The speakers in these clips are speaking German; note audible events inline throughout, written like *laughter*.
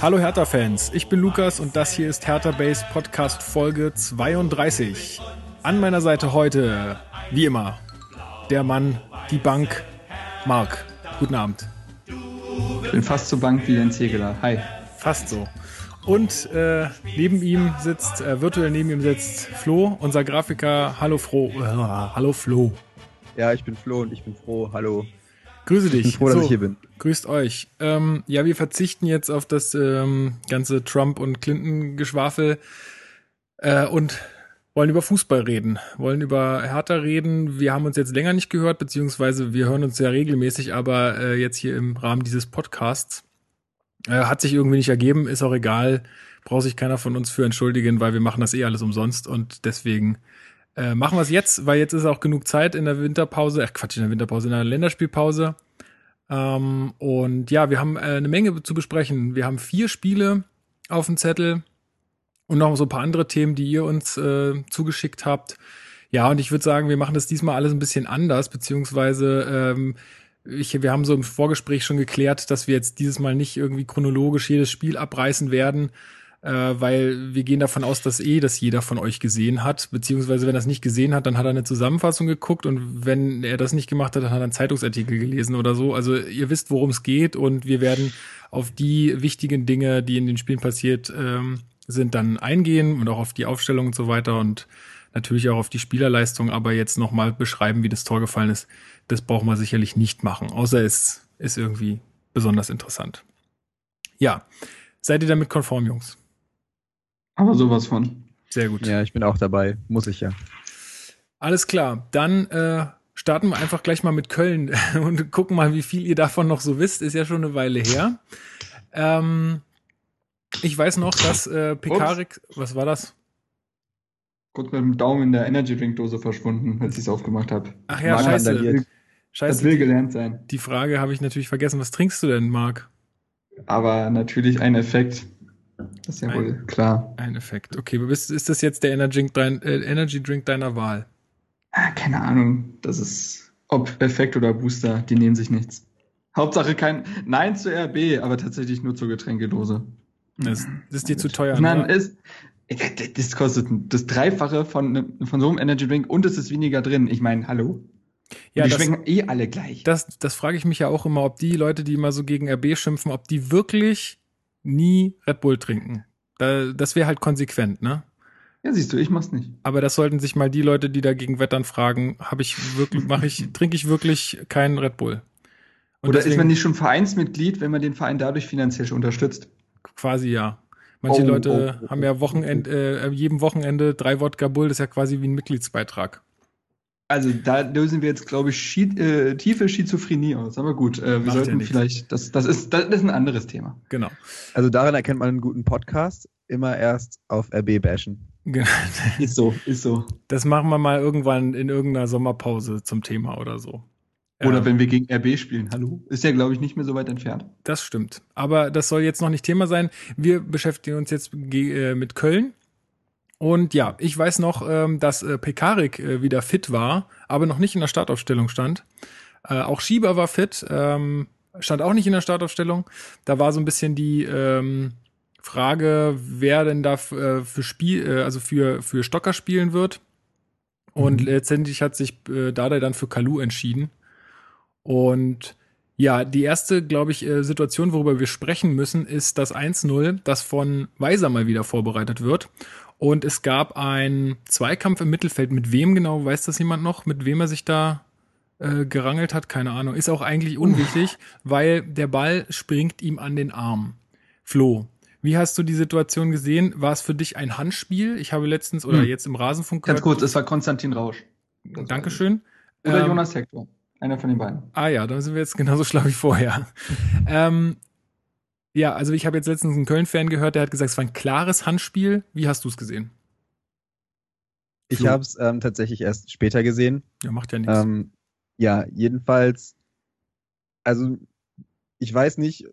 Hallo Hertha-Fans, ich bin Lukas und das hier ist Hertha Base Podcast Folge 32. An meiner Seite heute, wie immer, der Mann, die Bank, Marc. Guten Abend. Ich bin fast so Bank wie Jens Hegeler. Hi. Fast so. Und äh, neben ihm sitzt, äh, virtuell neben ihm sitzt Flo, unser Grafiker. Hallo Flo. Äh, hallo Flo. Ja, ich bin Flo und ich bin froh. Hallo. Grüße dich. Ich bin froh, so, dass ich hier bin. Grüßt euch. Ähm, ja, wir verzichten jetzt auf das ähm, ganze Trump- und Clinton-Geschwafel äh, und wollen über Fußball reden, wollen über Hertha reden. Wir haben uns jetzt länger nicht gehört, beziehungsweise wir hören uns ja regelmäßig, aber äh, jetzt hier im Rahmen dieses Podcasts äh, hat sich irgendwie nicht ergeben, ist auch egal, braucht sich keiner von uns für entschuldigen, weil wir machen das eh alles umsonst und deswegen äh, machen wir es jetzt, weil jetzt ist auch genug Zeit in der Winterpause, ach Quatsch, in der Winterpause, in der Länderspielpause. Ähm, und ja, wir haben äh, eine Menge zu besprechen. Wir haben vier Spiele auf dem Zettel und noch so ein paar andere Themen, die ihr uns äh, zugeschickt habt. Ja, und ich würde sagen, wir machen das diesmal alles ein bisschen anders, beziehungsweise ähm, ich, wir haben so im Vorgespräch schon geklärt, dass wir jetzt dieses Mal nicht irgendwie chronologisch jedes Spiel abreißen werden, äh, weil wir gehen davon aus, dass eh das jeder von euch gesehen hat, beziehungsweise wenn er es nicht gesehen hat, dann hat er eine Zusammenfassung geguckt und wenn er das nicht gemacht hat, dann hat er einen Zeitungsartikel gelesen oder so. Also ihr wisst, worum es geht und wir werden auf die wichtigen Dinge, die in den Spielen passiert ähm, sind, dann eingehen und auch auf die Aufstellung und so weiter und natürlich auch auf die Spielerleistung, aber jetzt nochmal beschreiben, wie das Tor gefallen ist, das braucht man sicherlich nicht machen, außer es ist irgendwie besonders interessant. Ja, seid ihr damit konform, Jungs? Aber sowas von. Sehr gut. Ja, ich bin auch dabei. Muss ich ja. Alles klar. Dann äh, starten wir einfach gleich mal mit Köln *laughs* und gucken mal, wie viel ihr davon noch so wisst. Ist ja schon eine Weile her. Ähm, ich weiß noch, dass äh, Pekarik, was war das? Kurz mit dem Daumen in der Energy Drink Dose verschwunden, als ich es aufgemacht habe. Ach ja, Marc scheiße. Scheiße. Das will gelernt sein. Die Frage habe ich natürlich vergessen. Was trinkst du denn, Marc? Aber natürlich ein Effekt. Das ist ja ein, wohl klar. Ein Effekt. Okay, bist, ist das jetzt der Energy Drink, äh, Energy Drink deiner Wahl? Ah, keine Ahnung. Das ist, ob Effekt oder Booster, die nehmen sich nichts. Hauptsache kein Nein zur RB, aber tatsächlich nur zur Getränkedose. Das, das ist dir zu teuer. Nein, ne? ist, das kostet das Dreifache von, von so einem Energy Drink und es ist weniger drin. Ich meine, hallo? Ja, die das, schmecken eh alle gleich. Das, das frage ich mich ja auch immer, ob die Leute, die immer so gegen RB schimpfen, ob die wirklich nie Red Bull trinken. Da, das wäre halt konsequent, ne? Ja, siehst du, ich mach's nicht. Aber das sollten sich mal die Leute, die dagegen wettern, fragen, habe ich wirklich, mache ich, *laughs* trinke ich wirklich keinen Red Bull? Und Oder deswegen, ist man nicht schon Vereinsmitglied, wenn man den Verein dadurch finanziell unterstützt? Quasi ja. Manche oh, Leute oh, oh, haben ja Wochenende, äh, jedem Wochenende drei Wodka Bull, das ist ja quasi wie ein Mitgliedsbeitrag. Also da lösen wir jetzt, glaube ich, Schied, äh, tiefe Schizophrenie aus. Aber gut, äh, wir sollten ja vielleicht, das, das, ist, das ist ein anderes Thema. Genau. Also daran erkennt man einen guten Podcast. Immer erst auf RB bashen. Genau. *laughs* ist so, ist so. Das machen wir mal irgendwann in irgendeiner Sommerpause zum Thema oder so. Oder ähm, wenn wir gegen RB spielen. Hallo? Ist ja, glaube ich, nicht mehr so weit entfernt. Das stimmt. Aber das soll jetzt noch nicht Thema sein. Wir beschäftigen uns jetzt äh, mit Köln. Und ja, ich weiß noch, ähm, dass äh, Pekarik äh, wieder fit war, aber noch nicht in der Startaufstellung stand. Äh, auch Schieber war fit, ähm, stand auch nicht in der Startaufstellung. Da war so ein bisschen die ähm, Frage, wer denn da äh, für Spiel, äh, also für, für Stocker spielen wird. Und mhm. letztendlich hat sich äh, Dada dann für Kalu entschieden. Und ja, die erste, glaube ich, Situation, worüber wir sprechen müssen, ist das 1-0, das von Weiser mal wieder vorbereitet wird. Und es gab einen Zweikampf im Mittelfeld. Mit wem genau, weiß das jemand noch? Mit wem er sich da äh, gerangelt hat? Keine Ahnung. Ist auch eigentlich unwichtig, weil der Ball springt ihm an den Arm. Flo, wie hast du die Situation gesehen? War es für dich ein Handspiel? Ich habe letztens oder hm. jetzt im Rasenfunk gehört. Ganz kurz, es war Konstantin Rausch. Dankeschön. Oder ähm, Jonas Hector. Einer von den beiden. Ah ja, dann sind wir jetzt genauso *laughs* schlau wie vorher. ähm, ja, also ich habe jetzt letztens einen Köln-Fan gehört, der hat gesagt, es war ein klares Handspiel. Wie hast du es gesehen? Ich habe es ähm, tatsächlich erst später gesehen. Ja, macht ja nichts. Ähm, ja, jedenfalls, also ich weiß nicht,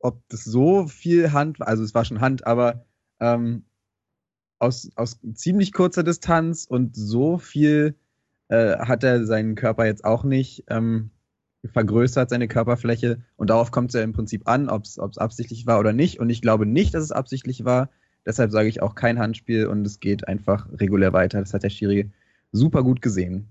ob das so viel Hand, also es war schon Hand, aber ähm, aus, aus ziemlich kurzer Distanz und so viel äh, hat er seinen Körper jetzt auch nicht. Ähm, vergrößert, seine Körperfläche. Und darauf kommt es ja im Prinzip an, ob es absichtlich war oder nicht. Und ich glaube nicht, dass es absichtlich war. Deshalb sage ich auch kein Handspiel und es geht einfach regulär weiter. Das hat der Schiri super gut gesehen.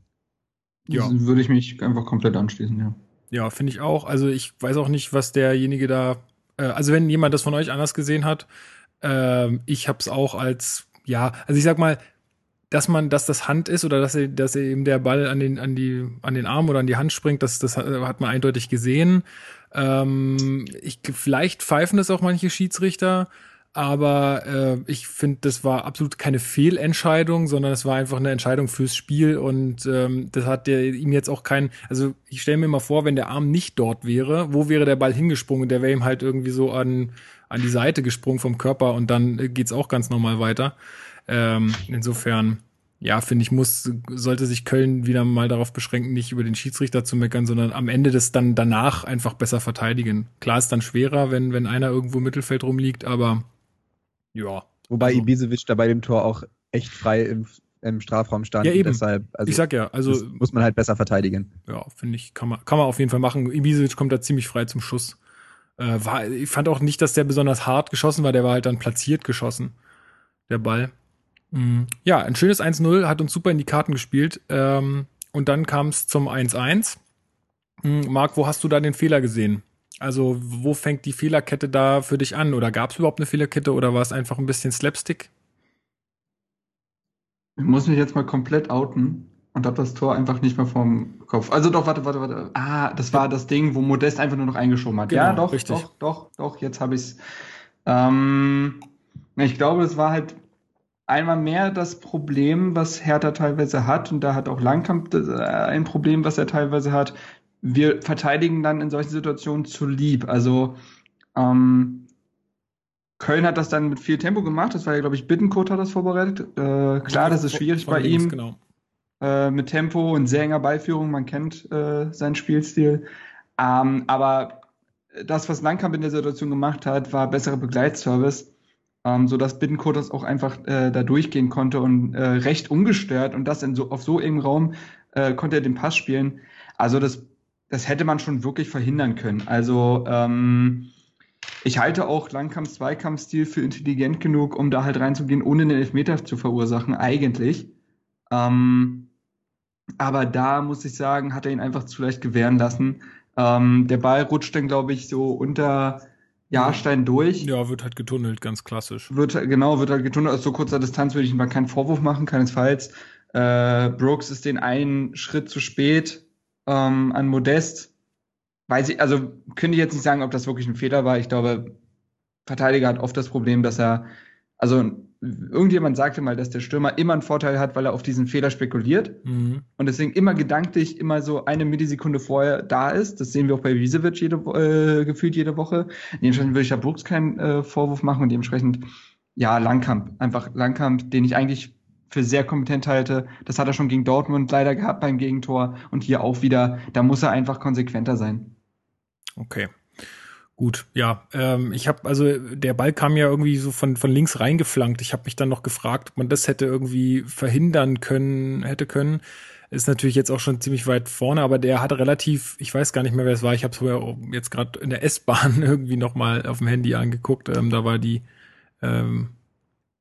Ja. Das würde ich mich einfach komplett anschließen, ja. Ja, finde ich auch. Also ich weiß auch nicht, was derjenige da. Äh, also wenn jemand das von euch anders gesehen hat, äh, ich habe es auch als ja. Also ich sag mal, dass man, dass das Hand ist oder dass, dass eben der Ball an den, an die, an den Arm oder an die Hand springt, das, das hat man eindeutig gesehen. Ähm, ich, vielleicht pfeifen das auch manche Schiedsrichter, aber äh, ich finde, das war absolut keine Fehlentscheidung, sondern es war einfach eine Entscheidung fürs Spiel und ähm, das hat der ihm jetzt auch kein, also ich stelle mir mal vor, wenn der Arm nicht dort wäre, wo wäre der Ball hingesprungen? Der wäre ihm halt irgendwie so an, an die Seite gesprungen vom Körper und dann geht's auch ganz normal weiter. Ähm, insofern, ja, finde ich, muss, sollte sich Köln wieder mal darauf beschränken, nicht über den Schiedsrichter zu meckern, sondern am Ende das dann danach einfach besser verteidigen. Klar ist dann schwerer, wenn, wenn einer irgendwo im Mittelfeld rumliegt, aber ja. Wobei also, Ibisevic da bei dem Tor auch echt frei im, im Strafraum stand. Ja, eben. Deshalb, also ich sag ja, also. Muss man halt besser verteidigen. Ja, finde ich, kann man, kann man auf jeden Fall machen. Ibisevic kommt da ziemlich frei zum Schuss. Äh, war, ich fand auch nicht, dass der besonders hart geschossen war, der war halt dann platziert geschossen, der Ball. Mhm. Ja, ein schönes 1-0, hat uns super in die Karten gespielt. Ähm, und dann kam es zum 1-1. Mhm, Marc, wo hast du da den Fehler gesehen? Also, wo fängt die Fehlerkette da für dich an? Oder gab es überhaupt eine Fehlerkette oder war es einfach ein bisschen Slapstick? Ich muss mich jetzt mal komplett outen und habe das Tor einfach nicht mehr vorm Kopf. Also doch, warte, warte, warte. Ah, das war das Ding, wo Modest einfach nur noch eingeschoben hat. Genau, ja, doch, richtig. doch, doch, doch, jetzt habe ich es. Ähm, ich glaube, es war halt einmal mehr das Problem, was Hertha teilweise hat, und da hat auch Langkamp äh, ein Problem, was er teilweise hat. Wir verteidigen dann in solchen Situationen zu lieb. Also ähm, Köln hat das dann mit viel Tempo gemacht. Das war ja, glaube ich, Bittenkurt hat das vorbereitet. Äh, klar, das ist schwierig bei ihm. Genau. Äh, mit Tempo und sehr enger Beiführung. Man kennt äh, seinen Spielstil. Ähm, aber das, was Langkamp in der Situation gemacht hat, war besserer Begleitservice ähm, so dass Bittencourt das auch einfach äh, da durchgehen konnte und äh, recht ungestört und das in so, auf so engem Raum äh, konnte er den Pass spielen. Also das, das hätte man schon wirklich verhindern können. Also ähm, ich halte auch Langkamps Zweikampfstil für intelligent genug, um da halt reinzugehen, ohne den Elfmeter zu verursachen, eigentlich. Ähm, aber da muss ich sagen, hat er ihn einfach zu leicht gewähren lassen. Ähm, der Ball rutscht dann, glaube ich, so unter Jahrstein durch. Ja, wird halt getunnelt, ganz klassisch. Wird, genau, wird halt getunnelt. Aus so kurzer Distanz würde ich ihm mal keinen Vorwurf machen, keinesfalls. Äh, Brooks ist den einen Schritt zu spät ähm, an Modest. Weiß ich, also könnte ich jetzt nicht sagen, ob das wirklich ein Fehler war. Ich glaube, Verteidiger hat oft das Problem, dass er, also irgendjemand sagte mal, dass der Stürmer immer einen Vorteil hat, weil er auf diesen Fehler spekuliert mhm. und deswegen immer gedanklich immer so eine Millisekunde vorher da ist. Das sehen wir auch bei Wiesewitsch jede, äh, gefühlt jede Woche. Dementsprechend würde ich da Brooks keinen äh, Vorwurf machen und dementsprechend, ja, Langkamp. Einfach Langkamp, den ich eigentlich für sehr kompetent halte. Das hat er schon gegen Dortmund leider gehabt beim Gegentor und hier auch wieder. Da muss er einfach konsequenter sein. Okay. Gut, ja. Ähm, ich habe also der Ball kam ja irgendwie so von von links reingeflankt. Ich habe mich dann noch gefragt, ob man das hätte irgendwie verhindern können, hätte können. Ist natürlich jetzt auch schon ziemlich weit vorne, aber der hatte relativ, ich weiß gar nicht mehr, wer es war. Ich habe es jetzt gerade in der S-Bahn *laughs* irgendwie noch mal auf dem Handy angeguckt. Ähm, da war die ähm,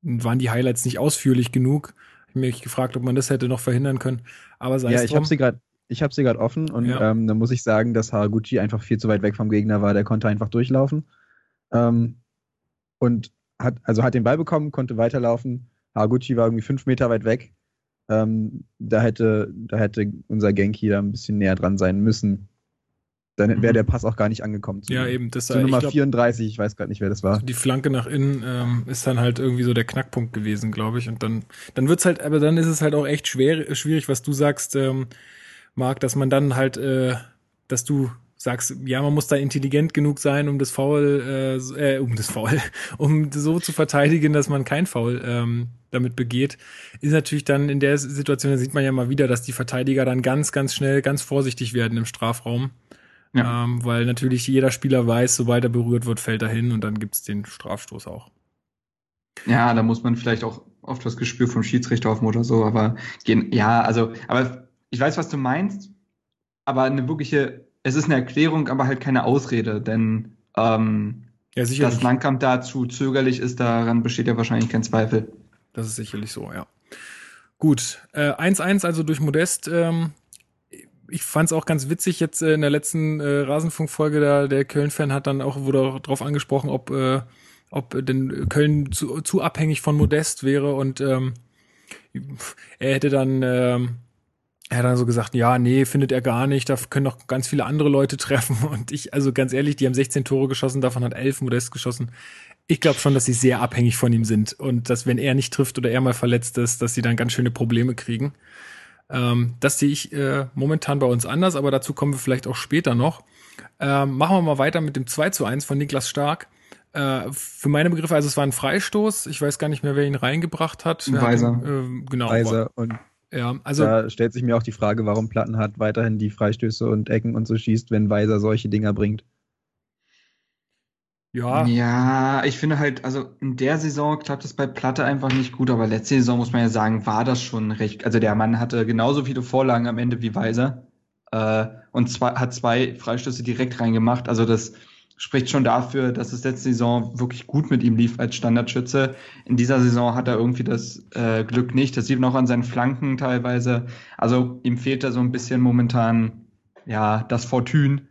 waren die Highlights nicht ausführlich genug. Ich mich gefragt, ob man das hätte noch verhindern können. Aber sei ja, ich habe sie gerade ich habe sie gerade offen und ja. ähm, da muss ich sagen, dass Haraguchi einfach viel zu weit weg vom Gegner war. Der konnte einfach durchlaufen. Ähm, und hat, also hat den Ball bekommen, konnte weiterlaufen. Haraguchi war irgendwie fünf Meter weit weg. Ähm, da, hätte, da hätte unser Genki da ein bisschen näher dran sein müssen. Dann wäre mhm. der Pass auch gar nicht angekommen. Zu, ja, eben. Das zu Nummer glaub, 34, ich weiß gerade nicht, wer das war. Die Flanke nach innen ähm, ist dann halt irgendwie so der Knackpunkt gewesen, glaube ich. Und dann, dann wird's halt, aber dann ist es halt auch echt schwer, schwierig, was du sagst. Ähm, mag, dass man dann halt, äh, dass du sagst, ja, man muss da intelligent genug sein, um das Foul, äh, äh, um das Foul, *laughs* um so zu verteidigen, dass man kein Foul ähm, damit begeht, ist natürlich dann in der Situation, da sieht man ja mal wieder, dass die Verteidiger dann ganz, ganz schnell, ganz vorsichtig werden im Strafraum. Ja. Ähm, weil natürlich jeder Spieler weiß, sobald er berührt wird, fällt er hin und dann gibt's den Strafstoß auch. Ja, da muss man vielleicht auch oft das Gespür vom Schiedsrichter auf oder so, aber gehen, ja, also, aber ich weiß, was du meinst, aber eine wirkliche es ist eine Erklärung, aber halt keine Ausrede, denn ähm, ja, dass Langkamp dazu zögerlich ist, daran besteht ja wahrscheinlich kein Zweifel. Das ist sicherlich so, ja. Gut, 1-1 äh, also durch Modest. Ähm, ich fand es auch ganz witzig jetzt äh, in der letzten äh, Rasenfunkfolge, da der Köln-Fan hat dann auch wurde auch drauf angesprochen, ob äh, ob denn Köln zu, zu abhängig von Modest wäre und ähm, er hätte dann ähm, er hat dann so gesagt, ja, nee, findet er gar nicht, da können noch ganz viele andere Leute treffen. *laughs* Und ich, also ganz ehrlich, die haben 16 Tore geschossen, davon hat 11 Modest geschossen. Ich glaube schon, dass sie sehr abhängig von ihm sind und dass, wenn er nicht trifft oder er mal verletzt ist, dass sie dann ganz schöne Probleme kriegen. Ähm, das sehe ich äh, momentan bei uns anders, aber dazu kommen wir vielleicht auch später noch. Ähm, machen wir mal weiter mit dem 2 zu 1 von Niklas Stark. Äh, für meine Begriffe, also es war ein Freistoß. Ich weiß gar nicht mehr, wer ihn reingebracht hat. Weiser. Äh, genau. Weiser und ja, also da stellt sich mir auch die Frage, warum Plattenhardt weiterhin die Freistöße und Ecken und so schießt, wenn Weiser solche Dinger bringt. Ja. Ja, ich finde halt, also in der Saison klappt es bei Platte einfach nicht gut, aber letzte Saison muss man ja sagen, war das schon recht. Also der Mann hatte genauso viele Vorlagen am Ende wie Weiser äh, und zwei, hat zwei Freistöße direkt reingemacht. Also das spricht schon dafür, dass es letzte Saison wirklich gut mit ihm lief als Standardschütze. In dieser Saison hat er irgendwie das äh, Glück nicht. Das sieht man auch an seinen Flanken teilweise. Also ihm fehlt da so ein bisschen momentan ja das Fortune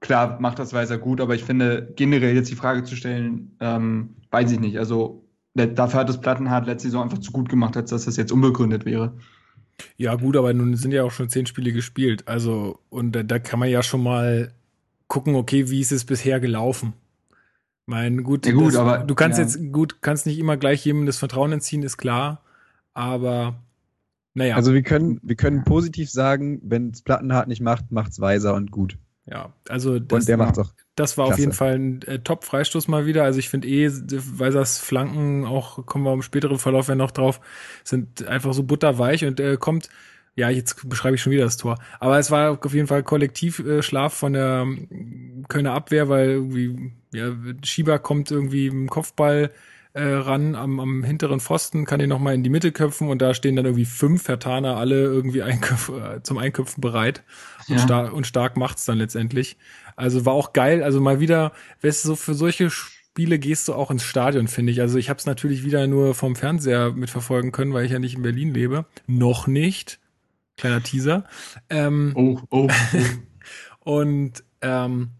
klar macht das Weiser gut, aber ich finde generell jetzt die Frage zu stellen, ähm, weiß ich nicht. Also dafür hat das Plattenhardt letzte Saison einfach zu gut gemacht, als dass das jetzt unbegründet wäre. Ja, gut, aber nun sind ja auch schon zehn Spiele gespielt. Also, und da, da kann man ja schon mal gucken, okay, wie ist es bisher gelaufen? Mein gut, ja, gut das, aber du kannst ja. jetzt gut, kannst nicht immer gleich jemandem das Vertrauen entziehen, ist klar. Aber naja. Also wir können, wir können positiv sagen, wenn es Plattenhardt nicht macht, macht's weiser und gut. Ja, also das, und der macht auch das war klasse. auf jeden Fall ein äh, Top-Freistoß mal wieder. Also ich finde eh, weil das Flanken, auch kommen wir im späteren Verlauf ja noch drauf, sind einfach so butterweich und äh, kommt, ja, jetzt beschreibe ich schon wieder das Tor. Aber es war auf jeden Fall Kollektivschlaf äh, von der ähm, Kölner Abwehr, weil irgendwie, ja, Schieber kommt irgendwie im Kopfball äh, ran am, am hinteren Pfosten, kann ihn nochmal in die Mitte köpfen und da stehen dann irgendwie fünf Vertaner alle irgendwie *laughs* Einköpf, äh, zum Einköpfen bereit. Und, ja. star und stark macht's dann letztendlich. Also war auch geil. Also mal wieder, weißt du, so für solche Spiele gehst du auch ins Stadion, finde ich. Also ich habe es natürlich wieder nur vom Fernseher mitverfolgen können, weil ich ja nicht in Berlin lebe. Noch nicht. Kleiner Teaser. Ähm, oh, oh. oh. *laughs* und ähm,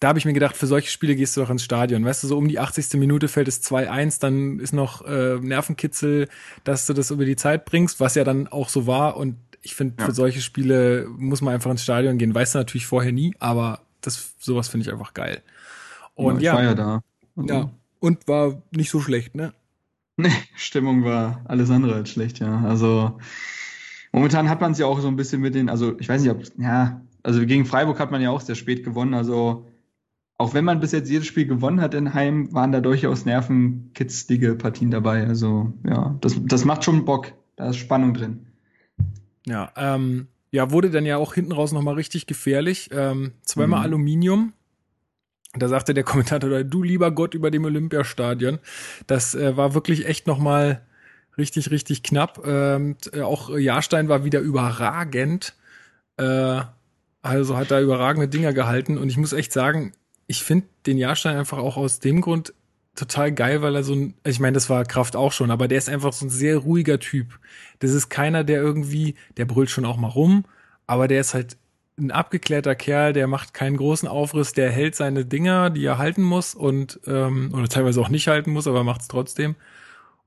da habe ich mir gedacht, für solche Spiele gehst du doch ins Stadion. Weißt du, so um die 80. Minute fällt es 2-1, dann ist noch äh, Nervenkitzel, dass du das über die Zeit bringst, was ja dann auch so war. Und ich finde, ja. für solche Spiele muss man einfach ins Stadion gehen. Weißt du natürlich vorher nie, aber das sowas finde ich einfach geil. Und ja, ich war ja da. Und ja, und war nicht so schlecht, ne? Nee, Stimmung war alles andere als schlecht, ja. Also momentan hat man es ja auch so ein bisschen mit den, also ich weiß nicht, ob, ja, also gegen Freiburg hat man ja auch sehr spät gewonnen, also auch wenn man bis jetzt jedes Spiel gewonnen hat in Heim, waren da durchaus nervenkitzlige Partien dabei. Also ja, das, das macht schon Bock. Da ist Spannung drin. Ja, ähm, ja, wurde dann ja auch hinten raus nochmal richtig gefährlich. Ähm, zweimal mhm. Aluminium. Da sagte der Kommentator, du lieber Gott über dem Olympiastadion. Das äh, war wirklich echt nochmal richtig, richtig knapp. Ähm, äh, auch Jahrstein war wieder überragend. Äh, also hat da überragende Dinger gehalten. Und ich muss echt sagen, ich finde den Jahrstein einfach auch aus dem Grund total geil, weil er so ein, ich meine, das war Kraft auch schon, aber der ist einfach so ein sehr ruhiger Typ. Das ist keiner, der irgendwie, der brüllt schon auch mal rum, aber der ist halt ein abgeklärter Kerl, der macht keinen großen Aufriss, der hält seine Dinger, die er halten muss und ähm, oder teilweise auch nicht halten muss, aber macht es trotzdem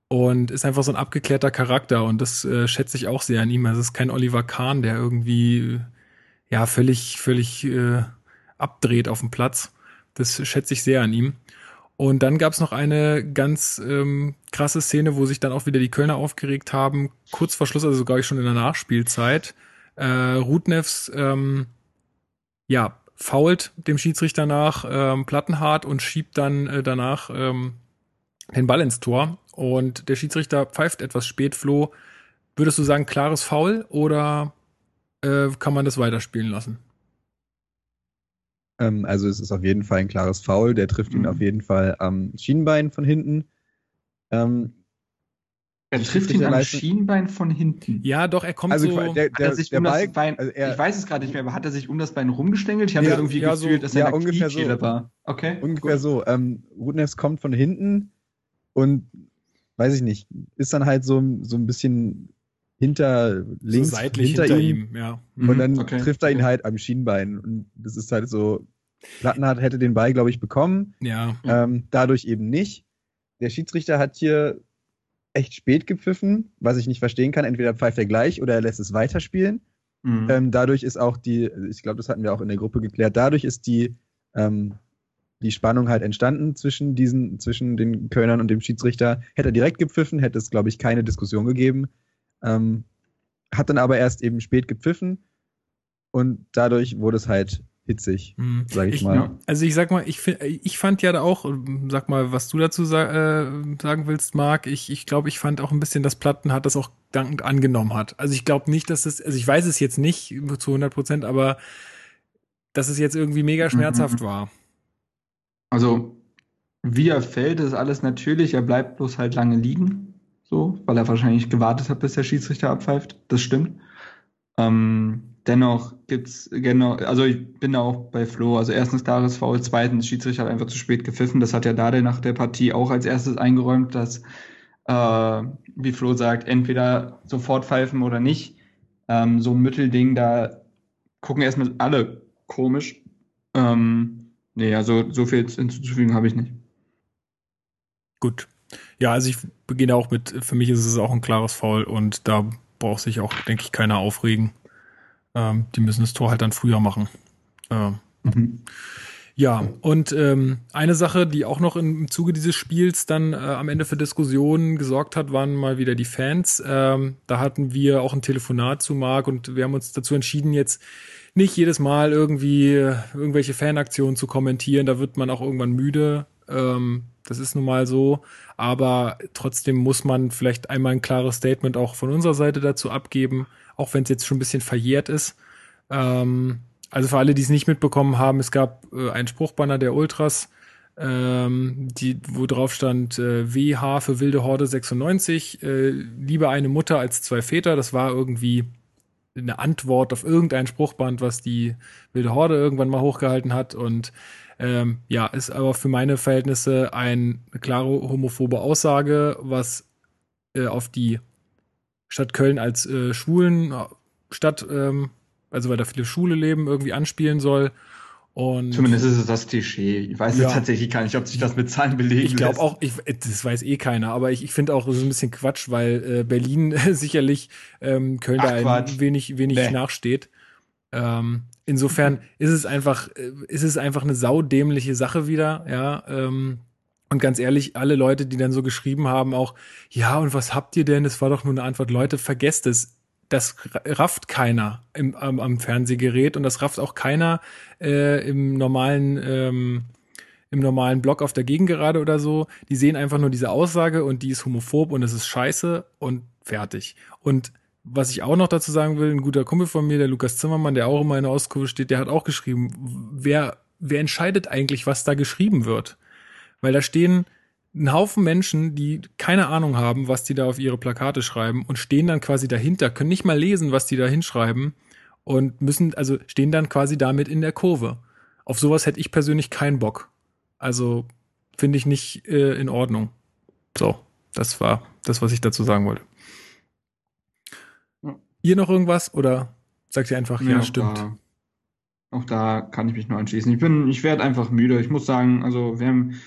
und ist einfach so ein abgeklärter Charakter und das äh, schätze ich auch sehr an ihm. Also es ist kein Oliver Kahn, der irgendwie ja völlig völlig äh, abdreht auf dem Platz. Das schätze ich sehr an ihm. Und dann gab es noch eine ganz ähm, krasse Szene, wo sich dann auch wieder die Kölner aufgeregt haben. Kurz vor Schluss, also sogar schon in der Nachspielzeit. Äh, Rudnevs, ähm, ja, fault dem Schiedsrichter nach ähm, Plattenhart und schiebt dann äh, danach ähm, den Ball ins Tor. Und der Schiedsrichter pfeift etwas spät, Flo. Würdest du sagen, klares Foul oder äh, kann man das weiterspielen lassen? Ähm, also es ist auf jeden Fall ein klares Foul. Der trifft ihn mhm. auf jeden Fall am Schienbein von hinten. Ähm, Er trifft ihn am Schienbein von hinten. Ja, doch, er kommt also, so. Der, der, der um Ball, Bein, also er, ich weiß es gerade nicht mehr, aber hat er sich um das Bein rumgestängelt? Ich habe ja, irgendwie ja, gefühlt, so, dass er ja, ungefähr so. war. Okay. Ungefähr cool. so. Ähm, Rudnevs kommt von hinten und weiß ich nicht, ist dann halt so, so ein bisschen hinter links, so seitlich hinter, hinter ihm, ihm, ja. Und dann mhm, okay. trifft er ihn halt am Schienbein. Und das ist halt so, Plattenhardt hätte den Ball, glaube ich, bekommen. Ja. Ähm, dadurch eben nicht. Der Schiedsrichter hat hier echt spät gepfiffen, was ich nicht verstehen kann. Entweder pfeift er gleich oder er lässt es weiterspielen. Mhm. Ähm, dadurch ist auch die, ich glaube, das hatten wir auch in der Gruppe geklärt, dadurch ist die, ähm, die Spannung halt entstanden zwischen diesen, zwischen den Kölnern und dem Schiedsrichter. Hätte er direkt gepfiffen, hätte es, glaube ich, keine Diskussion gegeben. Ähm, hat dann aber erst eben spät gepfiffen und dadurch wurde es halt hitzig, hm. sag ich, ich, mal. Also ich sag mal, ich, ich fand ja da auch, sag mal, was du dazu sa äh, sagen willst, Marc, ich, ich glaube, ich fand auch ein bisschen, dass Platten hat das auch dankend angenommen hat. Also ich glaube nicht, dass es, also ich weiß es jetzt nicht zu 100 Prozent, aber dass es jetzt irgendwie mega mhm. schmerzhaft mhm. war. Also, wie er fällt, ist alles natürlich, er bleibt bloß halt lange liegen, so, weil er wahrscheinlich gewartet hat, bis der Schiedsrichter abpfeift, das stimmt. Ähm, dennoch gibt's genau, also ich bin da auch bei Flo. Also erstens klares Foul, zweitens Schiedsrichter hat einfach zu spät gepfiffen. Das hat ja Dade nach der Partie auch als erstes eingeräumt, dass äh, wie Flo sagt, entweder sofort pfeifen oder nicht. Ähm, so ein Mittelding, da gucken erstmal alle komisch. Ähm, nee, also so viel hinzuzufügen habe ich nicht. Gut. Ja, also ich beginne auch mit, für mich ist es auch ein klares Foul und da braucht sich auch, denke ich, keiner aufregen. Ähm, die müssen das Tor halt dann früher machen. Ähm, mhm. Ja, und ähm, eine Sache, die auch noch im Zuge dieses Spiels dann äh, am Ende für Diskussionen gesorgt hat, waren mal wieder die Fans. Ähm, da hatten wir auch ein Telefonat zu Marc und wir haben uns dazu entschieden, jetzt nicht jedes Mal irgendwie äh, irgendwelche Fanaktionen zu kommentieren. Da wird man auch irgendwann müde. Ähm, das ist nun mal so. Aber trotzdem muss man vielleicht einmal ein klares Statement auch von unserer Seite dazu abgeben auch wenn es jetzt schon ein bisschen verjährt ist. Ähm, also für alle, die es nicht mitbekommen haben, es gab äh, einen Spruchbanner der Ultras, ähm, die, wo drauf stand äh, WH für Wilde Horde 96, äh, lieber eine Mutter als zwei Väter. Das war irgendwie eine Antwort auf irgendein Spruchband, was die Wilde Horde irgendwann mal hochgehalten hat. Und ähm, ja, ist aber für meine Verhältnisse ein, eine klare homophobe Aussage, was äh, auf die Stadt Köln als äh, schwulen äh, ähm, also weil da viele Schule leben, irgendwie anspielen soll. Und Zumindest ist es das Klischee. Ich weiß ja. jetzt tatsächlich gar nicht, ob sich das mit Zahlen belegen Ich glaube auch, ich, das weiß eh keiner, aber ich, ich finde auch, das ist ein bisschen Quatsch, weil äh, Berlin *laughs* sicherlich ähm, Köln Ach, da ein wenig, wenig nee. nachsteht. Ähm, insofern ist es einfach, äh, ist es einfach eine saudämliche Sache wieder, ja. Ähm, und ganz ehrlich, alle Leute, die dann so geschrieben haben, auch, ja, und was habt ihr denn? Es war doch nur eine Antwort. Leute, vergesst es. Das rafft keiner im, am, am Fernsehgerät und das rafft auch keiner äh, im normalen ähm, im normalen Blog auf der Gegengerade oder so. Die sehen einfach nur diese Aussage und die ist homophob und es ist scheiße und fertig. Und was ich auch noch dazu sagen will, ein guter Kumpel von mir, der Lukas Zimmermann, der auch immer in der Auskurve steht, der hat auch geschrieben, wer, wer entscheidet eigentlich, was da geschrieben wird? Weil da stehen ein Haufen Menschen, die keine Ahnung haben, was die da auf ihre Plakate schreiben und stehen dann quasi dahinter, können nicht mal lesen, was die da hinschreiben und müssen, also stehen dann quasi damit in der Kurve. Auf sowas hätte ich persönlich keinen Bock. Also finde ich nicht äh, in Ordnung. So, das war das, was ich dazu sagen wollte. Ja. Ihr noch irgendwas oder sagt ihr einfach, ja, ja stimmt? Da, auch da kann ich mich nur anschließen. Ich bin, ich werde einfach müde. Ich muss sagen, also wir haben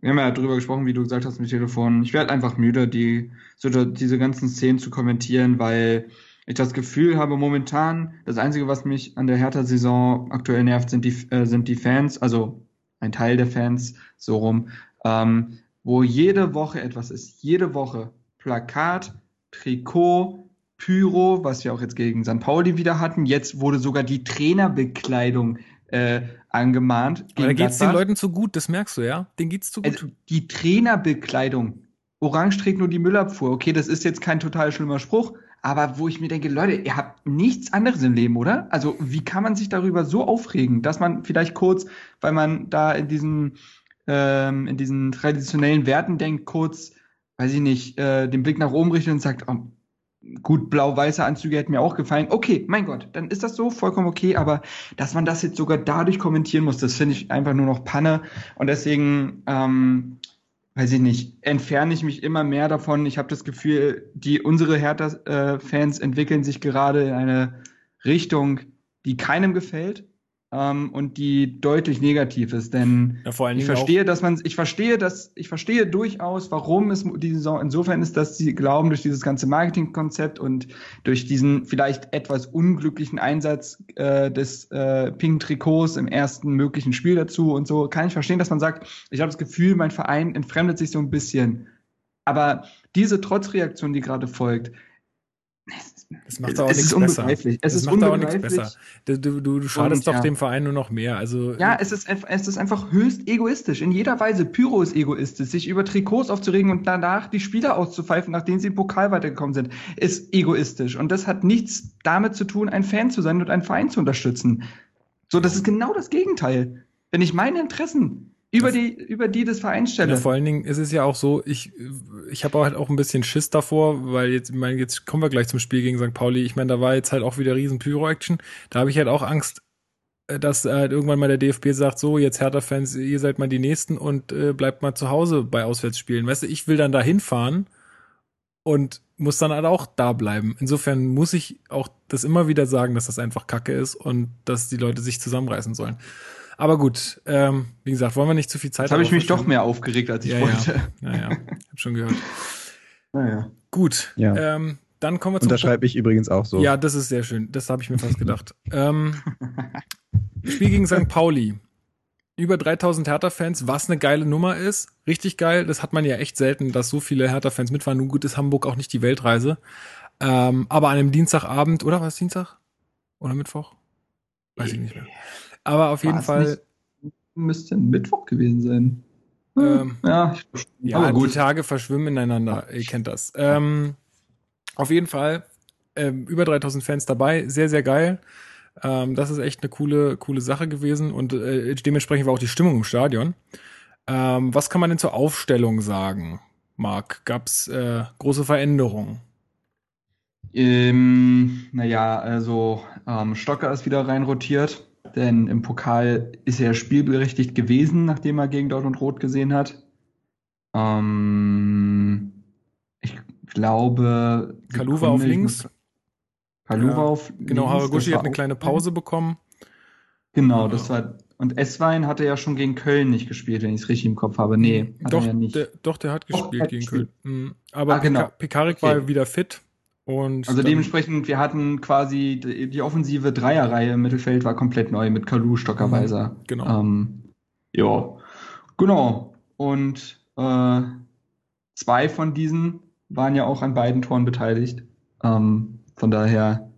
wir haben ja drüber gesprochen, wie du gesagt hast mit Telefon. Ich werde einfach müde, die, so diese ganzen Szenen zu kommentieren, weil ich das Gefühl habe, momentan, das Einzige, was mich an der Hertha-Saison aktuell nervt, sind die, äh, sind die Fans, also ein Teil der Fans, so rum, ähm, wo jede Woche etwas ist. Jede Woche Plakat, Trikot, Pyro, was wir auch jetzt gegen St. Pauli wieder hatten. Jetzt wurde sogar die Trainerbekleidung äh, angemahnt. Aber da geht's den Leuten zu gut, das merkst du, ja? Den geht's zu gut. Also die Trainerbekleidung. Orange trägt nur die Müllabfuhr. Okay, das ist jetzt kein total schlimmer Spruch, aber wo ich mir denke, Leute, ihr habt nichts anderes im Leben, oder? Also, wie kann man sich darüber so aufregen, dass man vielleicht kurz, weil man da in diesen, ähm, in diesen traditionellen Werten denkt, kurz weiß ich nicht, äh, den Blick nach oben richtet und sagt, oh, gut, blau-weiße Anzüge hätten mir auch gefallen. Okay, mein Gott, dann ist das so, vollkommen okay, aber dass man das jetzt sogar dadurch kommentieren muss, das finde ich einfach nur noch Panne. Und deswegen, ähm, weiß ich nicht, entferne ich mich immer mehr davon. Ich habe das Gefühl, die unsere Hertha-Fans entwickeln sich gerade in eine Richtung, die keinem gefällt ähm, und die deutlich negativ ist. Denn ja, ich verstehe, dass man, ich verstehe, dass, ich verstehe durchaus, warum es die Saison insofern ist, dass sie glauben, durch dieses ganze Marketingkonzept und durch diesen vielleicht etwas unglücklichen Einsatz äh, des äh, Pink Trikots im ersten möglichen Spiel dazu und so, kann ich verstehen, dass man sagt, ich habe das Gefühl, mein Verein entfremdet sich so ein bisschen. Aber diese Trotzreaktion, die gerade folgt, das macht auch es nichts besser. Es das ist macht auch nichts besser. Du, du, du schadest und, doch ja. dem Verein nur noch mehr. Also, ja, es ist, es ist einfach höchst egoistisch. In jeder Weise. Pyro ist egoistisch. Sich über Trikots aufzuregen und danach die Spieler auszupfeifen, nachdem sie im Pokal weitergekommen sind, ist egoistisch. Und das hat nichts damit zu tun, ein Fan zu sein und einen Verein zu unterstützen. So, das ist genau das Gegenteil. Wenn ich meine Interessen über die, über die des Vereins stelle. Ja, vor allen Dingen ist es ja auch so, ich, ich habe halt auch ein bisschen Schiss davor, weil jetzt, ich meine, jetzt kommen wir gleich zum Spiel gegen St. Pauli. Ich meine, da war jetzt halt auch wieder riesen Pyro-Action. Da habe ich halt auch Angst, äh, dass halt irgendwann mal der DFB sagt, so, jetzt Hertha-Fans, ihr seid mal die Nächsten und äh, bleibt mal zu Hause bei Auswärtsspielen. Weißt du, ich will dann da hinfahren und muss dann halt auch da bleiben. Insofern muss ich auch das immer wieder sagen, dass das einfach Kacke ist und dass die Leute sich zusammenreißen sollen. Aber gut, ähm, wie gesagt, wollen wir nicht zu viel Zeit haben. habe ich mich doch mehr aufgeregt, als ich ja, wollte. Ja, ja, ja. hab schon gehört. *laughs* Naja. Gut, ja. ähm, dann kommen wir zum. Und da schreibe ich übrigens auch so. Ja, das ist sehr schön. Das habe ich mir fast gedacht. ähm, Spiel gegen St. Pauli. Über 3000 Hertha-Fans, was eine geile Nummer ist. Richtig geil. Das hat man ja echt selten, dass so viele Hertha-Fans mitfahren. Nun gut ist Hamburg auch nicht die Weltreise. Ähm, aber an einem Dienstagabend, oder was, Dienstag? Oder Mittwoch? Weiß ich nicht mehr. Aber auf jeden Fall. Nicht, müsste ein Mittwoch gewesen sein. Ähm, ja, ja aber gut. die Tage verschwimmen ineinander. Ihr kennt das. Ähm, auf jeden Fall ähm, über 3000 Fans dabei. Sehr, sehr geil. Ähm, das ist echt eine coole, coole Sache gewesen und äh, dementsprechend war auch die Stimmung im Stadion. Ähm, was kann man denn zur Aufstellung sagen, Marc? Gab es äh, große Veränderungen? Ähm, naja, also ähm, Stocker ist wieder reinrotiert denn im Pokal ist er spielberechtigt gewesen, nachdem er gegen Dortmund Rot gesehen hat. Ähm, ich glaube. Kaluva auf links. Kaluva ja, auf Genau, Haraguchi hat eine kleine Pause bekommen. Genau, das war. Und Esswein hatte ja schon gegen Köln nicht gespielt, wenn ich es richtig im Kopf habe. Nee, hat doch, er ja nicht. Der, doch, der hat gespielt oh, gegen Köln. Mhm. Aber ah, genau. Pekarik okay. war wieder fit. Und also dementsprechend, wir hatten quasi die, die offensive Dreierreihe im Mittelfeld war komplett neu mit Kalu, Stockerweiser. Mhm, genau. Ähm, ja, genau. Und äh, zwei von diesen waren ja auch an beiden Toren beteiligt. Ähm, von daher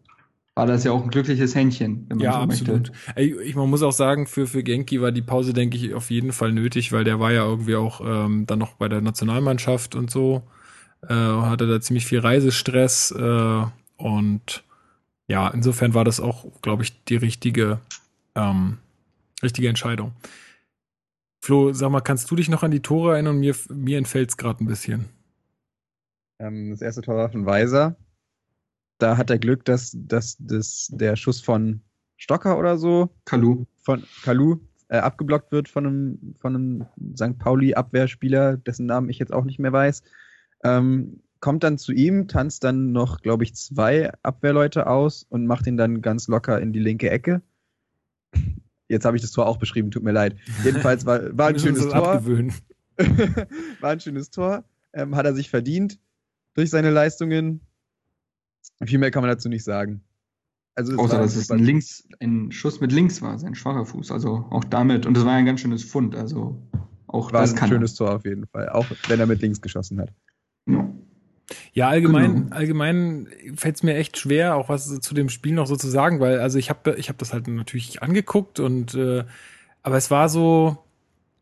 war das ja auch ein glückliches Händchen. Wenn man ja, so absolut. Ey, ich, man muss auch sagen, für, für Genki war die Pause, denke ich, auf jeden Fall nötig, weil der war ja irgendwie auch ähm, dann noch bei der Nationalmannschaft und so äh, hatte da ziemlich viel Reisestress äh, und ja, insofern war das auch, glaube ich, die richtige, ähm, richtige Entscheidung. Flo, sag mal, kannst du dich noch an die Tore erinnern? Mir, mir entfällt es gerade ein bisschen. Ähm, das erste Tor war von Weiser. Da hat er Glück, dass, dass, dass der Schuss von Stocker oder so. Kalu. Von Kalu äh, abgeblockt wird von einem, von einem St. Pauli-Abwehrspieler, dessen Namen ich jetzt auch nicht mehr weiß. Ähm, kommt dann zu ihm, tanzt dann noch, glaube ich, zwei Abwehrleute aus und macht ihn dann ganz locker in die linke Ecke. Jetzt habe ich das Tor auch beschrieben, tut mir leid. Jedenfalls war, war ein schönes Tor. *laughs* war ein schönes Tor. Ähm, hat er sich verdient durch seine Leistungen. Viel mehr kann man dazu nicht sagen. Also Außer, dass es ein, links, ein Schuss mit links war, sein schwacher Fuß. Also auch damit. Und das war ein ganz schönes Fund. Also auch war das ein schönes Tor auf jeden Fall. Auch wenn er mit links geschossen hat. Ja, allgemein, genau. allgemein fällt es mir echt schwer, auch was zu dem Spiel noch so zu sagen, weil also ich habe ich hab das halt natürlich angeguckt und äh, aber es war so,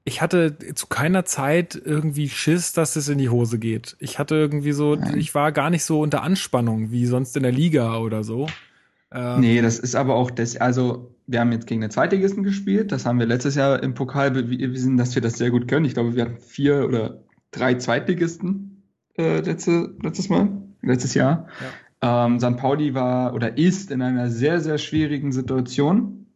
ich hatte zu keiner Zeit irgendwie Schiss, dass es in die Hose geht. Ich hatte irgendwie so, Nein. ich war gar nicht so unter Anspannung wie sonst in der Liga oder so. Ähm, nee, das ist aber auch das, also wir haben jetzt gegen den Zweitligisten gespielt, das haben wir letztes Jahr im Pokal bewiesen, dass wir das sehr gut können. Ich glaube, wir hatten vier oder drei Zweitligisten äh, letzte, letztes Mal, letztes Jahr. Ja. Ähm, St. Pauli war oder ist in einer sehr, sehr schwierigen Situation.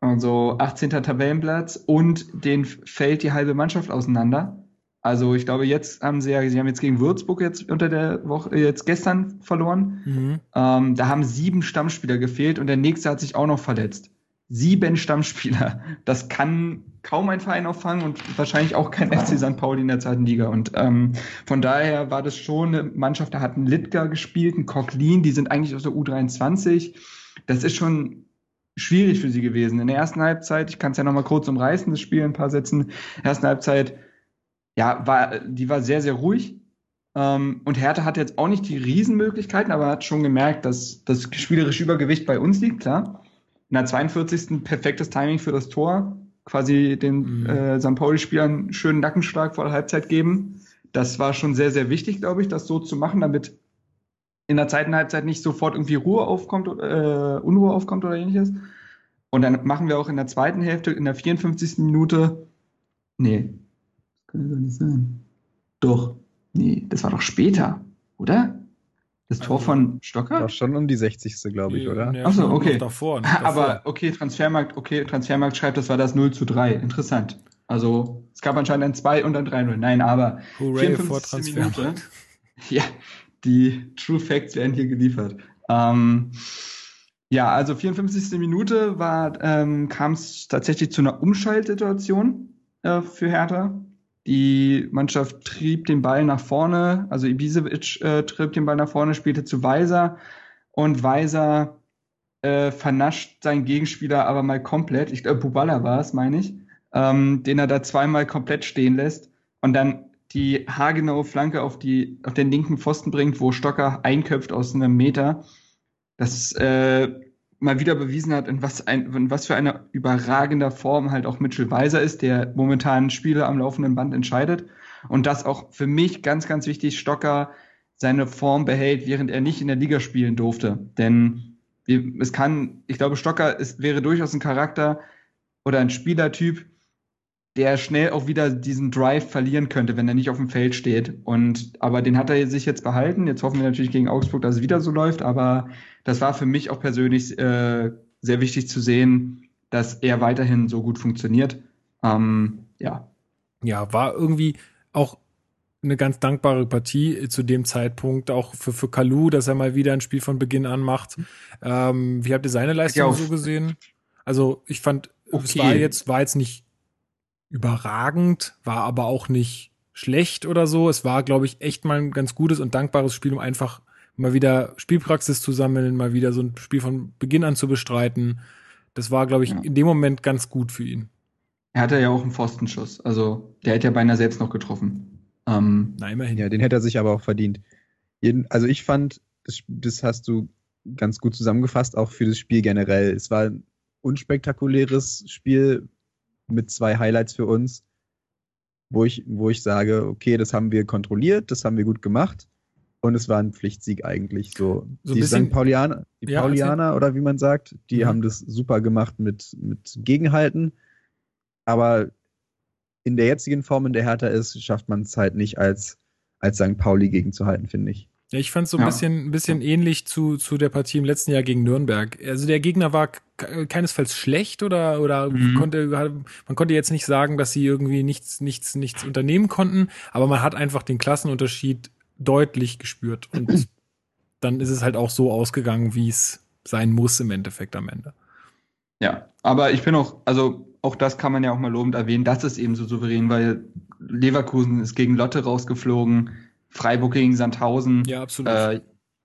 Also 18. Tabellenplatz und den fällt die halbe Mannschaft auseinander. Also ich glaube, jetzt haben sie ja, sie haben jetzt gegen Würzburg jetzt unter der Woche, jetzt gestern verloren. Mhm. Ähm, da haben sieben Stammspieler gefehlt und der nächste hat sich auch noch verletzt sieben Stammspieler. Das kann kaum ein Verein auffangen und wahrscheinlich auch kein FC St. Pauli in der zweiten Liga. Und ähm, von daher war das schon eine Mannschaft, da hat ein Litka gespielt, ein Coquelin, die sind eigentlich aus der U23. Das ist schon schwierig für sie gewesen. In der ersten Halbzeit, ich kann es ja nochmal kurz umreißen, das Spiel in ein paar Sätzen. In der ersten Halbzeit, ja, war, die war sehr, sehr ruhig. Ähm, und Hertha hat jetzt auch nicht die Riesenmöglichkeiten, aber hat schon gemerkt, dass das spielerische Übergewicht bei uns liegt, klar in der 42. perfektes Timing für das Tor, quasi den mhm. äh, St. Pauli-Spielern einen schönen Nackenschlag vor der Halbzeit geben. Das war schon sehr, sehr wichtig, glaube ich, das so zu machen, damit in der zweiten Halbzeit nicht sofort irgendwie Ruhe aufkommt, äh, Unruhe aufkommt oder ähnliches. Und dann machen wir auch in der zweiten Hälfte, in der 54. Minute, nee, das kann ja gar nicht sein. Doch, nee, das war doch später, oder? Das Tor also, von Stocker? War schon um die 60. glaube ich, oder? Ja, Achso, okay. Davor, *laughs* davor. Aber okay, Transfermarkt, okay, Transfermarkt schreibt, das war das 0 zu 3. Interessant. Also es gab anscheinend ein 2 und ein 3-0. Nein, aber Hooray vor Transfermarkt. Minute, *laughs* ja, die True Facts werden hier geliefert. Ähm, ja, also 54. Minute war, ähm, kam es tatsächlich zu einer Umschaltsituation äh, für Hertha. Die Mannschaft trieb den Ball nach vorne, also Ibisevic äh, trieb den Ball nach vorne, spielte zu Weiser und Weiser äh, vernascht seinen Gegenspieler aber mal komplett. Ich glaube, Bubala war es, meine ich, ähm, den er da zweimal komplett stehen lässt und dann die haargenaue Flanke auf, die, auf den linken Pfosten bringt, wo Stocker einköpft aus einem Meter. Das äh, mal wieder bewiesen hat, in was, ein, in was für einer überragender Form halt auch Mitchell Weiser ist, der momentan Spiele am laufenden Band entscheidet. Und das auch für mich ganz, ganz wichtig, Stocker seine Form behält, während er nicht in der Liga spielen durfte. Denn es kann, ich glaube, Stocker ist, wäre durchaus ein Charakter oder ein Spielertyp, der schnell auch wieder diesen Drive verlieren könnte, wenn er nicht auf dem Feld steht. Und aber den hat er sich jetzt behalten. Jetzt hoffen wir natürlich gegen Augsburg, dass es wieder so läuft. Aber das war für mich auch persönlich äh, sehr wichtig zu sehen, dass er weiterhin so gut funktioniert. Ähm, ja. Ja, war irgendwie auch eine ganz dankbare Partie zu dem Zeitpunkt, auch für, für Kalu, dass er mal wieder ein Spiel von Beginn an macht. Ähm, wie habt ihr seine Leistung so gesehen? Also ich fand, okay. es war jetzt, war jetzt nicht überragend, war aber auch nicht schlecht oder so. Es war, glaube ich, echt mal ein ganz gutes und dankbares Spiel, um einfach mal wieder Spielpraxis zu sammeln, mal wieder so ein Spiel von Beginn an zu bestreiten. Das war, glaube ich, ja. in dem Moment ganz gut für ihn. Er hatte ja auch einen Pfostenschuss. Also der hätte ja beinahe selbst noch getroffen. Ähm, Na, immerhin. Ja, den hätte er sich aber auch verdient. Jeden, also ich fand, das, das hast du ganz gut zusammengefasst, auch für das Spiel generell. Es war ein unspektakuläres Spiel, mit zwei Highlights für uns, wo ich, wo ich sage, okay, das haben wir kontrolliert, das haben wir gut gemacht. Und es war ein Pflichtsieg eigentlich so. so die St. Paulianer, die ja, Paulianer oder wie man sagt, die mhm. haben das super gemacht mit, mit Gegenhalten. Aber in der jetzigen Form, in der Hertha ist, schafft man es halt nicht als, als St. Pauli gegenzuhalten, finde ich. Ja, ich fand es so ein ja. bisschen, ein bisschen ähnlich zu, zu der Partie im letzten Jahr gegen Nürnberg. Also der Gegner war keinesfalls schlecht oder, oder mhm. konnte, man konnte jetzt nicht sagen, dass sie irgendwie nichts, nichts, nichts unternehmen konnten, aber man hat einfach den Klassenunterschied deutlich gespürt *clears throat* und dann ist es halt auch so ausgegangen, wie es sein muss im Endeffekt am Ende. Ja, aber ich bin auch, also auch das kann man ja auch mal lobend erwähnen, das ist eben so souverän, weil Leverkusen ist gegen Lotte rausgeflogen, Freiburg gegen Sandhausen. Ja, absolut. Äh,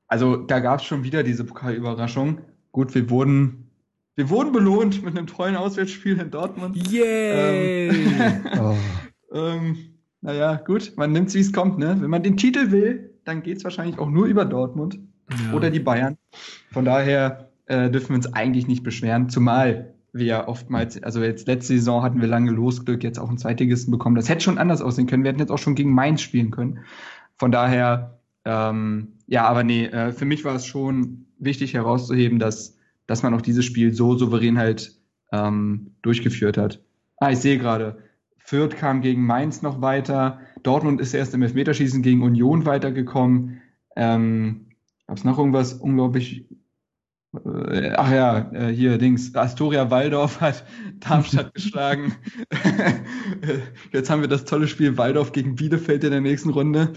also da gab es schon wieder diese Pokalüberraschung. Gut, wir wurden, wir wurden belohnt mit einem tollen Auswärtsspiel in Dortmund. Yay! Ähm, oh. *laughs* *laughs* ähm, naja, gut, man nimmt es, wie es kommt, ne? Wenn man den Titel will, dann geht es wahrscheinlich auch nur über Dortmund ja. oder die Bayern. Von daher äh, dürfen wir uns eigentlich nicht beschweren, zumal wir ja oftmals, also jetzt letzte Saison hatten wir lange Losglück, jetzt auch einen Zweitligisten bekommen. Das hätte schon anders aussehen können. Wir hätten jetzt auch schon gegen Mainz spielen können. Von daher, ähm, ja, aber nee, äh, für mich war es schon wichtig herauszuheben, dass, dass man auch dieses Spiel so souverän halt ähm, durchgeführt hat. Ah, ich sehe gerade, Fürth kam gegen Mainz noch weiter. Dortmund ist erst im Elfmeterschießen gegen Union weitergekommen. Ähm, Gab es noch irgendwas unglaublich äh, ach ja, äh, hier Dings, Astoria Waldorf hat *laughs* Darmstadt geschlagen. *laughs* Jetzt haben wir das tolle Spiel Waldorf gegen Bielefeld in der nächsten Runde.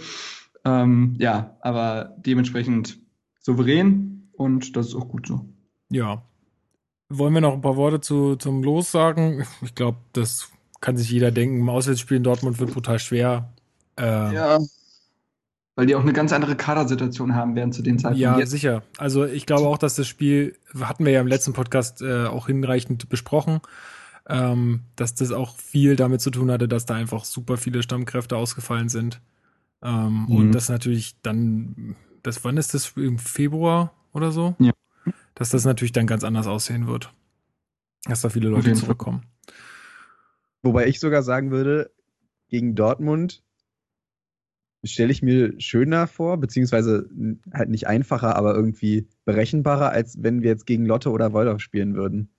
Ähm, ja, aber dementsprechend souverän und das ist auch gut so. Ja. Wollen wir noch ein paar Worte zu, zum Los sagen? Ich glaube, das kann sich jeder denken. Im Auswärtsspiel in Dortmund wird brutal schwer. Äh, ja. Weil die auch eine ganz andere Kadersituation haben werden zu den Zeiten. Ja, jetzt. sicher. Also ich glaube auch, dass das Spiel, hatten wir ja im letzten Podcast äh, auch hinreichend besprochen, ähm, dass das auch viel damit zu tun hatte, dass da einfach super viele Stammkräfte ausgefallen sind. Ähm, mhm. Und das natürlich dann, das, wann ist das? Im Februar oder so? Ja. Dass das natürlich dann ganz anders aussehen wird. Dass da viele Leute zurückkommen. Wobei ich sogar sagen würde, gegen Dortmund stelle ich mir schöner vor, beziehungsweise halt nicht einfacher, aber irgendwie berechenbarer, als wenn wir jetzt gegen Lotte oder Waldorf spielen würden.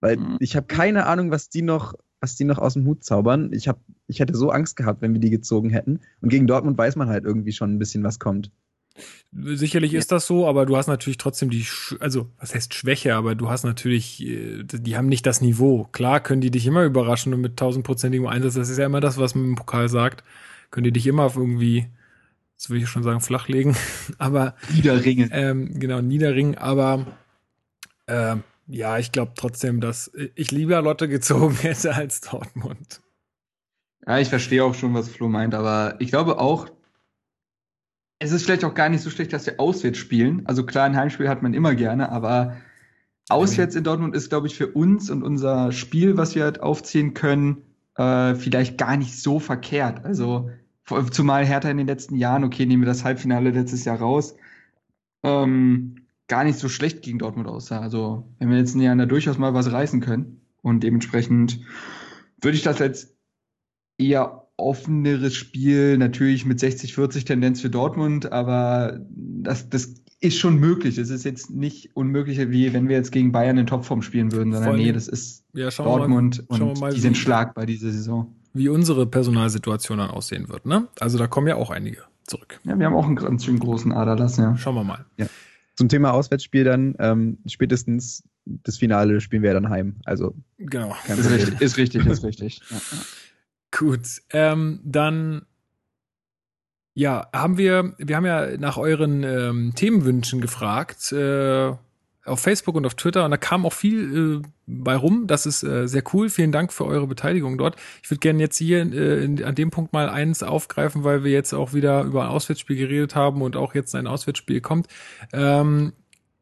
Weil mhm. ich habe keine Ahnung, was die noch, was die noch aus dem Hut zaubern. Ich hab, ich hätte so Angst gehabt, wenn wir die gezogen hätten. Und gegen Dortmund weiß man halt irgendwie schon ein bisschen, was kommt. Sicherlich ja. ist das so, aber du hast natürlich trotzdem die, also was heißt Schwäche, aber du hast natürlich, äh, die haben nicht das Niveau. Klar können die dich immer überraschen und mit tausendprozentigem Einsatz, das ist ja immer das, was man im Pokal sagt können die dich immer auf irgendwie, das will ich schon sagen, flachlegen, *laughs* aber niederringen. Ähm, genau, niederringen, aber äh, ja, ich glaube trotzdem, dass ich lieber Lotte gezogen *laughs* hätte als Dortmund. Ja, ich verstehe auch schon, was Flo meint, aber ich glaube auch, es ist vielleicht auch gar nicht so schlecht, dass wir auswärts spielen. Also klar, ein Heimspiel hat man immer gerne, aber auswärts in Dortmund ist, glaube ich, für uns und unser Spiel, was wir halt aufziehen können, äh, vielleicht gar nicht so verkehrt. Also zumal Hertha in den letzten Jahren, okay, nehmen wir das Halbfinale letztes Jahr raus, ähm, gar nicht so schlecht gegen Dortmund aussah. Also wenn wir jetzt Jahr da durchaus mal was reißen können und dementsprechend würde ich das als eher offeneres Spiel, natürlich mit 60-40 Tendenz für Dortmund, aber das, das ist schon möglich. Es ist jetzt nicht unmöglich, wie wenn wir jetzt gegen Bayern in Topform spielen würden, sondern nee, das ist ja, Dortmund mal, und mal, die sind schlagbar diese Saison. Wie unsere Personalsituation dann aussehen wird, ne? Also da kommen ja auch einige zurück. Ja, wir haben auch einen ganz schön großen Aderlass, ja. Schauen wir mal. Ja. Zum Thema Auswärtsspiel dann, ähm, spätestens das Finale spielen wir dann heim. Also genau. Ist richtig, ist richtig, ist *laughs* richtig. Ja, ja. Gut, ähm, dann ja, haben wir, wir haben ja nach euren ähm, Themenwünschen gefragt äh, auf Facebook und auf Twitter und da kam auch viel äh, bei rum. Das ist äh, sehr cool. Vielen Dank für eure Beteiligung dort. Ich würde gerne jetzt hier äh, in, an dem Punkt mal eins aufgreifen, weil wir jetzt auch wieder über ein Auswärtsspiel geredet haben und auch jetzt ein Auswärtsspiel kommt. Ähm,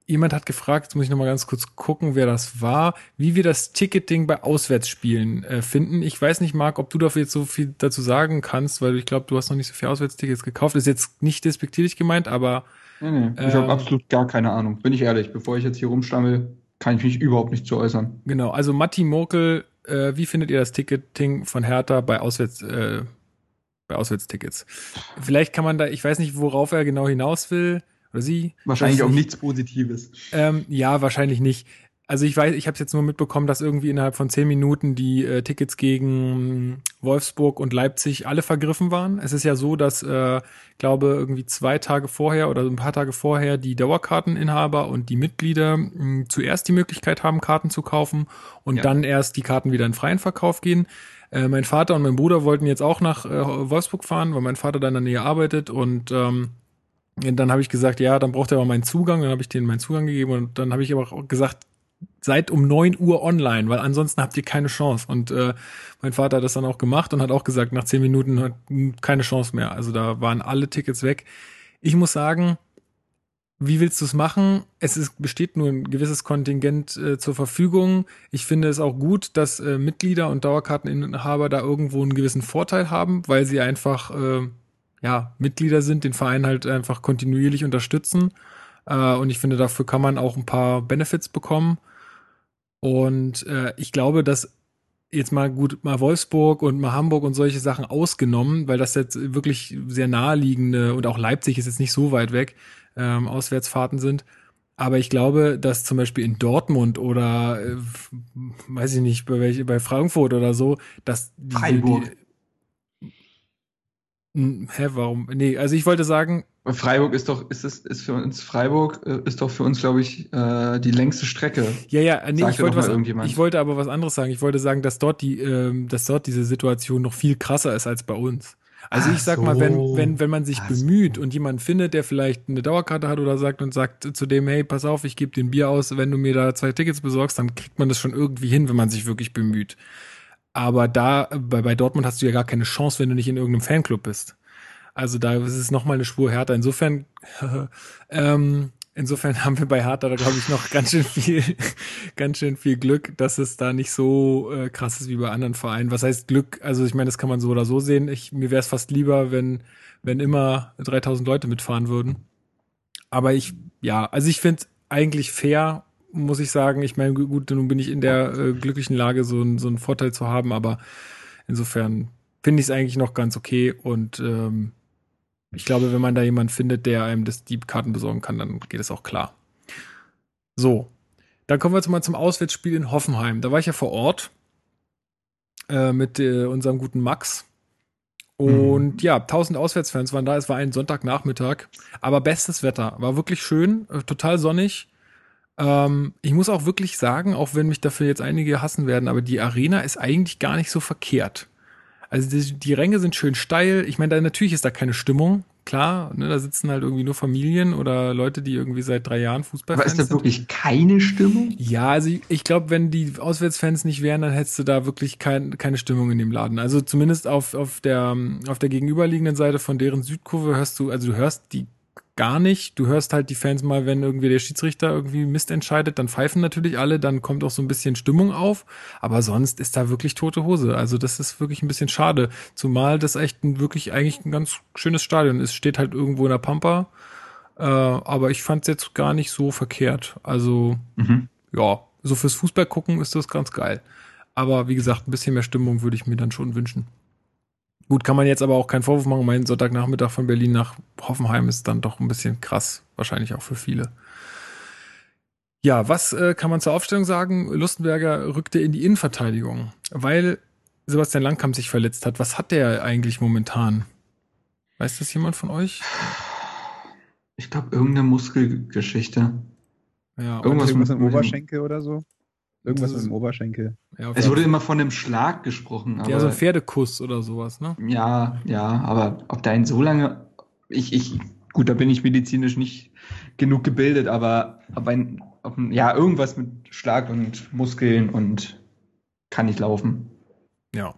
jemand hat gefragt, jetzt muss ich nochmal ganz kurz gucken, wer das war, wie wir das Ticketing bei Auswärtsspielen äh, finden. Ich weiß nicht, Marc, ob du dafür jetzt so viel dazu sagen kannst, weil ich glaube, du hast noch nicht so viele Auswärtstickets gekauft. Ist jetzt nicht despektierlich gemeint, aber. Nee, nee, ich ähm, habe absolut gar keine Ahnung. Bin ich ehrlich, bevor ich jetzt hier rumstammel, kann ich mich überhaupt nicht zu äußern. Genau, also Matti Mokel, äh, wie findet ihr das Ticketing von Hertha bei Auswärts, äh, bei Auswärtstickets? Vielleicht kann man da, ich weiß nicht, worauf er genau hinaus will oder sie. Wahrscheinlich auch nichts Positives. Ähm, ja, wahrscheinlich nicht. Also ich weiß, ich habe es jetzt nur mitbekommen, dass irgendwie innerhalb von zehn Minuten die äh, Tickets gegen Wolfsburg und Leipzig alle vergriffen waren. Es ist ja so, dass äh, glaube irgendwie zwei Tage vorher oder ein paar Tage vorher die Dauerkarteninhaber und die Mitglieder mh, zuerst die Möglichkeit haben, Karten zu kaufen und ja. dann erst die Karten wieder in freien Verkauf gehen. Äh, mein Vater und mein Bruder wollten jetzt auch nach äh, Wolfsburg fahren, weil mein Vater da in der Nähe arbeitet und ähm, und dann habe ich gesagt, ja, dann braucht er aber meinen Zugang. Dann habe ich denen meinen Zugang gegeben und dann habe ich aber auch gesagt, seid um neun Uhr online, weil ansonsten habt ihr keine Chance. Und äh, mein Vater hat das dann auch gemacht und hat auch gesagt, nach zehn Minuten hat keine Chance mehr. Also da waren alle Tickets weg. Ich muss sagen, wie willst du es machen? Es ist, besteht nur ein gewisses Kontingent äh, zur Verfügung. Ich finde es auch gut, dass äh, Mitglieder und Dauerkarteninhaber da irgendwo einen gewissen Vorteil haben, weil sie einfach äh, ja, Mitglieder sind, den Verein halt einfach kontinuierlich unterstützen. Äh, und ich finde, dafür kann man auch ein paar Benefits bekommen. Und äh, ich glaube, dass jetzt mal gut, mal Wolfsburg und mal Hamburg und solche Sachen ausgenommen, weil das jetzt wirklich sehr naheliegende und auch Leipzig ist jetzt nicht so weit weg, ähm, Auswärtsfahrten sind. Aber ich glaube, dass zum Beispiel in Dortmund oder äh, weiß ich nicht, bei welche, bei Frankfurt oder so, dass die, Freiburg. Die, hä, warum? Nee, also ich wollte sagen. Freiburg ist doch, ist es, ist für uns, Freiburg äh, ist doch für uns, glaube ich, äh, die längste Strecke. Ja, ja, nee, ich wollte, was, ich wollte aber was anderes sagen. Ich wollte sagen, dass dort die, ähm, dass dort diese Situation noch viel krasser ist als bei uns. Also Ach ich sag so. mal, wenn, wenn, wenn man sich Ach bemüht so. und jemand findet, der vielleicht eine Dauerkarte hat oder sagt und sagt zu dem, hey, pass auf, ich gebe dir ein Bier aus, wenn du mir da zwei Tickets besorgst, dann kriegt man das schon irgendwie hin, wenn man sich wirklich bemüht. Aber da, bei, bei Dortmund hast du ja gar keine Chance, wenn du nicht in irgendeinem Fanclub bist. Also da ist es nochmal eine Spur härter. Insofern, *laughs* ähm, insofern haben wir bei Hertha da glaube ich noch ganz schön viel, *laughs* ganz schön viel Glück, dass es da nicht so äh, krass ist wie bei anderen Vereinen. Was heißt Glück? Also ich meine, das kann man so oder so sehen. Ich, mir wäre es fast lieber, wenn, wenn immer 3000 Leute mitfahren würden. Aber ich, ja, also ich finde eigentlich fair, muss ich sagen. Ich meine, gut, nun bin ich in der äh, glücklichen Lage, so, so einen Vorteil zu haben, aber insofern finde ich es eigentlich noch ganz okay und ähm, ich glaube, wenn man da jemanden findet, der einem das die Karten besorgen kann, dann geht es auch klar. So, dann kommen wir jetzt mal zum Auswärtsspiel in Hoffenheim. Da war ich ja vor Ort äh, mit äh, unserem guten Max. Und mhm. ja, 1000 Auswärtsfans waren da. Es war ein Sonntagnachmittag, aber bestes Wetter. War wirklich schön, äh, total sonnig. Ähm, ich muss auch wirklich sagen, auch wenn mich dafür jetzt einige hassen werden, aber die Arena ist eigentlich gar nicht so verkehrt. Also die, die Ränge sind schön steil. Ich meine, da natürlich ist da keine Stimmung. Klar, ne, da sitzen halt irgendwie nur Familien oder Leute, die irgendwie seit drei Jahren Fußball Aber ist da wirklich keine Stimmung? Ja, also ich, ich glaube, wenn die Auswärtsfans nicht wären, dann hättest du da wirklich kein, keine Stimmung in dem Laden. Also zumindest auf, auf, der, auf der gegenüberliegenden Seite von deren Südkurve hörst du, also du hörst die gar nicht. Du hörst halt die Fans mal, wenn irgendwie der Schiedsrichter irgendwie Mist entscheidet, dann pfeifen natürlich alle, dann kommt auch so ein bisschen Stimmung auf. Aber sonst ist da wirklich tote Hose. Also das ist wirklich ein bisschen schade. Zumal das echt ein, wirklich eigentlich ein ganz schönes Stadion ist. Steht halt irgendwo in der Pampa. Äh, aber ich fand es jetzt gar nicht so verkehrt. Also mhm. ja, so fürs Fußball gucken ist das ganz geil. Aber wie gesagt, ein bisschen mehr Stimmung würde ich mir dann schon wünschen. Gut, kann man jetzt aber auch keinen Vorwurf machen. Mein Sonntagnachmittag von Berlin nach Hoffenheim ist dann doch ein bisschen krass. Wahrscheinlich auch für viele. Ja, was äh, kann man zur Aufstellung sagen? Lustenberger rückte in die Innenverteidigung, weil Sebastian Langkamp sich verletzt hat. Was hat der eigentlich momentan? Weiß das jemand von euch? Ich glaube, irgendeine Muskelgeschichte. Ja, irgendwas, irgendwas mit dem Oberschenkel oder so? Irgendwas mit dem Oberschenkel. Ja, es wurde immer von einem Schlag gesprochen. Aber, ja, so ein Pferdekuss oder sowas, ne? Ja, ja, aber ob da ein so lange, ich, ich, gut, da bin ich medizinisch nicht genug gebildet, aber, aber ein, ob, ja, irgendwas mit Schlag und Muskeln und kann nicht laufen. Ja.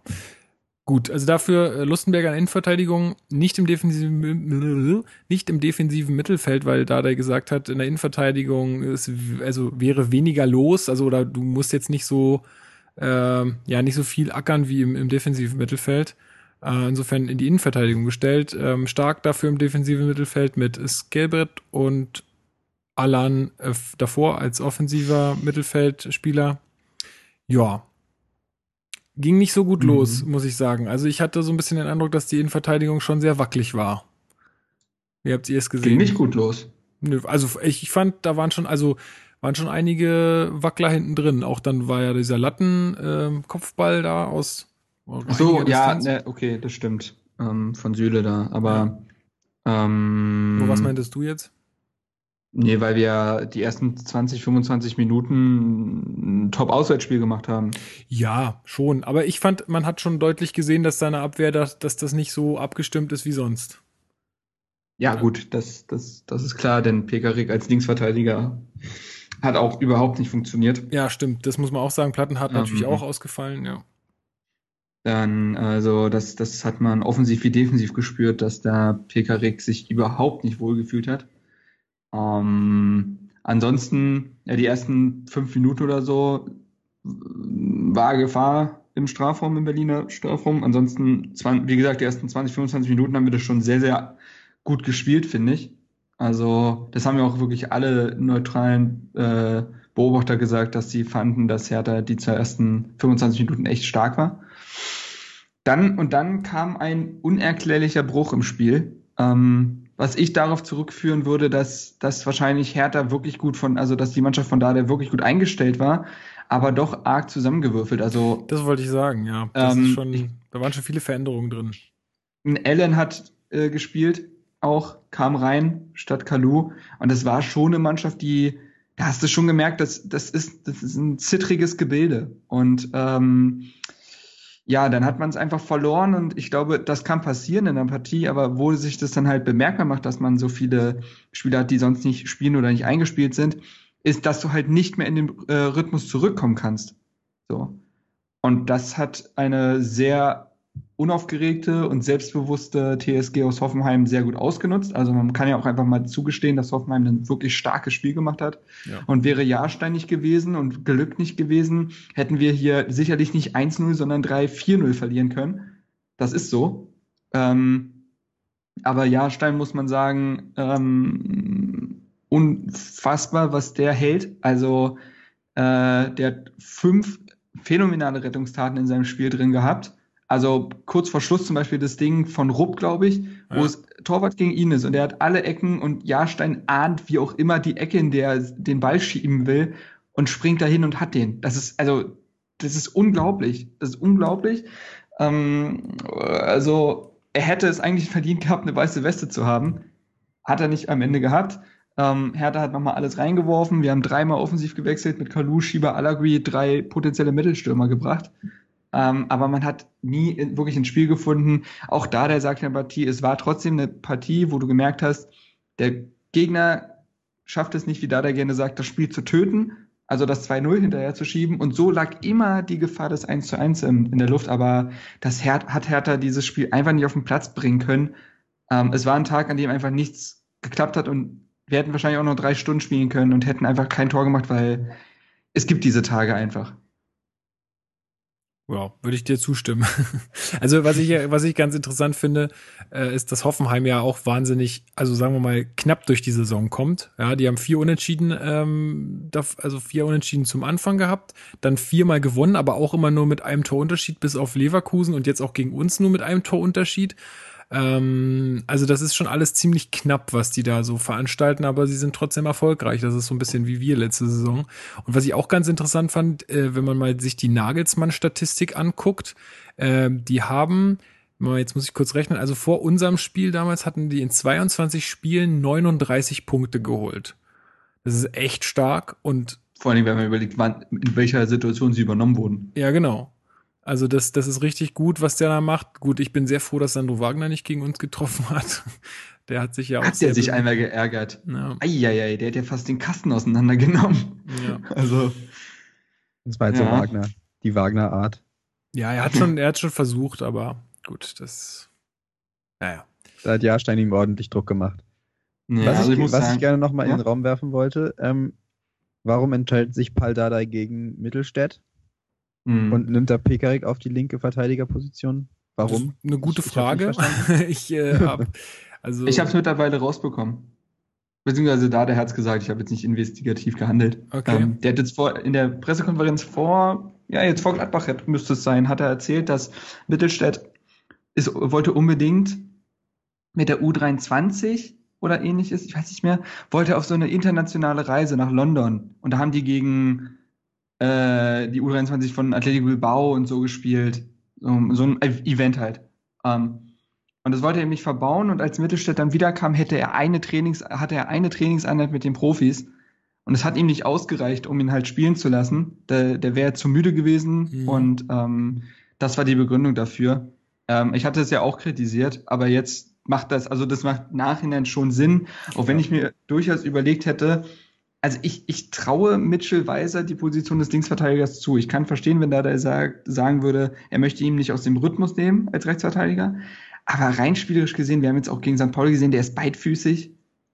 Gut, also dafür äh, Lustenberger in Innenverteidigung nicht im defensiven nicht im defensiven Mittelfeld, weil da der gesagt hat, in der Innenverteidigung ist also wäre weniger los, also oder du musst jetzt nicht so äh, ja nicht so viel ackern wie im, im defensiven Mittelfeld. Äh, insofern in die Innenverteidigung gestellt. Ähm, stark dafür im defensiven Mittelfeld mit Skelbrett und Alan äh, davor als offensiver Mittelfeldspieler. Ja, ging nicht so gut mhm. los, muss ich sagen. Also ich hatte so ein bisschen den Eindruck, dass die Innenverteidigung schon sehr wackelig war. Wie habt ihr es gesehen? Ging nicht gut los. Nö, also ich, ich fand, da waren schon, also waren schon einige Wackler hinten drin. Auch dann war ja dieser Latten-Kopfball ähm, da aus. Ach so, ja, ne, okay, das stimmt. Ähm, von Süle da. Aber ja. ähm, Wo, was meintest du jetzt? Nee, weil wir die ersten 20, 25 Minuten ein Top-Auswärtsspiel gemacht haben. Ja, schon. Aber ich fand, man hat schon deutlich gesehen, dass seine Abwehr, dass, dass das nicht so abgestimmt ist wie sonst. Ja, gut, das, das, das ist klar, denn Pekarik als Linksverteidiger hat auch überhaupt nicht funktioniert. Ja, stimmt. Das muss man auch sagen. Platten hat natürlich auch ausgefallen, ja. Dann, also, das, das hat man offensiv wie defensiv gespürt, dass da Pekarik sich überhaupt nicht wohlgefühlt hat. Ähm, ansonsten, ja, die ersten fünf Minuten oder so war Gefahr im Strafraum, im Berliner Strafraum. Ansonsten, wie gesagt, die ersten 20, 25 Minuten haben wir das schon sehr, sehr gut gespielt, finde ich. Also, das haben ja auch wirklich alle neutralen äh, Beobachter gesagt, dass sie fanden, dass Hertha die zwei ersten 25 Minuten echt stark war. Dann, und dann kam ein unerklärlicher Bruch im Spiel. Ähm, was ich darauf zurückführen würde, dass das wahrscheinlich Hertha wirklich gut von, also dass die Mannschaft von da der wirklich gut eingestellt war, aber doch arg zusammengewürfelt. Also das wollte ich sagen, ja. Das ähm, ist schon, da waren schon viele Veränderungen drin. Allen hat äh, gespielt, auch kam rein statt Kalu. Und das war schon eine Mannschaft, die, da hast du schon gemerkt, dass das ist, das ist ein zittriges Gebilde. Und ähm, ja, dann hat man es einfach verloren und ich glaube, das kann passieren in einer Partie, aber wo sich das dann halt bemerkbar macht, dass man so viele Spieler hat, die sonst nicht spielen oder nicht eingespielt sind, ist, dass du halt nicht mehr in den äh, Rhythmus zurückkommen kannst. So. Und das hat eine sehr unaufgeregte und selbstbewusste TSG aus Hoffenheim sehr gut ausgenutzt. Also man kann ja auch einfach mal zugestehen, dass Hoffenheim ein wirklich starkes Spiel gemacht hat. Ja. Und wäre Jahrstein nicht gewesen und Glück nicht gewesen, hätten wir hier sicherlich nicht 1-0, sondern 3-4-0 verlieren können. Das ist so. Ähm, aber Jahrstein muss man sagen, ähm, unfassbar, was der hält. Also äh, der hat fünf phänomenale Rettungstaten in seinem Spiel drin gehabt also kurz vor Schluss zum Beispiel das Ding von Rupp, glaube ich, wo ja. es Torwart gegen ihn ist und er hat alle Ecken und Jahrstein ahnt, wie auch immer, die Ecke, in der er den Ball schieben will und springt dahin und hat den. Das ist, also, das ist unglaublich. Das ist unglaublich. Ähm, also, er hätte es eigentlich verdient gehabt, eine weiße Weste zu haben. Hat er nicht am Ende gehabt. Ähm, Hertha hat nochmal alles reingeworfen. Wir haben dreimal offensiv gewechselt mit Kalu, Schieber, Alagui, drei potenzielle Mittelstürmer gebracht. Ähm, aber man hat nie wirklich ein Spiel gefunden. Auch da der sagt in der Partie, es war trotzdem eine Partie, wo du gemerkt hast, der Gegner schafft es nicht, wie da der gerne sagt, das Spiel zu töten, also das 2-0 hinterher zu schieben. Und so lag immer die Gefahr des 1 zu 1 in, in der Luft. Aber das Her hat Hertha dieses Spiel einfach nicht auf den Platz bringen können. Ähm, es war ein Tag, an dem einfach nichts geklappt hat und wir hätten wahrscheinlich auch noch drei Stunden spielen können und hätten einfach kein Tor gemacht, weil es gibt diese Tage einfach. Ja, würde ich dir zustimmen. *laughs* Also was ich was ich ganz interessant finde, äh, ist, dass Hoffenheim ja auch wahnsinnig, also sagen wir mal knapp durch die Saison kommt. Ja, die haben vier Unentschieden, ähm, also vier Unentschieden zum Anfang gehabt, dann viermal gewonnen, aber auch immer nur mit einem Torunterschied bis auf Leverkusen und jetzt auch gegen uns nur mit einem Torunterschied. Ähm, also das ist schon alles ziemlich knapp, was die da so veranstalten, aber sie sind trotzdem erfolgreich. Das ist so ein bisschen wie wir letzte Saison. Und was ich auch ganz interessant fand, äh, wenn man mal sich die Nagelsmann-Statistik anguckt, äh, die haben Jetzt muss ich kurz rechnen. Also vor unserem Spiel damals hatten die in 22 Spielen 39 Punkte geholt. Das ist echt stark und vor allem, wenn man überlegt, wann, in welcher Situation sie übernommen wurden. Ja, genau. Also das, das ist richtig gut, was der da macht. Gut, ich bin sehr froh, dass Sandro Wagner nicht gegen uns getroffen *laughs* hat. Der hat sich ja auch. Hat der sich einmal geärgert? Ja. Eieiei, der hat ja fast den Kasten auseinandergenommen. Ja. *laughs* Also. Das war jetzt ja. so Wagner. Die Wagner-Art. Ja, er hat schon, er hat schon versucht, aber gut, das. Naja. Da hat Jahrstein ihm ordentlich Druck gemacht. Ja, was also ich, ich was sagen, ich gerne nochmal ja? in den Raum werfen wollte, ähm, warum entscheidet sich Paldada gegen Mittelstädt? Mhm. Und nimmt da Pekarik auf die linke Verteidigerposition? Warum? Eine gute ich, Frage. *laughs* Ich, äh, hab, *laughs* also ich habe es mittlerweile rausbekommen. Beziehungsweise da, der hat es gesagt, ich habe jetzt nicht investigativ gehandelt. Okay. Ähm, der hat jetzt vor, in der Pressekonferenz vor, ja, jetzt vor Gladbach müsste es sein, hat er erzählt, dass Mittelstädt ist, wollte unbedingt mit der U23 oder ähnliches, ich weiß nicht mehr, wollte auf so eine internationale Reise nach London. Und da haben die gegen äh, die U23 von Atletico Bilbao und so gespielt. So, so ein Event halt. Ähm, und das wollte er nicht verbauen und als Mittelstädt dann wiederkam, hätte er eine Trainings, hatte er eine Trainingseinheit mit den Profis. Und es hat ihm nicht ausgereicht, um ihn halt spielen zu lassen. Der, der wäre zu müde gewesen mhm. und ähm, das war die Begründung dafür. Ähm, ich hatte es ja auch kritisiert, aber jetzt macht das, also das macht nachhinein schon Sinn, auch wenn ich mir durchaus überlegt hätte, also ich, ich traue Mitchell Weiser die Position des Linksverteidigers zu. Ich kann verstehen, wenn da der sagt, sagen würde, er möchte ihn nicht aus dem Rhythmus nehmen als Rechtsverteidiger. Aber rein spielerisch gesehen, wir haben jetzt auch gegen St. Pauli gesehen, der ist beidfüßig.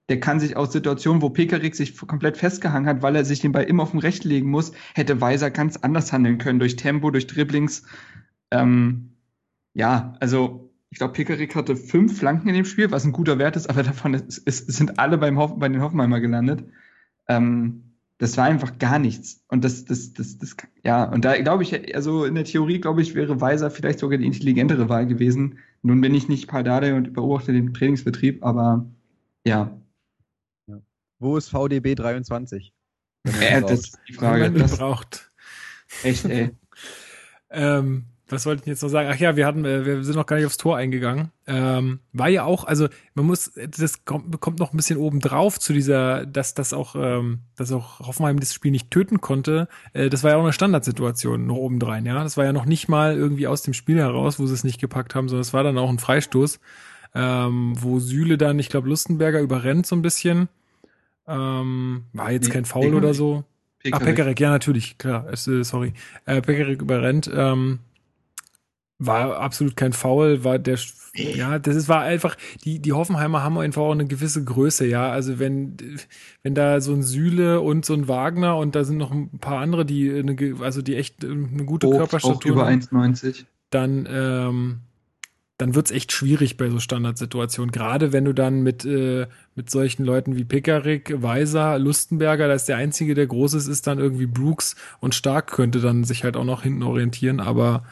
Der kann sich aus Situationen, wo Pekarik sich komplett festgehangen hat, weil er sich den Ball immer auf dem Recht legen muss, hätte Weiser ganz anders handeln können, durch Tempo, durch Dribblings. Ähm, ja, also ich glaube, Pekarik hatte fünf Flanken in dem Spiel, was ein guter Wert ist, aber davon ist, ist, sind alle beim Hoff, bei den Hoffenheimer gelandet. Ähm, das war einfach gar nichts. Und das, das, das, das, ja, und da glaube ich, also in der Theorie, glaube ich, wäre Weiser vielleicht sogar die intelligentere Wahl gewesen. Nun bin ich nicht Paldade und beobachte den Trainingsbetrieb, aber ja. ja. Wo ist VDB 23? Äh, das ist die Frage. Wenn man das braucht. Echt, ey. *laughs* ähm, was wollte ich jetzt noch sagen? Ach ja, wir hatten, äh, wir sind noch gar nicht aufs Tor eingegangen. Ähm, war ja auch, also man muss, das kommt, kommt noch ein bisschen oben drauf zu dieser, dass das auch, ähm, dass auch Hoffenheim das Spiel nicht töten konnte. Äh, das war ja auch eine Standardsituation noch obendrein, ja. Das war ja noch nicht mal irgendwie aus dem Spiel heraus, wo sie es nicht gepackt haben, sondern es war dann auch ein Freistoß, ähm, wo Sühle dann, ich glaube, Lustenberger überrennt so ein bisschen. Ähm, war jetzt kein Foul oder so. Pekarek. Ach, Pekarek, ja, natürlich, klar, äh, sorry. Äh, Pekarek überrennt, ähm, war absolut kein Foul, war der, ja, das ist, war einfach, die, die Hoffenheimer haben einfach auch eine gewisse Größe, ja. Also wenn, wenn da so ein Sühle und so ein Wagner und da sind noch ein paar andere, die eine, also die echt eine gute Obst, Körperstatur auch über 1,90. Dann, ähm, dann wird's echt schwierig bei so Standardsituationen. Gerade wenn du dann mit, äh, mit solchen Leuten wie Pickerick, Weiser, Lustenberger, da ist der einzige, der groß ist, ist dann irgendwie Brooks und Stark könnte dann sich halt auch noch hinten orientieren, aber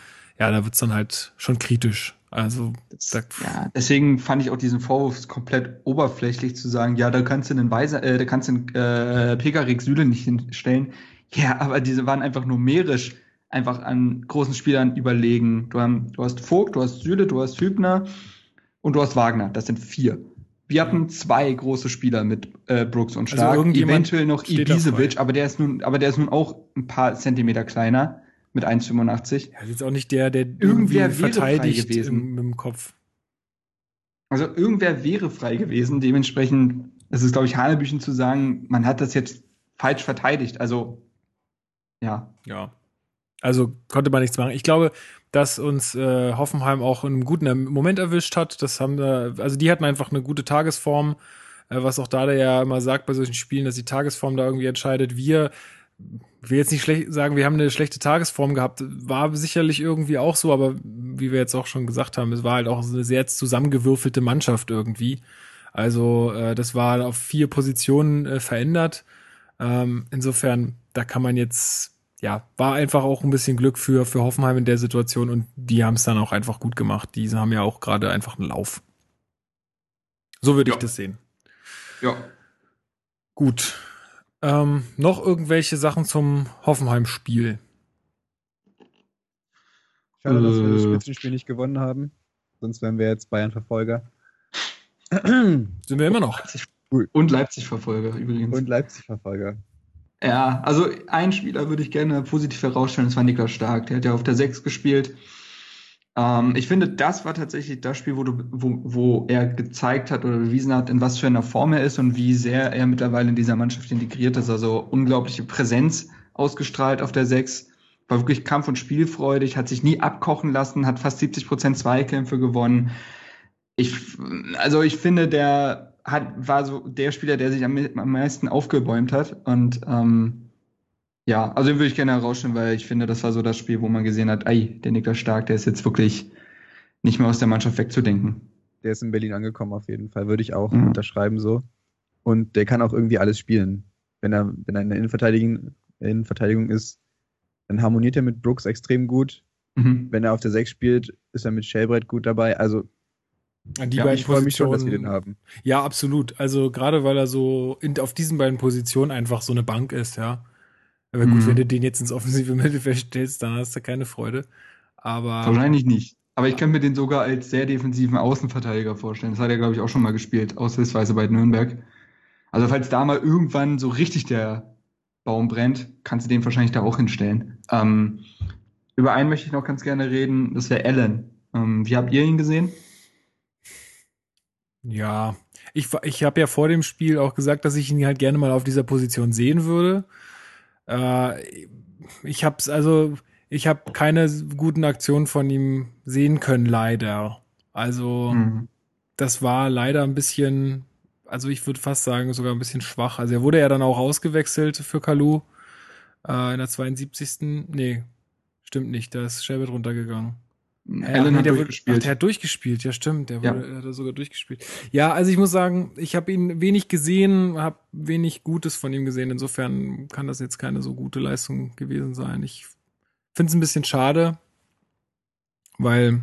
ja, da wird's dann halt schon kritisch. Also das, ja, deswegen fand ich auch diesen Vorwurf komplett oberflächlich zu sagen, ja, da kannst du einen Weiser, äh, da kannst du einen äh, Pekarik Süle nicht hinstellen. Ja, aber diese waren einfach numerisch einfach an großen Spielern überlegen. Du, haben, du hast Vogt, du hast Süle, du hast Hübner und du hast Wagner. Das sind vier. Wir hatten zwei große Spieler mit äh, Brooks und also Stark, also eventuell noch Ibisevic, aber der ist nun, aber der ist nun auch ein paar Zentimeter kleiner mit 1,85. Ja, das ist auch nicht der, der irgendwer verteidigt gewesen. Im, im Kopf. Also irgendwer wäre frei gewesen. Dementsprechend, es ist, glaube ich, Hanebüchen zu sagen, man hat das jetzt falsch verteidigt. Also, ja. Ja. Also konnte man nichts machen. Ich glaube, dass uns äh, Hoffenheim auch in einem guten Moment erwischt hat. Das haben wir, also die hatten einfach eine gute Tagesform, äh, was auch da der ja immer sagt bei solchen Spielen, dass die Tagesform da irgendwie entscheidet. Wir will jetzt nicht schlecht sagen, wir haben eine schlechte Tagesform gehabt. War sicherlich irgendwie auch so, aber wie wir jetzt auch schon gesagt haben, es war halt auch eine sehr zusammengewürfelte Mannschaft irgendwie. Also äh, das war auf vier Positionen äh, verändert. Ähm, insofern, da kann man jetzt, ja, war einfach auch ein bisschen Glück für, für Hoffenheim in der Situation und die haben es dann auch einfach gut gemacht. Die haben ja auch gerade einfach einen Lauf. So würde ja. ich das sehen. Ja. Gut. Ähm, noch irgendwelche Sachen zum Hoffenheim-Spiel? Schade, dass wir das äh. Spitzenspiel nicht gewonnen haben. Sonst wären wir jetzt Bayern-Verfolger. Sind wir immer noch. Und Leipzig-Verfolger übrigens. Und Leipzig-Verfolger. Ja, also ein Spieler würde ich gerne positiv herausstellen, das war Niklas Stark. Der hat ja auf der 6 gespielt. Ähm, ich finde, das war tatsächlich das Spiel, wo, du, wo, wo er gezeigt hat oder bewiesen hat, in was für einer Form er ist und wie sehr er mittlerweile in dieser Mannschaft integriert ist. Also unglaubliche Präsenz ausgestrahlt auf der Sechs. War wirklich Kampf- und Spielfreudig, hat sich nie abkochen lassen, hat fast 70 Prozent Zweikämpfe gewonnen. Ich, also ich finde, der hat, war so der Spieler, der sich am, am meisten aufgebäumt hat und ähm, ja, also den würde ich gerne herausstellen, weil ich finde, das war so das Spiel, wo man gesehen hat, ey, der Niklas Stark, der ist jetzt wirklich nicht mehr aus der Mannschaft wegzudenken. Der ist in Berlin angekommen auf jeden Fall, würde ich auch mhm. unterschreiben so. Und der kann auch irgendwie alles spielen. Wenn er, wenn er in der Innenverteidigung, Innenverteidigung ist, dann harmoniert er mit Brooks extrem gut. Mhm. Wenn er auf der 6 spielt, ist er mit Shelbrett gut dabei. Also die ja, ich freue mich schon, dass wir den haben. Ja, absolut. Also gerade weil er so in, auf diesen beiden Positionen einfach so eine Bank ist, ja. Aber gut, mhm. wenn du den jetzt ins offensive *laughs* Mittelfeld stellst, dann hast du keine Freude. Aber. Wahrscheinlich nicht. Aber ich kann mir den sogar als sehr defensiven Außenverteidiger vorstellen. Das hat er, glaube ich, auch schon mal gespielt, aushilfsweise bei Nürnberg. Also falls da mal irgendwann so richtig der Baum brennt, kannst du den wahrscheinlich da auch hinstellen. Ähm, über einen möchte ich noch ganz gerne reden, das wäre Allen. Ähm, wie habt ihr ihn gesehen? Ja, ich, ich habe ja vor dem Spiel auch gesagt, dass ich ihn halt gerne mal auf dieser Position sehen würde. Äh, ich hab's also, ich habe keine guten Aktionen von ihm sehen können, leider. Also, mhm. das war leider ein bisschen, also ich würde fast sagen, sogar ein bisschen schwach. Also er wurde ja dann auch ausgewechselt für Kalu äh, in der 72. Nee, stimmt nicht, da ist Sherbet runtergegangen. Allen hat durchgespielt. Ach, der hat durchgespielt, ja stimmt, der, wurde, ja. hat sogar durchgespielt. Ja, also ich muss sagen, ich habe ihn wenig gesehen, habe wenig Gutes von ihm gesehen. Insofern kann das jetzt keine so gute Leistung gewesen sein. Ich finde es ein bisschen schade, weil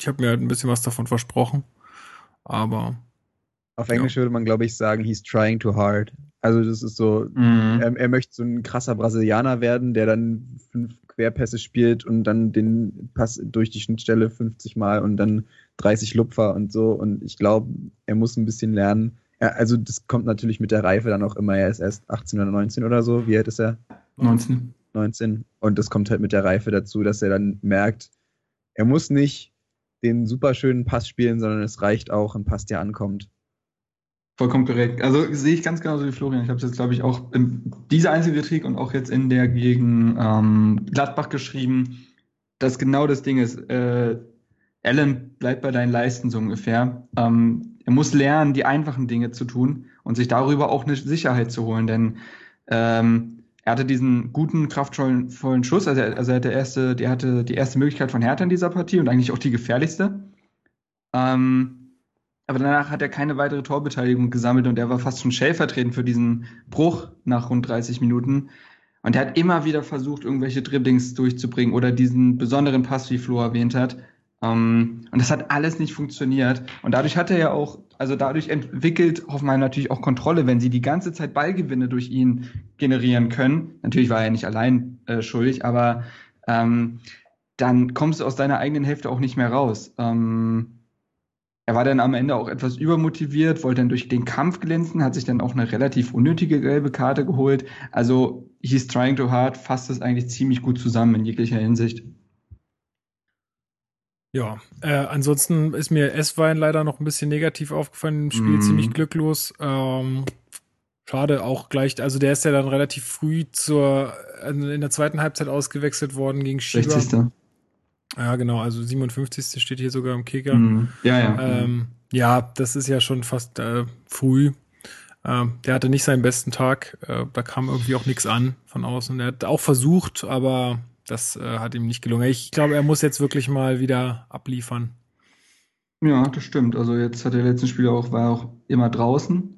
ich habe mir halt ein bisschen was davon versprochen. Aber auf Englisch ja. würde man, glaube ich, sagen, he's trying too hard. Also das ist so, mhm. er, er, möchte so ein krasser Brasilianer werden, der dann fünf Querpässe spielt und dann den Pass durch die Schnittstelle 50 Mal und dann 30 Lupfer und so. Und ich glaube, er muss ein bisschen lernen. Ja, also das kommt natürlich mit der Reife dann auch immer. Er ist erst 18 oder 19 oder so. Wie alt ist er? 19. 19. Und das kommt halt mit der Reife dazu, dass er dann merkt, er muss nicht den superschönen Pass spielen, sondern es reicht auch ein Pass, der ankommt. Vollkommen korrekt. Also sehe ich ganz genauso wie Florian. Ich habe es jetzt, glaube ich, auch in dieser einzige Krieg und auch jetzt in der gegen ähm, Gladbach geschrieben, dass genau das Ding ist. Äh, Allen bleibt bei deinen Leisten so ungefähr. Ähm, er muss lernen, die einfachen Dinge zu tun und sich darüber auch eine Sicherheit zu holen, denn ähm, er hatte diesen guten, kraftvollen Schuss, also, er, also er hatte, erste, der hatte die erste Möglichkeit von Hertha in dieser Partie und eigentlich auch die gefährlichste. Ähm, aber danach hat er keine weitere Torbeteiligung gesammelt und er war fast schon stellvertretend für diesen Bruch nach rund 30 Minuten. Und er hat immer wieder versucht, irgendwelche Dribblings durchzubringen oder diesen besonderen Pass, wie Flo erwähnt hat. Um, und das hat alles nicht funktioniert. Und dadurch hat er ja auch, also dadurch entwickelt Hoffenheim natürlich auch Kontrolle, wenn sie die ganze Zeit Ballgewinne durch ihn generieren können. Natürlich war er nicht allein äh, schuldig, aber ähm, dann kommst du aus deiner eigenen Hälfte auch nicht mehr raus. Ähm, er war dann am Ende auch etwas übermotiviert, wollte dann durch den Kampf glänzen, hat sich dann auch eine relativ unnötige gelbe Karte geholt. Also he's trying too hard, fasst das eigentlich ziemlich gut zusammen in jeglicher Hinsicht. Ja, äh, ansonsten ist mir S-Wein leider noch ein bisschen negativ aufgefallen im Spiel, mm. ziemlich glücklos. Ähm, schade auch gleich, also der ist ja dann relativ früh zur in der zweiten Halbzeit ausgewechselt worden gegen Schieber. 60. Ja, genau, also 57. steht hier sogar im Kicker. Mhm. Ja, ja. Ähm, ja, das ist ja schon fast äh, früh. Ähm, der hatte nicht seinen besten Tag. Äh, da kam irgendwie auch nichts an von außen. Er hat auch versucht, aber das äh, hat ihm nicht gelungen. Ich glaube, er muss jetzt wirklich mal wieder abliefern. Ja, das stimmt. Also jetzt hat der letzte Spieler auch, war auch immer draußen.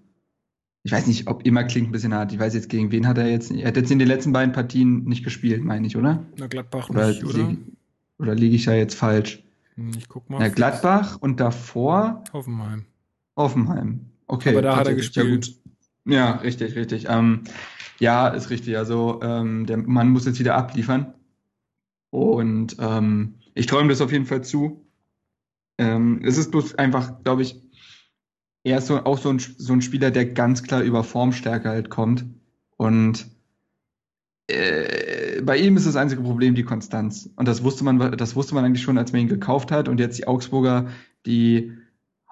Ich weiß nicht, ob immer klingt ein bisschen hart. Ich weiß jetzt, gegen wen hat er jetzt, er hat jetzt in den letzten beiden Partien nicht gespielt, meine ich, oder? Na, Gladbach oder nicht, oder? Oder liege ich ja jetzt falsch? Hm, ich guck mal. Na, Gladbach und davor? Hoffenheim. Hoffenheim. Okay. Aber da hat er gespielt. Ja, ja richtig, richtig. Ähm, ja, ist richtig. Also ähm, der Mann muss jetzt wieder abliefern. Und ähm, ich träume das auf jeden Fall zu. Ähm, es ist bloß einfach, glaube ich, er ist so, auch so ein, so ein Spieler, der ganz klar über Formstärke halt kommt. Und äh, bei ihm ist das einzige Problem die Konstanz. Und das wusste man, das wusste man eigentlich schon, als man ihn gekauft hat. Und jetzt die Augsburger, die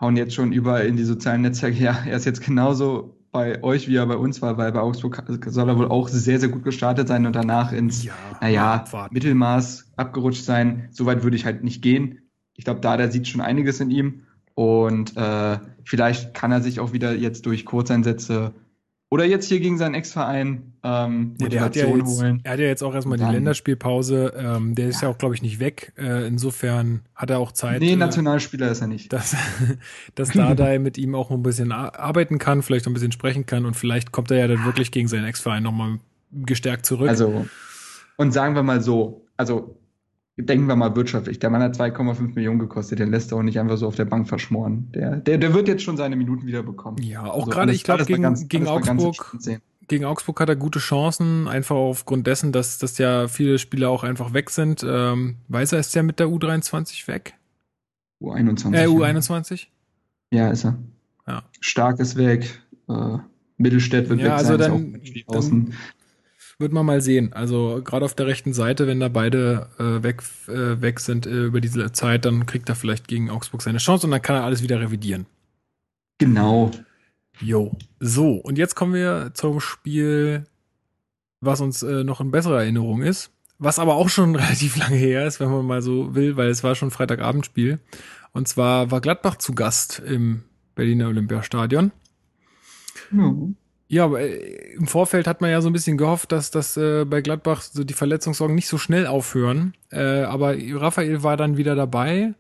hauen jetzt schon überall in die sozialen Netzwerke. Ja, er ist jetzt genauso bei euch, wie er bei uns war, weil bei Augsburg soll er wohl auch sehr, sehr gut gestartet sein und danach ins, ja, naja, Mittelmaß abgerutscht sein. Soweit würde ich halt nicht gehen. Ich glaube, da, der sieht schon einiges in ihm. Und äh, vielleicht kann er sich auch wieder jetzt durch Kurzeinsätze oder jetzt hier gegen seinen Ex-Verein ähm, Motivation ja, hat ja jetzt, holen. Er hat ja jetzt auch erstmal die Länderspielpause. Ähm, der ist ja. ja auch, glaube ich, nicht weg. Äh, insofern hat er auch Zeit. Nee, äh, Nationalspieler ist er nicht. Dass, *laughs* dass Dardai mit ihm auch ein bisschen arbeiten kann, vielleicht ein bisschen sprechen kann und vielleicht kommt er ja dann wirklich gegen seinen Ex-Verein nochmal gestärkt zurück. Also, und sagen wir mal so, also denken wir mal wirtschaftlich. Der Mann hat 2,5 Millionen gekostet, den lässt er auch nicht einfach so auf der Bank verschmoren. Der, der, der wird jetzt schon seine Minuten wieder bekommen. Ja, auch also gerade, ich glaube, gegen, ganz, gegen Augsburg, gegen Augsburg hat er gute Chancen, einfach aufgrund dessen, dass, dass ja viele Spieler auch einfach weg sind. Ähm, Weiser ist ja mit der U23 weg. U21. Äh, U21? Ja, ist er. Ja. Stark ist weg. Äh, Mittelstädt wird ja, weg also sein. Dann, dann, wird man mal sehen. Also gerade auf der rechten Seite, wenn da beide äh, weg, äh, weg sind äh, über diese Zeit, dann kriegt er vielleicht gegen Augsburg seine Chance und dann kann er alles wieder revidieren. Genau. Jo. So, und jetzt kommen wir zum Spiel, was uns äh, noch in besserer Erinnerung ist. Was aber auch schon *laughs* relativ lange her ist, wenn man mal so will, weil es war schon Freitagabendspiel. Und zwar war Gladbach zu Gast im Berliner Olympiastadion. Mhm. Ja, aber äh, im Vorfeld hat man ja so ein bisschen gehofft, dass das äh, bei Gladbach so die Verletzungssorgen nicht so schnell aufhören. Äh, aber Raphael war dann wieder dabei.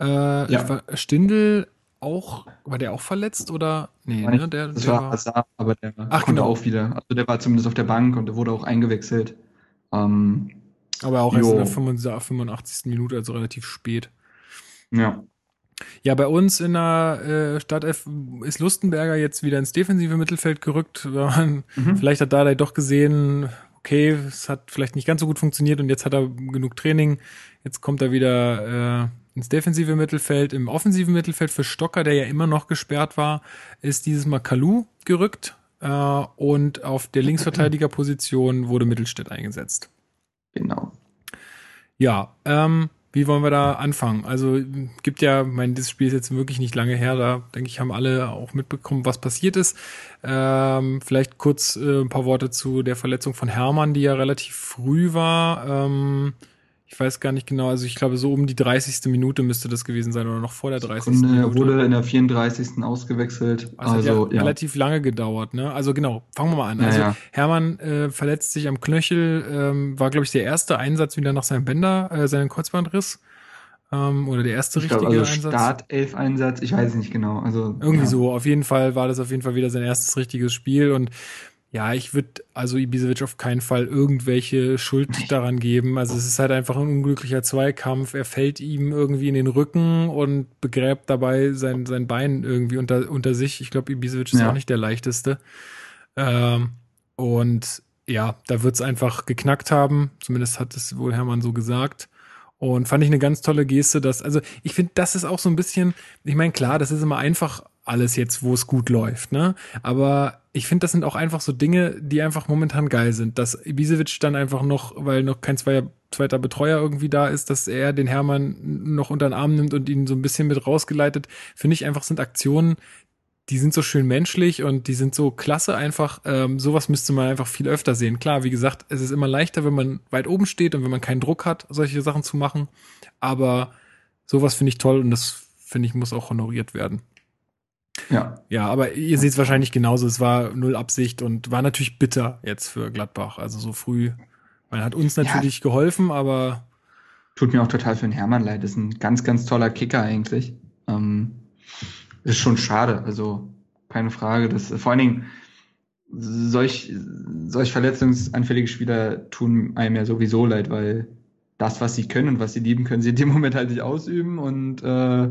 Äh, ja. war Stindel auch, war der auch verletzt oder? Nee, ne? Der, das der war Hazard, aber der Ach, konnte genau. auch wieder. Also der war zumindest auf der Bank und der wurde auch eingewechselt. Ähm, aber auch erst in der 85. Minute, also relativ spät. Ja. Ja, bei uns in der äh, Stadt F ist Lustenberger jetzt wieder ins defensive Mittelfeld gerückt. Mhm. Vielleicht hat Dardai doch gesehen, okay, es hat vielleicht nicht ganz so gut funktioniert und jetzt hat er genug Training. Jetzt kommt er wieder äh, ins defensive Mittelfeld. Im offensiven Mittelfeld für Stocker, der ja immer noch gesperrt war, ist dieses Mal Kalu gerückt. Äh, und auf der Linksverteidigerposition wurde Mittelstädt eingesetzt. Genau. Ja, ähm, wie wollen wir da anfangen? Also gibt ja, mein, dieses Spiel ist jetzt wirklich nicht lange her, da denke ich, haben alle auch mitbekommen, was passiert ist. Ähm, vielleicht kurz äh, ein paar Worte zu der Verletzung von Hermann, die ja relativ früh war. Ähm, ich weiß gar nicht genau, also ich glaube, so um die 30. Minute müsste das gewesen sein oder noch vor der 30. Sekunde, Minute. Er wurde in der 34. ausgewechselt. Also, also hat ja, ja, relativ lange gedauert, ne? Also genau, fangen wir mal an. Also ja, Hermann äh, verletzt sich am Knöchel, ähm, war, glaube ich, der erste Einsatz wieder nach seinem Bänder, äh, seinen Kreuzbandriss. Ähm, oder der erste ich richtige glaub, also Einsatz. Startelf-Einsatz, ich weiß nicht genau. Also irgendwie so. Auf jeden Fall war das auf jeden Fall wieder sein erstes richtiges Spiel und ja, ich würde also Ibisevic auf keinen Fall irgendwelche Schuld daran geben. Also es ist halt einfach ein unglücklicher Zweikampf. Er fällt ihm irgendwie in den Rücken und begräbt dabei sein, sein Bein irgendwie unter, unter sich. Ich glaube, Ibisevic ist ja. auch nicht der leichteste. Ähm, und ja, da wird es einfach geknackt haben. Zumindest hat es wohl Hermann so gesagt. Und fand ich eine ganz tolle Geste, dass, also ich finde, das ist auch so ein bisschen, ich meine, klar, das ist immer einfach alles jetzt, wo es gut läuft, ne? Aber ich finde, das sind auch einfach so Dinge, die einfach momentan geil sind. Dass Ibisevic dann einfach noch, weil noch kein zweier, zweiter Betreuer irgendwie da ist, dass er den Hermann noch unter den Arm nimmt und ihn so ein bisschen mit rausgeleitet, finde ich einfach sind Aktionen, die sind so schön menschlich und die sind so klasse einfach. Ähm, sowas müsste man einfach viel öfter sehen. Klar, wie gesagt, es ist immer leichter, wenn man weit oben steht und wenn man keinen Druck hat, solche Sachen zu machen. Aber sowas finde ich toll und das finde ich muss auch honoriert werden. Ja. Ja, aber ihr seht es wahrscheinlich genauso. Es war null Absicht und war natürlich bitter jetzt für Gladbach. Also so früh. Man hat uns natürlich ja. geholfen, aber. Tut mir auch total für den Hermann leid. Das ist ein ganz, ganz toller Kicker eigentlich. Ähm, ist schon schade. Also keine Frage. Das, vor allen Dingen, solch, solch verletzungsanfällige Spieler tun einem ja sowieso leid, weil das, was sie können und was sie lieben, können sie in dem Moment halt nicht ausüben und äh,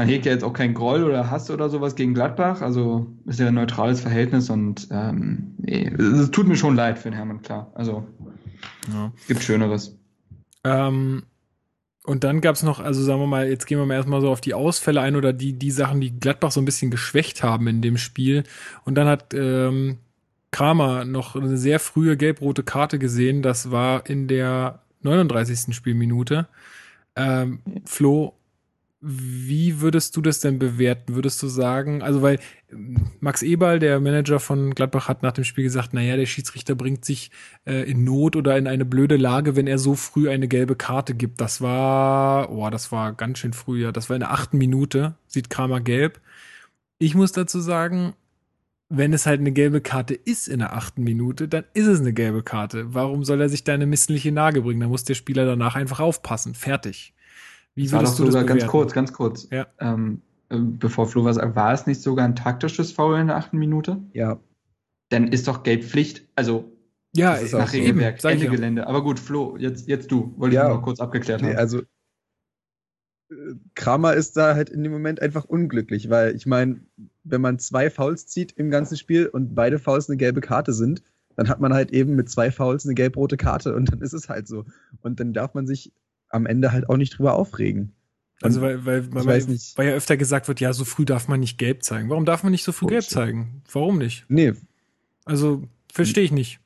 man hegt ja jetzt auch keinen Groll oder Hass oder sowas gegen Gladbach, also ist ja ein neutrales Verhältnis und ähm, nee, es tut mir schon leid für den Hermann, klar. Also ja. es gibt Schöneres. Ähm, und dann gab es noch, also sagen wir mal, jetzt gehen wir mal erstmal so auf die Ausfälle ein oder die, die Sachen, die Gladbach so ein bisschen geschwächt haben in dem Spiel. Und dann hat ähm, Kramer noch eine sehr frühe gelb-rote Karte gesehen. Das war in der 39. Spielminute. Ähm, Flo, wie würdest du das denn bewerten? Würdest du sagen, also weil ähm, Max Eberl, der Manager von Gladbach, hat nach dem Spiel gesagt, naja, der Schiedsrichter bringt sich äh, in Not oder in eine blöde Lage, wenn er so früh eine gelbe Karte gibt. Das war, oh, das war ganz schön früh, ja. Das war in der achten Minute, sieht Kramer gelb. Ich muss dazu sagen, wenn es halt eine gelbe Karte ist in der achten Minute, dann ist es eine gelbe Karte. Warum soll er sich da eine missliche Lage bringen? Da muss der Spieler danach einfach aufpassen. Fertig. Wie war doch sogar ganz kurz, ganz kurz. Ja. Ähm, äh, bevor Flo was sagt, war es nicht sogar ein taktisches Foul in der achten Minute? Ja. Dann ist doch Gelb Pflicht. Also ja, ist nach Regelwerk, Ende ja. Gelände. Aber gut, Flo, jetzt, jetzt du. Wollte ja, ich mal kurz abgeklärt nee, haben. Also äh, Kramer ist da halt in dem Moment einfach unglücklich, weil ich meine, wenn man zwei Fouls zieht im ganzen Spiel und beide Fouls eine gelbe Karte sind, dann hat man halt eben mit zwei Fouls eine gelb-rote Karte und dann ist es halt so. Und dann darf man sich am Ende halt auch nicht drüber aufregen. Also weil, weil, weil, weil, weil ja öfter gesagt wird, ja, so früh darf man nicht gelb zeigen. Warum darf man nicht so früh gelb zeigen? Warum nicht? Nee. Also, verstehe ich nicht.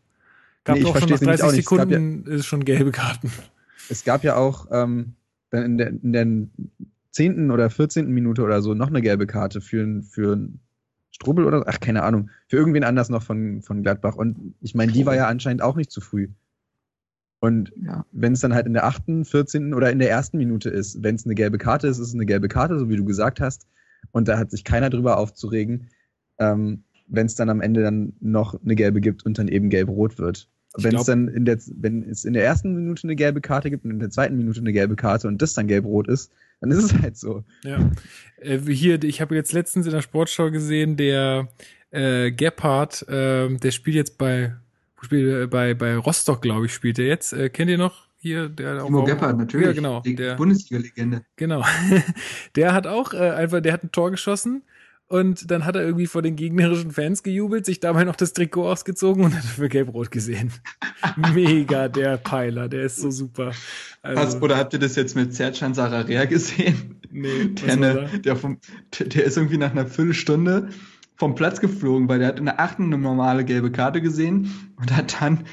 Gab nee, auch schon nach 30 Sekunden ja, ist schon gelbe Karten. Es gab ja auch ähm, dann in der, in der 10. oder 14. Minute oder so noch eine gelbe Karte für, für Strubel oder ach, keine Ahnung, für irgendwen anders noch von, von Gladbach. Und ich meine, die war ja anscheinend auch nicht zu früh. Und ja. wenn es dann halt in der achten, 14. oder in der ersten Minute ist, wenn es eine gelbe Karte ist, ist es eine gelbe Karte, so wie du gesagt hast. Und da hat sich keiner drüber aufzuregen, ähm, wenn es dann am Ende dann noch eine gelbe gibt und dann eben gelb-rot wird. Wenn es dann in der, wenn es in der ersten Minute eine gelbe Karte gibt und in der zweiten Minute eine gelbe Karte und das dann gelb-rot ist, dann ist es halt so. Ja. Äh, hier, ich habe jetzt letztens in der Sportschau gesehen, der äh, Gebhardt, äh, der spielt jetzt bei spielt äh, bei, bei Rostock, glaube ich, spielt er jetzt. Äh, kennt ihr noch hier? Der Timo auch, Gebhardt, natürlich. Ja, genau. Die Bundesliga-Legende. Genau. *laughs* der hat auch äh, einfach, der hat ein Tor geschossen Und dann hat er irgendwie vor den gegnerischen Fans gejubelt, sich dabei noch das Trikot ausgezogen und hat für Gelb-Rot gesehen. *laughs* Mega, der Peiler, der ist so super. Also, oder habt ihr das jetzt mit Sercan Sararea gesehen? Nee, der, ne, der, vom, der ist irgendwie nach einer Viertelstunde vom Platz geflogen, weil der hat in der achten eine normale gelbe Karte gesehen und hat dann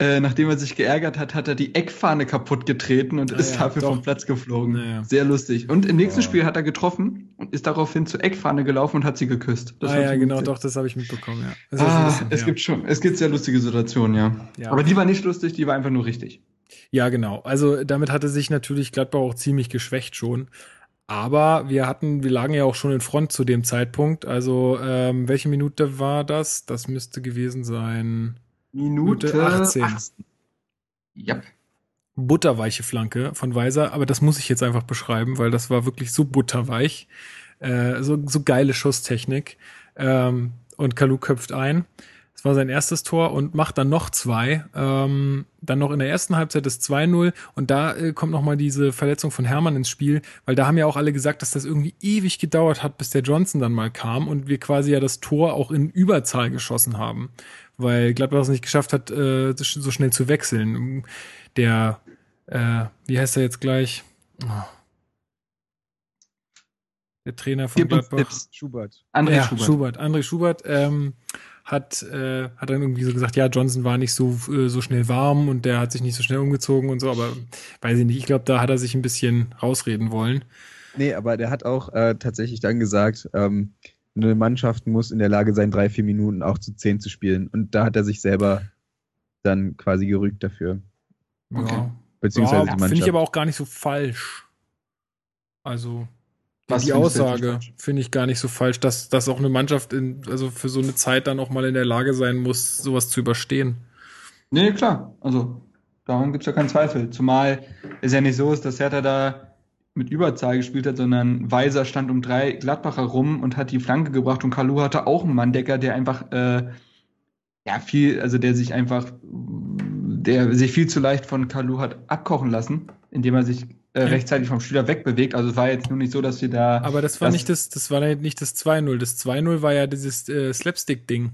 äh, nachdem er sich geärgert hat, hat er die Eckfahne kaputt getreten und ah, ist ja, dafür doch. vom Platz geflogen. Ja. Sehr lustig. Und im nächsten oh. Spiel hat er getroffen und ist daraufhin zur Eckfahne gelaufen und hat sie geküsst. Das ah ja, genau, gesehen. doch, das habe ich mitbekommen, ja. Ah, bisschen, es ja. gibt schon, es gibt sehr lustige Situationen, ja. ja. Aber die war nicht lustig, die war einfach nur richtig. Ja, genau. Also damit hatte sich natürlich Gladbach auch ziemlich geschwächt schon. Aber wir hatten, wir lagen ja auch schon in Front zu dem Zeitpunkt. Also ähm, welche Minute war das? Das müsste gewesen sein. Minute 18. 18. Ja. Butterweiche Flanke von Weiser, aber das muss ich jetzt einfach beschreiben, weil das war wirklich so butterweich. Äh, so, so geile Schusstechnik. Ähm, und Kalu köpft ein. Das war sein erstes Tor und macht dann noch zwei. Ähm, dann noch in der ersten Halbzeit das 2-0 und da äh, kommt noch mal diese Verletzung von Hermann ins Spiel, weil da haben ja auch alle gesagt, dass das irgendwie ewig gedauert hat, bis der Johnson dann mal kam und wir quasi ja das Tor auch in Überzahl geschossen haben weil Gladbach es nicht geschafft hat, äh, so schnell zu wechseln. Der, äh, wie heißt er jetzt gleich? Oh. Der Trainer von Gib Gladbach. Tipps. Schubert. André ja, Schubert. Schubert. André Schubert ähm, hat, äh, hat dann irgendwie so gesagt, ja, Johnson war nicht so, äh, so schnell warm und der hat sich nicht so schnell umgezogen und so, aber weiß ich nicht, ich glaube, da hat er sich ein bisschen rausreden wollen. Nee, aber der hat auch äh, tatsächlich dann gesagt, ähm, eine Mannschaft muss in der Lage sein, drei, vier Minuten auch zu zehn zu spielen. Und da hat er sich selber dann quasi gerügt dafür. Okay. Ja. Beziehungsweise ja, Finde ich aber auch gar nicht so falsch. Also Was die Aussage finde ich gar nicht so falsch, dass, dass auch eine Mannschaft in, also für so eine Zeit dann auch mal in der Lage sein muss, sowas zu überstehen. Nee, klar. Also darum gibt es ja keinen Zweifel. Zumal es ja nicht so ist, dass Hertha da mit Überzahl gespielt hat, sondern Weiser stand um drei Gladbacher rum und hat die Flanke gebracht und Kalu hatte auch einen Manndecker, der einfach äh, ja viel, also der sich einfach, der sich viel zu leicht von Kalu hat abkochen lassen, indem er sich äh, rechtzeitig vom Spieler wegbewegt. Also es war jetzt nur nicht so, dass wir da. Aber das war das, nicht das, das war nicht das 2-0. Das 2-0 war ja dieses äh, Slapstick-Ding.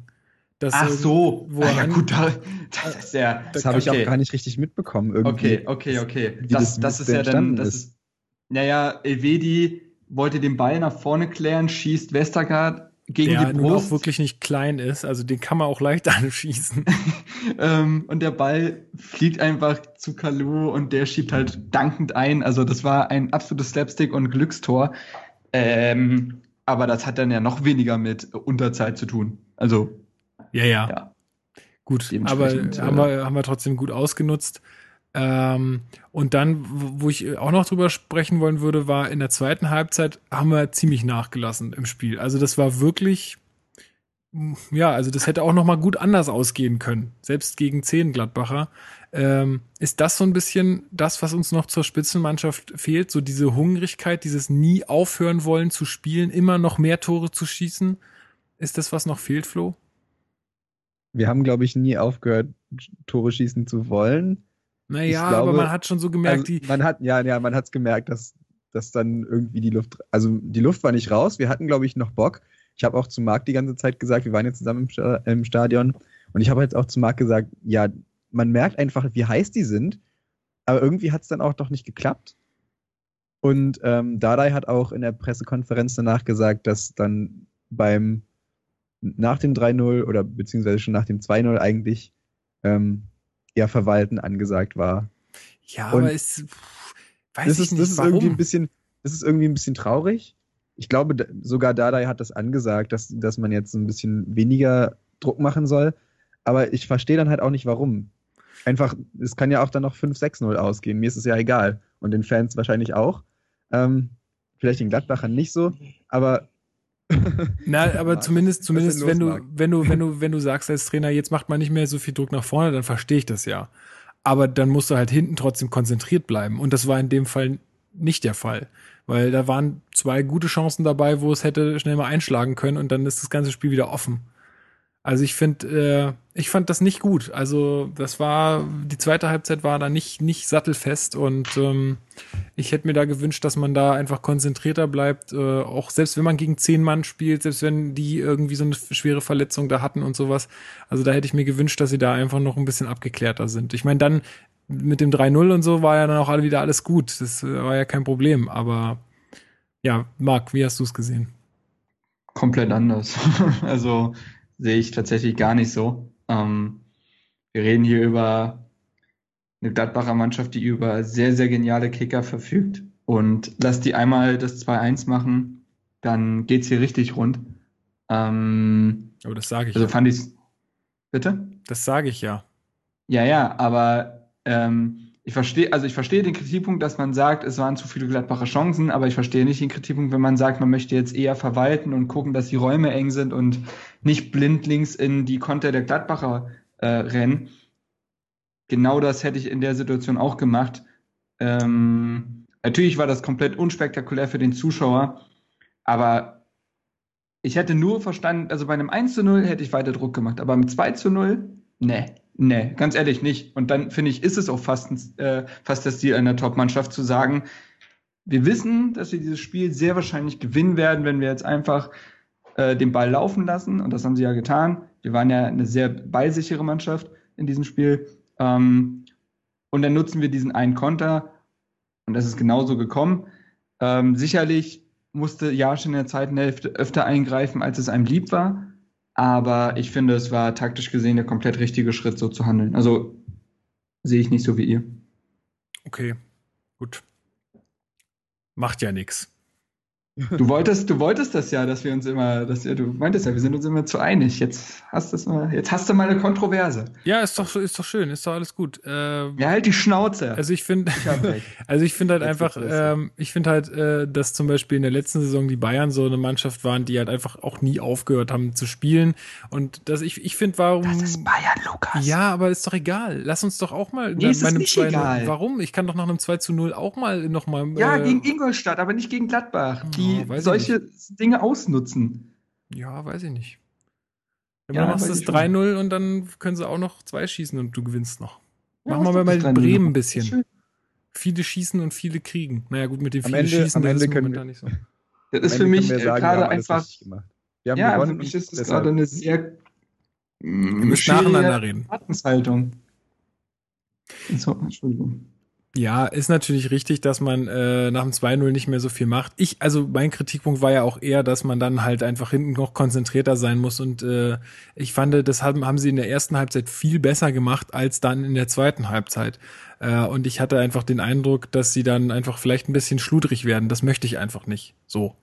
Ach so, wo ah, ja gut, da, *laughs* das ist ja. Das habe okay. ich auch gar nicht richtig mitbekommen. Irgendwie. Okay, okay, okay. Das, das, das ist ja dann, das ist, naja, Elvedi wollte den Ball nach vorne klären, schießt Westergaard gegen der die Brust. Auch wirklich nicht klein ist, also den kann man auch leicht *laughs* anschießen. *laughs* ähm, und der Ball fliegt einfach zu Kalu und der schiebt halt dankend ein. Also das war ein absolutes Slapstick und Glückstor. Ähm, aber das hat dann ja noch weniger mit Unterzeit zu tun. Also ja, ja. ja. Gut, aber haben wir, haben wir trotzdem gut ausgenutzt. Ähm, und dann, wo ich auch noch drüber sprechen wollen würde, war in der zweiten Halbzeit haben wir ziemlich nachgelassen im Spiel. Also das war wirklich, ja, also das hätte auch noch mal gut anders ausgehen können, selbst gegen zehn Gladbacher. Ähm, ist das so ein bisschen das, was uns noch zur Spitzenmannschaft fehlt? So diese Hungrigkeit, dieses nie aufhören wollen zu spielen, immer noch mehr Tore zu schießen? Ist das, was noch fehlt, Flo? Wir haben, glaube ich, nie aufgehört, Tore schießen zu wollen. Naja, glaube, aber man hat schon so gemerkt, also, die. Man hat, ja, ja, man hat es gemerkt, dass, dass dann irgendwie die Luft, also die Luft war nicht raus. Wir hatten, glaube ich, noch Bock. Ich habe auch zu Marc die ganze Zeit gesagt, wir waren jetzt zusammen im, Stadion. Und ich habe jetzt auch zu Marc gesagt, ja, man merkt einfach, wie heiß die sind. Aber irgendwie hat es dann auch doch nicht geklappt. Und ähm, Dadai hat auch in der Pressekonferenz danach gesagt, dass dann beim nach dem 3-0 oder beziehungsweise schon nach dem 2-0 eigentlich ähm, eher Verwalten angesagt war. Ja, Und aber es weiß das ich ist, nicht, das ist warum. irgendwie ein bisschen, das ist irgendwie ein bisschen traurig. Ich glaube, sogar Dadai hat das angesagt, dass, dass man jetzt ein bisschen weniger Druck machen soll. Aber ich verstehe dann halt auch nicht, warum. Einfach, es kann ja auch dann noch 5-6-0 ausgehen. Mir ist es ja egal. Und den Fans wahrscheinlich auch. Ähm, vielleicht den Gladbachern nicht so, aber *laughs* Na, aber zumindest, zumindest, wenn du, wenn du, wenn du, wenn du sagst als Trainer, jetzt macht man nicht mehr so viel Druck nach vorne, dann verstehe ich das ja. Aber dann musst du halt hinten trotzdem konzentriert bleiben. Und das war in dem Fall nicht der Fall. Weil da waren zwei gute Chancen dabei, wo es hätte schnell mal einschlagen können und dann ist das ganze Spiel wieder offen. Also ich finde, äh, ich fand das nicht gut. Also das war, die zweite Halbzeit war da nicht, nicht sattelfest und ähm, ich hätte mir da gewünscht, dass man da einfach konzentrierter bleibt. Äh, auch selbst wenn man gegen zehn Mann spielt, selbst wenn die irgendwie so eine schwere Verletzung da hatten und sowas. Also da hätte ich mir gewünscht, dass sie da einfach noch ein bisschen abgeklärter sind. Ich meine, dann mit dem 3-0 und so war ja dann auch alle wieder alles gut. Das äh, war ja kein Problem. Aber ja, Marc, wie hast du es gesehen? Komplett anders. *laughs* also sehe ich tatsächlich gar nicht so. Ähm, wir reden hier über eine Gladbacher Mannschaft, die über sehr, sehr geniale Kicker verfügt. Und lass die einmal das 2-1 machen, dann geht's hier richtig rund. Ähm, aber das sage ich. Also ja. fand ich's. Bitte? Das sage ich ja. Ja, ja, aber ähm, ich verstehe, also ich verstehe den Kritikpunkt, dass man sagt, es waren zu viele Gladbacher Chancen, aber ich verstehe nicht den Kritikpunkt, wenn man sagt, man möchte jetzt eher verwalten und gucken, dass die Räume eng sind und nicht blindlings in die Konter der Gladbacher äh, rennen. Genau das hätte ich in der Situation auch gemacht. Ähm, natürlich war das komplett unspektakulär für den Zuschauer, aber ich hätte nur verstanden, also bei einem 1 zu 0 hätte ich weiter Druck gemacht, aber mit 2 zu 0, ne. Nee, ganz ehrlich nicht. Und dann finde ich, ist es auch fast, äh, fast der Stil einer Top-Mannschaft zu sagen, wir wissen, dass wir dieses Spiel sehr wahrscheinlich gewinnen werden, wenn wir jetzt einfach äh, den Ball laufen lassen. Und das haben sie ja getan. Wir waren ja eine sehr ballsichere Mannschaft in diesem Spiel. Ähm, und dann nutzen wir diesen einen Konter. Und das ist genauso gekommen. Ähm, sicherlich musste Jasch in der zweiten Hälfte öfter eingreifen, als es einem lieb war. Aber ich finde, es war taktisch gesehen der komplett richtige Schritt, so zu handeln. Also sehe ich nicht so wie ihr. Okay, gut. Macht ja nichts. Du wolltest, du wolltest das ja, dass wir uns immer, dass, du meintest ja, wir sind uns immer zu einig. Jetzt hast, das mal, jetzt hast du mal eine Kontroverse. Ja, ist doch, ist doch schön, ist doch alles gut. Ähm, ja, halt die Schnauze. Also ich finde, *laughs* also ich finde halt jetzt einfach, ähm, ich finde halt, äh, dass zum Beispiel in der letzten Saison die Bayern so eine Mannschaft waren, die halt einfach auch nie aufgehört haben zu spielen. Und dass ich, ich finde, warum. Das ist Bayern, Lukas. Ja, aber ist doch egal. Lass uns doch auch mal nee, bei einem nicht 2 egal. Warum? Ich kann doch nach einem 2 zu 0 auch mal noch mal. Ja, äh, gegen Ingolstadt, aber nicht gegen Gladbach. Die die solche Dinge ausnutzen. Ja, weiß ich nicht. Wenn ja, machst das 3-0 und dann können sie auch noch zwei schießen und du gewinnst noch. Ja, Machen wir mal bei Bremen ein bisschen. Viele schießen und viele kriegen. Naja, gut, mit den vielen Schießen am Ende können wir, nicht so. *laughs* Das ist für mich gerade einfach. ja, für mich ist es gerade eine sehr. Wir müssen nacheinander reden. Haltung. So, Entschuldigung. Ja, ist natürlich richtig, dass man äh, nach dem 2-0 nicht mehr so viel macht. Ich, also mein Kritikpunkt war ja auch eher, dass man dann halt einfach hinten noch konzentrierter sein muss. Und äh, ich fand, das haben, haben sie in der ersten Halbzeit viel besser gemacht als dann in der zweiten Halbzeit. Äh, und ich hatte einfach den Eindruck, dass sie dann einfach vielleicht ein bisschen schludrig werden. Das möchte ich einfach nicht. So.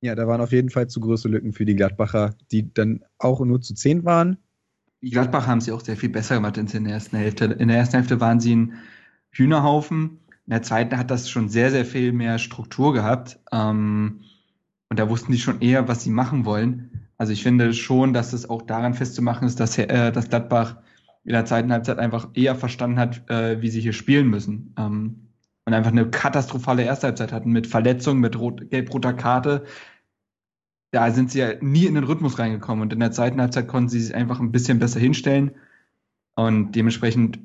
Ja, da waren auf jeden Fall zu große Lücken für die Gladbacher, die dann auch nur zu zehn waren. Die Gladbacher haben sie auch sehr viel besser gemacht in der ersten Hälfte. In der ersten Hälfte waren sie ein Hühnerhaufen. In der zweiten hat das schon sehr, sehr viel mehr Struktur gehabt. Ähm, und da wussten die schon eher, was sie machen wollen. Also ich finde schon, dass es auch daran festzumachen ist, dass, äh, dass Gladbach in der zweiten Halbzeit einfach eher verstanden hat, äh, wie sie hier spielen müssen. Ähm, und einfach eine katastrophale erste Halbzeit hatten mit Verletzungen, mit rot, gelb-roter Karte. Da sind sie ja nie in den Rhythmus reingekommen. Und in der zweiten Halbzeit konnten sie sich einfach ein bisschen besser hinstellen. Und dementsprechend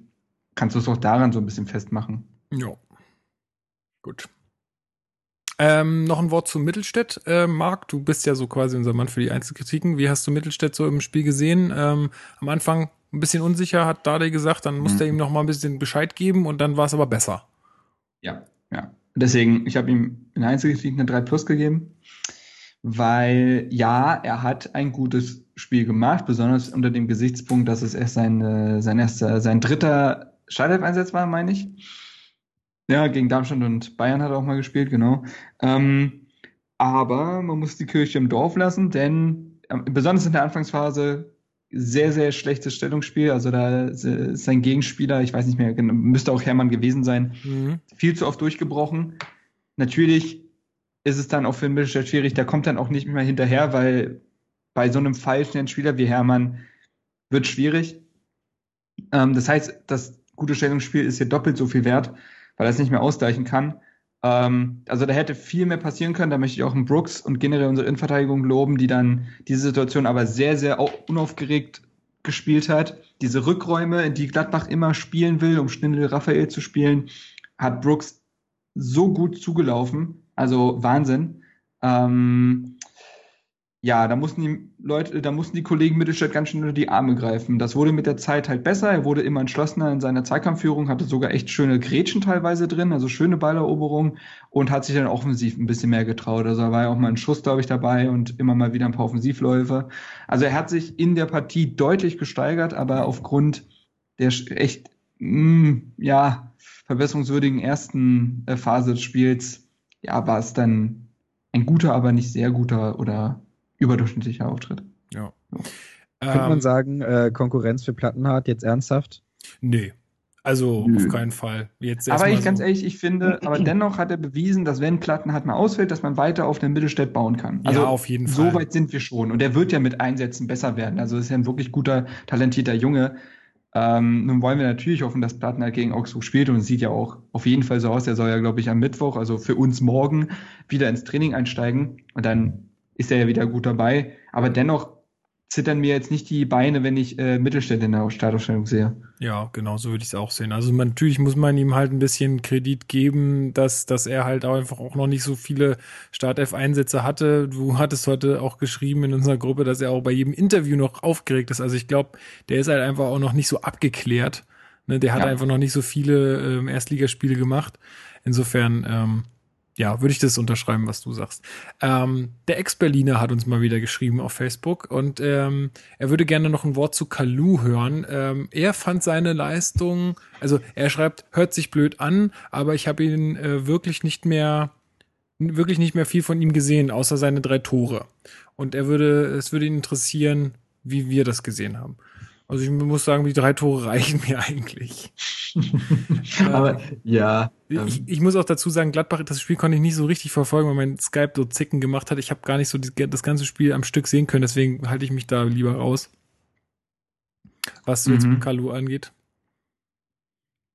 kannst du es auch daran so ein bisschen festmachen. Ja. Gut. Ähm, noch ein Wort zu Mittelstädt. Äh, Marc, du bist ja so quasi unser Mann für die Einzelkritiken. Wie hast du Mittelstädt so im Spiel gesehen? Ähm, am Anfang ein bisschen unsicher, hat Dade gesagt, dann musste mhm. er ihm noch mal ein bisschen Bescheid geben und dann war es aber besser. Ja, ja. Deswegen, ich habe ihm in Einzelkritiken eine 3 Plus gegeben, weil ja, er hat ein gutes Spiel gemacht, besonders unter dem Gesichtspunkt, dass es erst sein, äh, sein erster, sein dritter Startelf-Einsatz war, meine ich. Ja, gegen Darmstadt und Bayern hat er auch mal gespielt, genau. Ähm, aber man muss die Kirche im Dorf lassen, denn äh, besonders in der Anfangsphase sehr, sehr schlechtes Stellungsspiel. Also da ist sein Gegenspieler, ich weiß nicht mehr, müsste auch Hermann gewesen sein, mhm. viel zu oft durchgebrochen. Natürlich ist es dann auch für den Mittelstädt schwierig, der kommt dann auch nicht mehr hinterher, weil bei so einem falschen Spieler wie Hermann wird schwierig. Ähm, das heißt, das gute Stellungsspiel ist hier doppelt so viel wert, weil er es nicht mehr ausgleichen kann. Ähm, also da hätte viel mehr passieren können. Da möchte ich auch einen Brooks und generell unsere Innenverteidigung loben, die dann diese Situation aber sehr, sehr unaufgeregt gespielt hat. Diese Rückräume, in die Gladbach immer spielen will, um schnell Raphael zu spielen, hat Brooks so gut zugelaufen. Also Wahnsinn. Ähm, ja, da mussten die Leute, da mussten die Kollegen Mittelstadt ganz schön unter die Arme greifen. Das wurde mit der Zeit halt besser. Er wurde immer entschlossener in seiner Zweikampfführung, hatte sogar echt schöne Grätschen teilweise drin, also schöne Balleroberungen und hat sich dann offensiv ein bisschen mehr getraut. Also da war ja auch mal ein Schuss, glaube ich, dabei und immer mal wieder ein paar Offensivläufe. Also er hat sich in der Partie deutlich gesteigert, aber aufgrund der echt, mh, mm, ja, verbesserungswürdigen ersten äh, Phase des Spiels, ja, war es dann ein guter, aber nicht sehr guter oder überdurchschnittlicher Auftritt. Ja. So. Könnte ähm, man sagen, äh, Konkurrenz für Plattenhardt jetzt ernsthaft? Nee. Also Nö. auf keinen Fall. Jetzt aber ich so. ganz ehrlich, ich finde, aber dennoch hat er bewiesen, dass wenn Plattenhardt mal ausfällt, dass man weiter auf den Mittelstädt bauen kann. Also ja, auf jeden Fall. So weit sind wir schon. Und er wird ja mit Einsätzen besser werden. Also ist ja ein wirklich guter, talentierter Junge. Ähm, nun wollen wir natürlich hoffen, dass Plattenhardt gegen Augsburg spielt und es sieht ja auch auf jeden Fall so aus. Er soll ja, glaube ich, am Mittwoch, also für uns morgen, wieder ins Training einsteigen. Und dann ist er ja wieder gut dabei. Aber dennoch zittern mir jetzt nicht die Beine, wenn ich äh, Mittelstädte in der Startausstellung sehe. Ja, genau, so würde ich es auch sehen. Also man, natürlich muss man ihm halt ein bisschen Kredit geben, dass, dass er halt auch einfach auch noch nicht so viele Startelf-Einsätze hatte. Du hattest heute auch geschrieben in unserer Gruppe, dass er auch bei jedem Interview noch aufgeregt ist. Also ich glaube, der ist halt einfach auch noch nicht so abgeklärt. Ne? Der hat ja. einfach noch nicht so viele ähm, Erstligaspiele gemacht. Insofern, ähm, ja, würde ich das unterschreiben, was du sagst. Ähm, der Ex-Berliner hat uns mal wieder geschrieben auf Facebook und ähm, er würde gerne noch ein Wort zu Kalu hören. Ähm, er fand seine Leistung, also er schreibt, hört sich blöd an, aber ich habe ihn äh, wirklich nicht mehr, wirklich nicht mehr viel von ihm gesehen, außer seine drei Tore. Und er würde, es würde ihn interessieren, wie wir das gesehen haben. Also ich muss sagen, die drei Tore reichen mir eigentlich. *laughs* Aber ja. Ich, ich, muss auch dazu sagen, Gladbach, das Spiel konnte ich nicht so richtig verfolgen, weil mein Skype so Zicken gemacht hat. Ich habe gar nicht so die, das ganze Spiel am Stück sehen können, deswegen halte ich mich da lieber raus. Was mhm. jetzt mit Kalu angeht.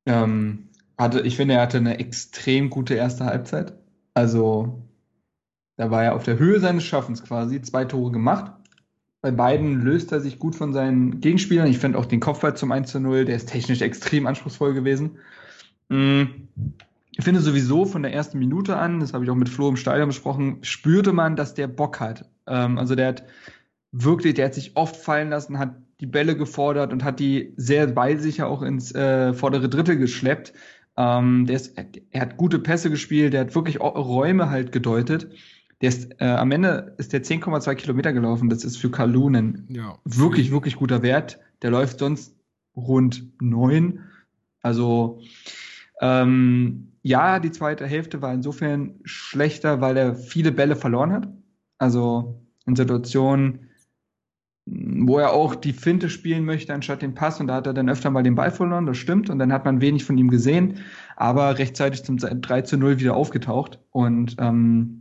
Ähm, hatte, ich finde, er hatte eine extrem gute erste Halbzeit. Also, da war er auf der Höhe seines Schaffens quasi, zwei Tore gemacht bei beiden löst er sich gut von seinen Gegenspielern. Ich finde auch den Kopfball zum 1 zu 0, der ist technisch extrem anspruchsvoll gewesen. Mm. Ich finde sowieso von der ersten Minute an, das habe ich auch mit Flo im Stadion besprochen, spürte man, dass der Bock hat. Ähm, also der hat wirklich, der hat sich oft fallen lassen, hat die Bälle gefordert und hat die sehr beilsicher auch ins äh, vordere Drittel geschleppt. Ähm, der ist, er hat gute Pässe gespielt, der hat wirklich Räume halt gedeutet. Der ist, äh, am Ende ist der 10,2 Kilometer gelaufen. Das ist für Kalunen ja. wirklich, wirklich guter Wert. Der läuft sonst rund neun. Also ähm, ja, die zweite Hälfte war insofern schlechter, weil er viele Bälle verloren hat. Also in Situationen, wo er auch die Finte spielen möchte anstatt den Pass und da hat er dann öfter mal den Ball verloren, das stimmt und dann hat man wenig von ihm gesehen, aber rechtzeitig zum 3 zu 0 wieder aufgetaucht und ähm,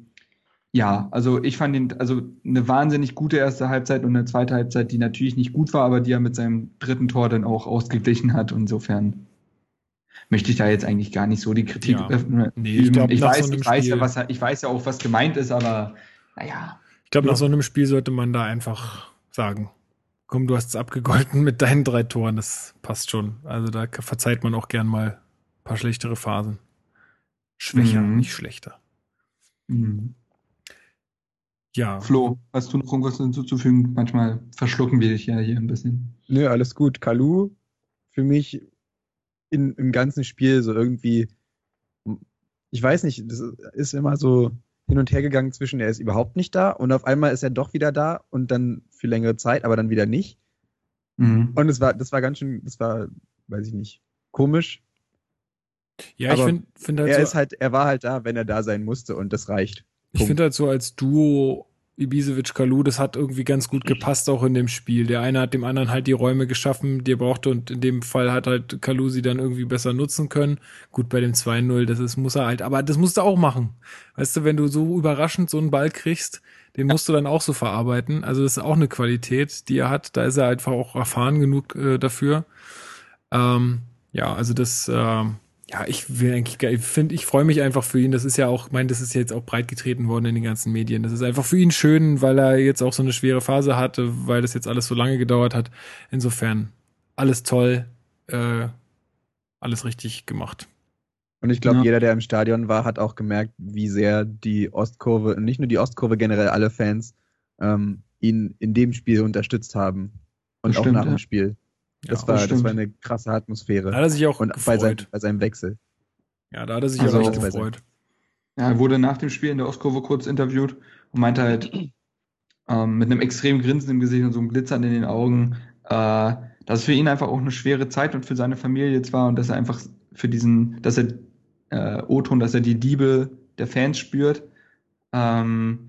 ja, also ich fand ihn, also eine wahnsinnig gute erste Halbzeit und eine zweite Halbzeit, die natürlich nicht gut war, aber die er mit seinem dritten Tor dann auch ausgeglichen hat. Insofern möchte ich da jetzt eigentlich gar nicht so die Kritik ja. öffnen. Nee, ich, glaub, ich weiß, so ich weiß ja, was ich weiß ja auch, was gemeint ist, aber naja. Ich glaube, nach so einem Spiel sollte man da einfach sagen, komm, du hast es abgegolten mit deinen drei Toren, das passt schon. Also da verzeiht man auch gern mal ein paar schlechtere Phasen. Schwächer, mhm. nicht schlechter. Mhm. Ja. Flo, hast du noch irgendwas hinzuzufügen? Manchmal verschlucken wir dich ja hier ein bisschen. Nö, alles gut. Kalu, für mich in, im ganzen Spiel so irgendwie, ich weiß nicht, das ist immer so hin und her gegangen zwischen, er ist überhaupt nicht da und auf einmal ist er doch wieder da und dann für längere Zeit, aber dann wieder nicht. Mhm. Und es war, das war ganz schön, das war, weiß ich nicht, komisch. Ja, aber ich finde find halt er so, ist halt, er war halt da, wenn er da sein musste und das reicht. Ich finde halt so als Duo Ibisevic Kalu, das hat irgendwie ganz gut gepasst auch in dem Spiel. Der eine hat dem anderen halt die Räume geschaffen, die er brauchte und in dem Fall hat halt Kalu sie dann irgendwie besser nutzen können. Gut, bei dem 2-0, das ist, muss er halt, aber das musst du auch machen. Weißt du, wenn du so überraschend so einen Ball kriegst, den musst du dann auch so verarbeiten. Also das ist auch eine Qualität, die er hat. Da ist er einfach auch erfahren genug äh, dafür. Ähm, ja, also das, äh, ja, ich will eigentlich, ich finde, ich freue mich einfach für ihn. Das ist ja auch, mein, das ist jetzt auch breit getreten worden in den ganzen Medien. Das ist einfach für ihn schön, weil er jetzt auch so eine schwere Phase hatte, weil das jetzt alles so lange gedauert hat. Insofern alles toll, äh, alles richtig gemacht. Und ich glaube, ja. jeder, der im Stadion war, hat auch gemerkt, wie sehr die Ostkurve, nicht nur die Ostkurve, generell alle Fans, ähm, ihn in dem Spiel unterstützt haben. Und das auch stimmt, nach dem Spiel. Das, ja, war, das, das, war eine krasse Atmosphäre. Da hat er sich auch und gefreut. Bei, sein, bei seinem Wechsel. Ja, da hat er sich also, auch gefreut. Ja, er wurde nach dem Spiel in der Ostkurve kurz interviewt und meinte halt ähm, mit einem extremen Grinsen im Gesicht und so einem Glitzern in den Augen, äh, dass es für ihn einfach auch eine schwere Zeit und für seine Familie jetzt war und dass er einfach für diesen, dass er äh, O-Ton, dass er die Liebe der Fans spürt. Ähm,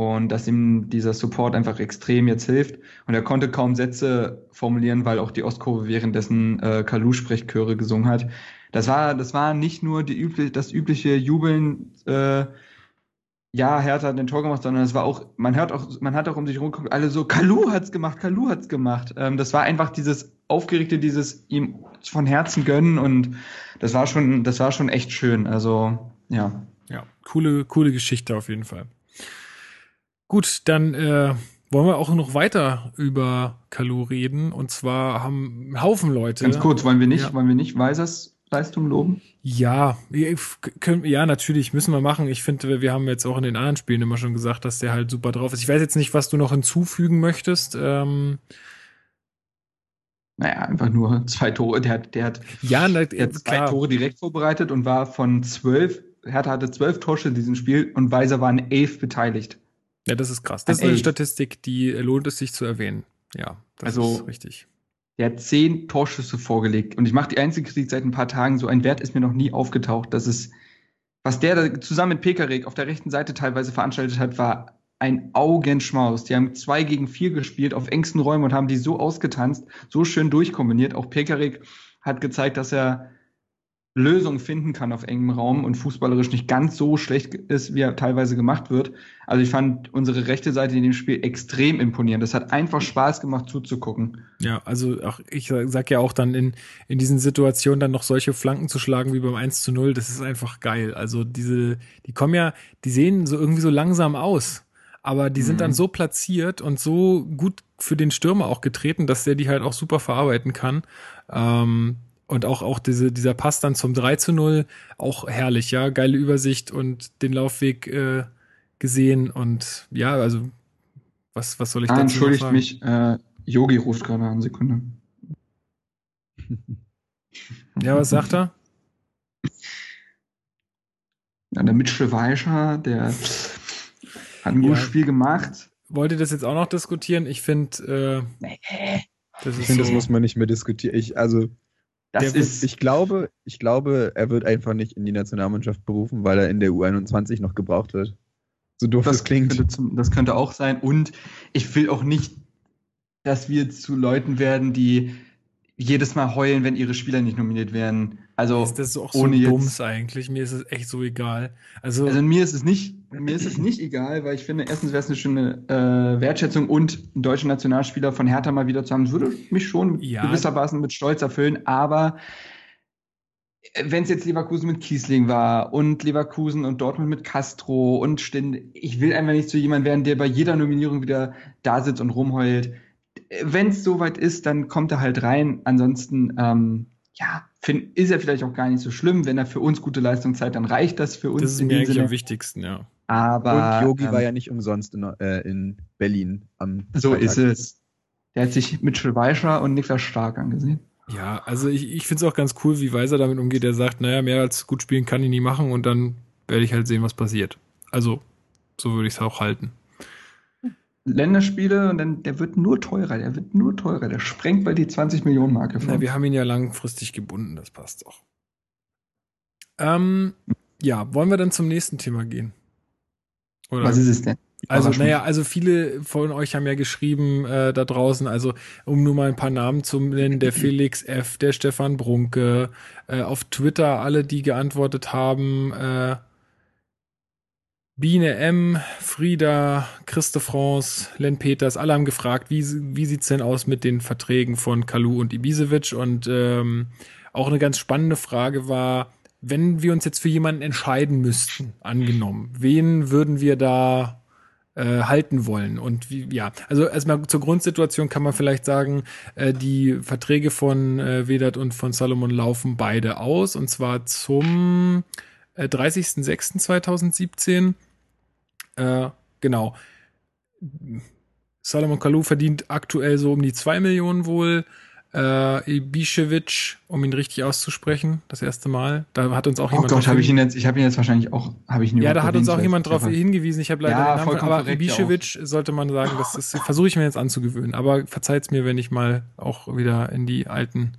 und dass ihm dieser Support einfach extrem jetzt hilft. Und er konnte kaum Sätze formulieren, weil auch die Ostkurve währenddessen äh, Kalu-Sprechchöre gesungen hat. Das war, das war nicht nur die übliche, das übliche Jubeln, äh, ja, Hertha hat den Tor gemacht, sondern es war auch, man hört auch, man hat auch um sich herum geguckt, alle so, Kalu hat's gemacht, Kalu hat's gemacht. Ähm, das war einfach dieses aufgeregte, dieses ihm von Herzen gönnen und das war schon, das war schon echt schön. Also, ja. Ja, coole, coole Geschichte auf jeden Fall. Gut, dann äh, wollen wir auch noch weiter über Kalu reden. Und zwar haben ein Haufen Leute. Ganz kurz, wollen wir nicht, ja. wollen wir nicht Weisers Leistung loben? Ja, können, ja, natürlich müssen wir machen. Ich finde, wir haben jetzt auch in den anderen Spielen immer schon gesagt, dass der halt super drauf ist. Ich weiß jetzt nicht, was du noch hinzufügen möchtest. Ähm, naja, einfach nur zwei Tore. Der hat, der hat, ja, na, der hat zwei Tore direkt vorbereitet und war von zwölf, Hertha hatte zwölf Torschüsse in diesem Spiel und Weiser waren elf beteiligt. Ja, das ist krass. Das ist eine Statistik, die lohnt es sich zu erwähnen. Ja, das also, ist richtig. Der hat zehn Torschüsse vorgelegt. Und ich mache die einzige Kritik seit ein paar Tagen. So ein Wert ist mir noch nie aufgetaucht. Das ist, was der da zusammen mit Pekarik auf der rechten Seite teilweise veranstaltet hat, war ein Augenschmaus. Die haben zwei gegen vier gespielt auf engsten Räumen und haben die so ausgetanzt, so schön durchkombiniert. Auch Pekarik hat gezeigt, dass er Lösung finden kann auf engem Raum und fußballerisch nicht ganz so schlecht ist, wie er teilweise gemacht wird. Also ich fand unsere rechte Seite in dem Spiel extrem imponierend. Das hat einfach Spaß gemacht zuzugucken. Ja, also auch, ich sag ja auch dann in, in diesen Situationen dann noch solche Flanken zu schlagen wie beim 1 zu 0, das ist einfach geil. Also diese, die kommen ja, die sehen so irgendwie so langsam aus. Aber die sind mhm. dann so platziert und so gut für den Stürmer auch getreten, dass der die halt auch super verarbeiten kann. Ähm, und auch, auch diese, dieser Pass dann zum 3 zu 0, auch herrlich, ja. Geile Übersicht und den Laufweg äh, gesehen. Und ja, also, was, was soll ich ah, dazu entschuldigt sagen? mich, äh, Yogi ruft gerade an, Sekunde. *laughs* ja, was sagt er? Ja, der Mitchell Weischer, der hat ein gutes ja. Spiel gemacht. Wollt ihr das jetzt auch noch diskutieren? Ich finde, äh, nee. das, ich find, so. das muss man nicht mehr diskutieren. Ich, also, das der ist, ich glaube, ich glaube, er wird einfach nicht in die Nationalmannschaft berufen, weil er in der U21 noch gebraucht wird. So doof das, das klingt. Könnte zum, das könnte auch sein. Und ich will auch nicht, dass wir zu Leuten werden, die jedes Mal heulen, wenn ihre Spieler nicht nominiert werden. Also ist das auch ohne so dumms eigentlich? Mir ist es echt so egal. Also, also mir ist es nicht, mir ist es nicht egal, weil ich finde, erstens wäre es eine schöne äh, Wertschätzung und einen deutschen Nationalspieler von Hertha mal wieder zu haben, das würde mich schon ja. gewissermaßen mit Stolz erfüllen. Aber wenn es jetzt Leverkusen mit Kiesling war und Leverkusen und Dortmund mit Castro und Stinde, ich will einfach nicht zu jemand werden, der bei jeder Nominierung wieder da sitzt und rumheult wenn es soweit ist, dann kommt er halt rein. Ansonsten, ähm, ja, find, ist er vielleicht auch gar nicht so schlimm. Wenn er für uns gute Leistung zeigt, dann reicht das für uns. Das ist mir eigentlich Sinne. am wichtigsten, ja. Aber und Yogi ähm, war ja nicht umsonst in, äh, in Berlin am So Freitag. ist es. Der hat sich Mitchell Weischer und Niklas Stark angesehen. Ja, also ich, ich finde es auch ganz cool, wie Weiser damit umgeht. Er sagt, naja, mehr als gut spielen kann ich nie machen und dann werde ich halt sehen, was passiert. Also, so würde ich es auch halten. Länderspiele und dann der wird nur teurer, der wird nur teurer, der sprengt bei die 20 Millionen Marke vor. Ja, wir haben ihn ja langfristig gebunden, das passt doch. Ähm, ja, wollen wir dann zum nächsten Thema gehen? Oder? Was ist es denn? Also, naja, also viele von euch haben ja geschrieben äh, da draußen, also um nur mal ein paar Namen zu nennen, der Felix F., der Stefan Brunke, äh, auf Twitter alle, die geantwortet haben, äh, Biene M., Frieda, Christe France, Len Peters, alle haben gefragt, wie, wie sieht's denn aus mit den Verträgen von Kalu und Ibisevic? Und ähm, auch eine ganz spannende Frage war, wenn wir uns jetzt für jemanden entscheiden müssten, angenommen, wen würden wir da äh, halten wollen? Und wie, ja, also erstmal zur Grundsituation kann man vielleicht sagen, äh, die Verträge von äh, Vedat und von Salomon laufen beide aus und zwar zum äh, 30.06.2017. Äh, genau. Salomon Kalou verdient aktuell so um die zwei Millionen wohl äh, Ibišević, um ihn richtig auszusprechen, das erste Mal. Da hat uns auch oh jemand. Oh Gott, habe ich ihn jetzt, ich habe ihn jetzt wahrscheinlich auch, habe ich ihn Ja, da hat uns auch jemand darauf hingewiesen. Ich habe leider ja, den Namen, aber Ibišević sollte man sagen, das, das versuche ich mir jetzt anzugewöhnen. Aber verzeiht's mir, wenn ich mal auch wieder in die alten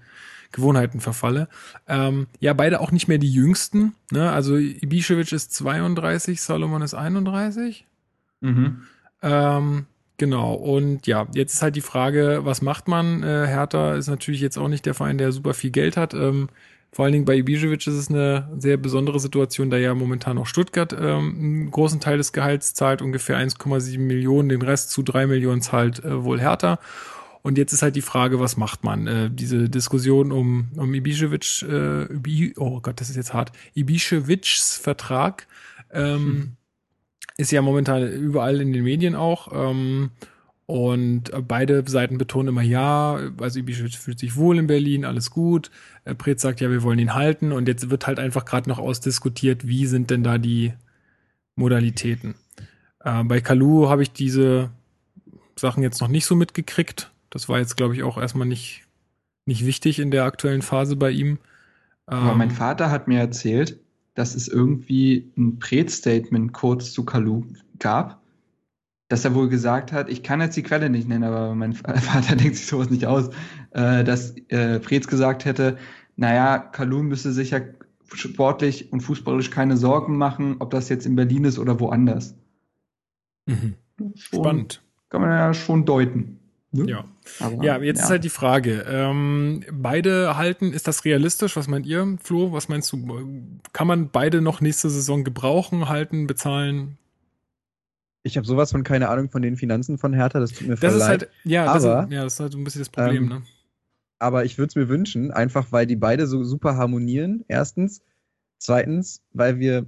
Gewohnheiten verfalle. Ähm, ja, beide auch nicht mehr die jüngsten. Ne? Also Ibišević ist 32, Solomon ist 31. Mhm. Ähm, Genau, und ja, jetzt ist halt die Frage, was macht man? Äh, Hertha ist natürlich jetzt auch nicht der Verein, der super viel Geld hat. Ähm, vor allen Dingen bei Ibišević ist es eine sehr besondere Situation, da ja momentan auch Stuttgart ähm, einen großen Teil des Gehalts zahlt, ungefähr 1,7 Millionen, den Rest zu 3 Millionen zahlt äh, wohl Hertha. Und jetzt ist halt die Frage, was macht man? Äh, diese Diskussion um, um Ibišević, äh, Ibi, oh Gott, das ist jetzt hart, Ibiševićs Vertrag, ähm, hm ist ja momentan überall in den Medien auch. Ähm, und beide Seiten betonen immer, ja, also Ibišević fühlt sich wohl in Berlin, alles gut. Äh, Pretz sagt, ja, wir wollen ihn halten. Und jetzt wird halt einfach gerade noch ausdiskutiert, wie sind denn da die Modalitäten. Äh, bei Kalu habe ich diese Sachen jetzt noch nicht so mitgekriegt. Das war jetzt, glaube ich, auch erstmal nicht, nicht wichtig in der aktuellen Phase bei ihm. Aber ähm, mein Vater hat mir erzählt, dass es irgendwie ein Pret-Statement kurz zu Kalu gab, dass er wohl gesagt hat, ich kann jetzt die Quelle nicht nennen, aber mein *laughs* Vater denkt sich sowas nicht aus, äh, dass äh, Preetz gesagt hätte, naja, Kalu müsse sich ja sportlich und fußballisch keine Sorgen machen, ob das jetzt in Berlin ist oder woanders. Mhm. Spannend. Kann man ja schon deuten. Ne? Ja. Aber, ja, jetzt ja. ist halt die Frage. Ähm, beide halten, ist das realistisch? Was meint ihr, Flo? Was meinst du? Kann man beide noch nächste Saison gebrauchen, halten, bezahlen? Ich habe sowas von keine Ahnung von den Finanzen von Hertha, das tut mir voll das ist leid. Halt, ja, aber, das ist, ja, das ist halt ein bisschen das Problem, ähm, ne? Aber ich würde es mir wünschen, einfach weil die beide so super harmonieren, erstens. Zweitens, weil wir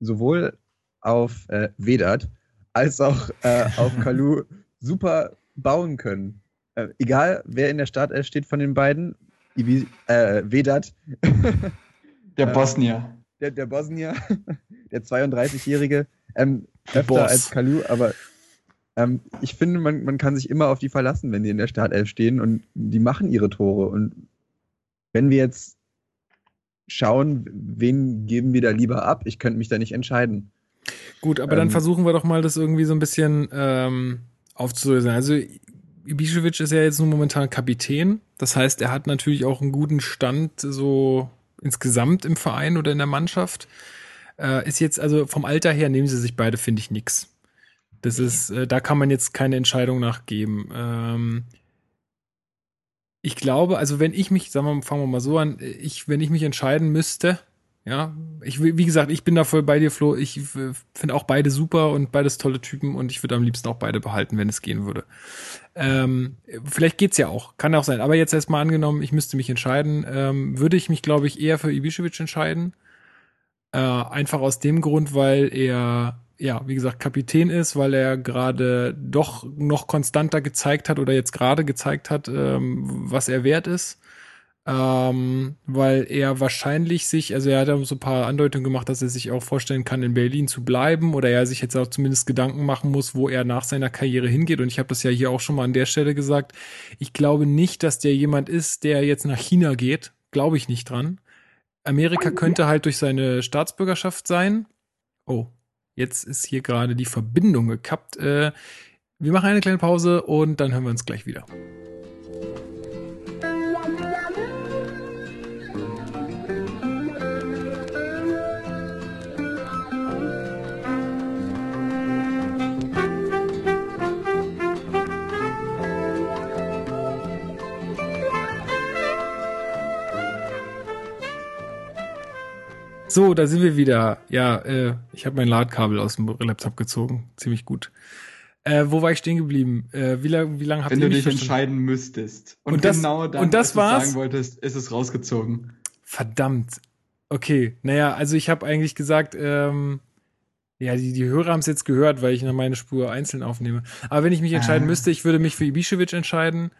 sowohl auf äh, Vedat als auch äh, auf *laughs* Kalu super bauen können. Äh, egal, wer in der Startelf steht von den beiden, Ibi, äh, Vedat. der Bosnier. Der, der Bosnier, *laughs* der 32-Jährige, ähm, öfter Boss. als Kalu, aber ähm, ich finde, man, man kann sich immer auf die verlassen, wenn die in der Startelf stehen und die machen ihre Tore. Und wenn wir jetzt schauen, wen geben wir da lieber ab, ich könnte mich da nicht entscheiden. Gut, aber ähm, dann versuchen wir doch mal das irgendwie so ein bisschen ähm, aufzulösen. Also Ibišević ist ja jetzt nur momentan Kapitän. Das heißt, er hat natürlich auch einen guten Stand so insgesamt im Verein oder in der Mannschaft. Äh, ist jetzt, also vom Alter her nehmen sie sich beide, finde ich, nix. Das ist, äh, da kann man jetzt keine Entscheidung nachgeben. Ähm, ich glaube, also wenn ich mich, sagen wir, fangen wir mal so an, ich, wenn ich mich entscheiden müsste, ja, ich wie gesagt, ich bin da voll bei dir, Flo. Ich finde auch beide super und beides tolle Typen und ich würde am liebsten auch beide behalten, wenn es gehen würde. Ähm, vielleicht geht's ja auch, kann auch sein. Aber jetzt erstmal angenommen, ich müsste mich entscheiden, ähm, würde ich mich, glaube ich, eher für Ibišević entscheiden. Äh, einfach aus dem Grund, weil er ja, wie gesagt, Kapitän ist, weil er gerade doch noch konstanter gezeigt hat oder jetzt gerade gezeigt hat, ähm, was er wert ist ähm, weil er wahrscheinlich sich, also er hat ja so ein paar Andeutungen gemacht, dass er sich auch vorstellen kann, in Berlin zu bleiben oder er sich jetzt auch zumindest Gedanken machen muss, wo er nach seiner Karriere hingeht. Und ich habe das ja hier auch schon mal an der Stelle gesagt. Ich glaube nicht, dass der jemand ist, der jetzt nach China geht. Glaube ich nicht dran. Amerika könnte halt durch seine Staatsbürgerschaft sein. Oh, jetzt ist hier gerade die Verbindung gekappt. Äh, wir machen eine kleine Pause und dann hören wir uns gleich wieder. So, da sind wir wieder. Ja, äh, ich habe mein Ladkabel aus dem Laptop gezogen. Ziemlich gut. Äh, wo war ich stehen geblieben? Äh, wie lange wie lang habt Wenn ihr du dich verstanden? entscheiden müsstest. Und, und das, genau dann, und das was du sagen wolltest, ist es rausgezogen. Verdammt. Okay, naja, also ich habe eigentlich gesagt, ähm, ja, die, die Hörer haben es jetzt gehört, weil ich noch meine Spur einzeln aufnehme. Aber wenn ich mich entscheiden ah. müsste, ich würde mich für Ibišević entscheiden.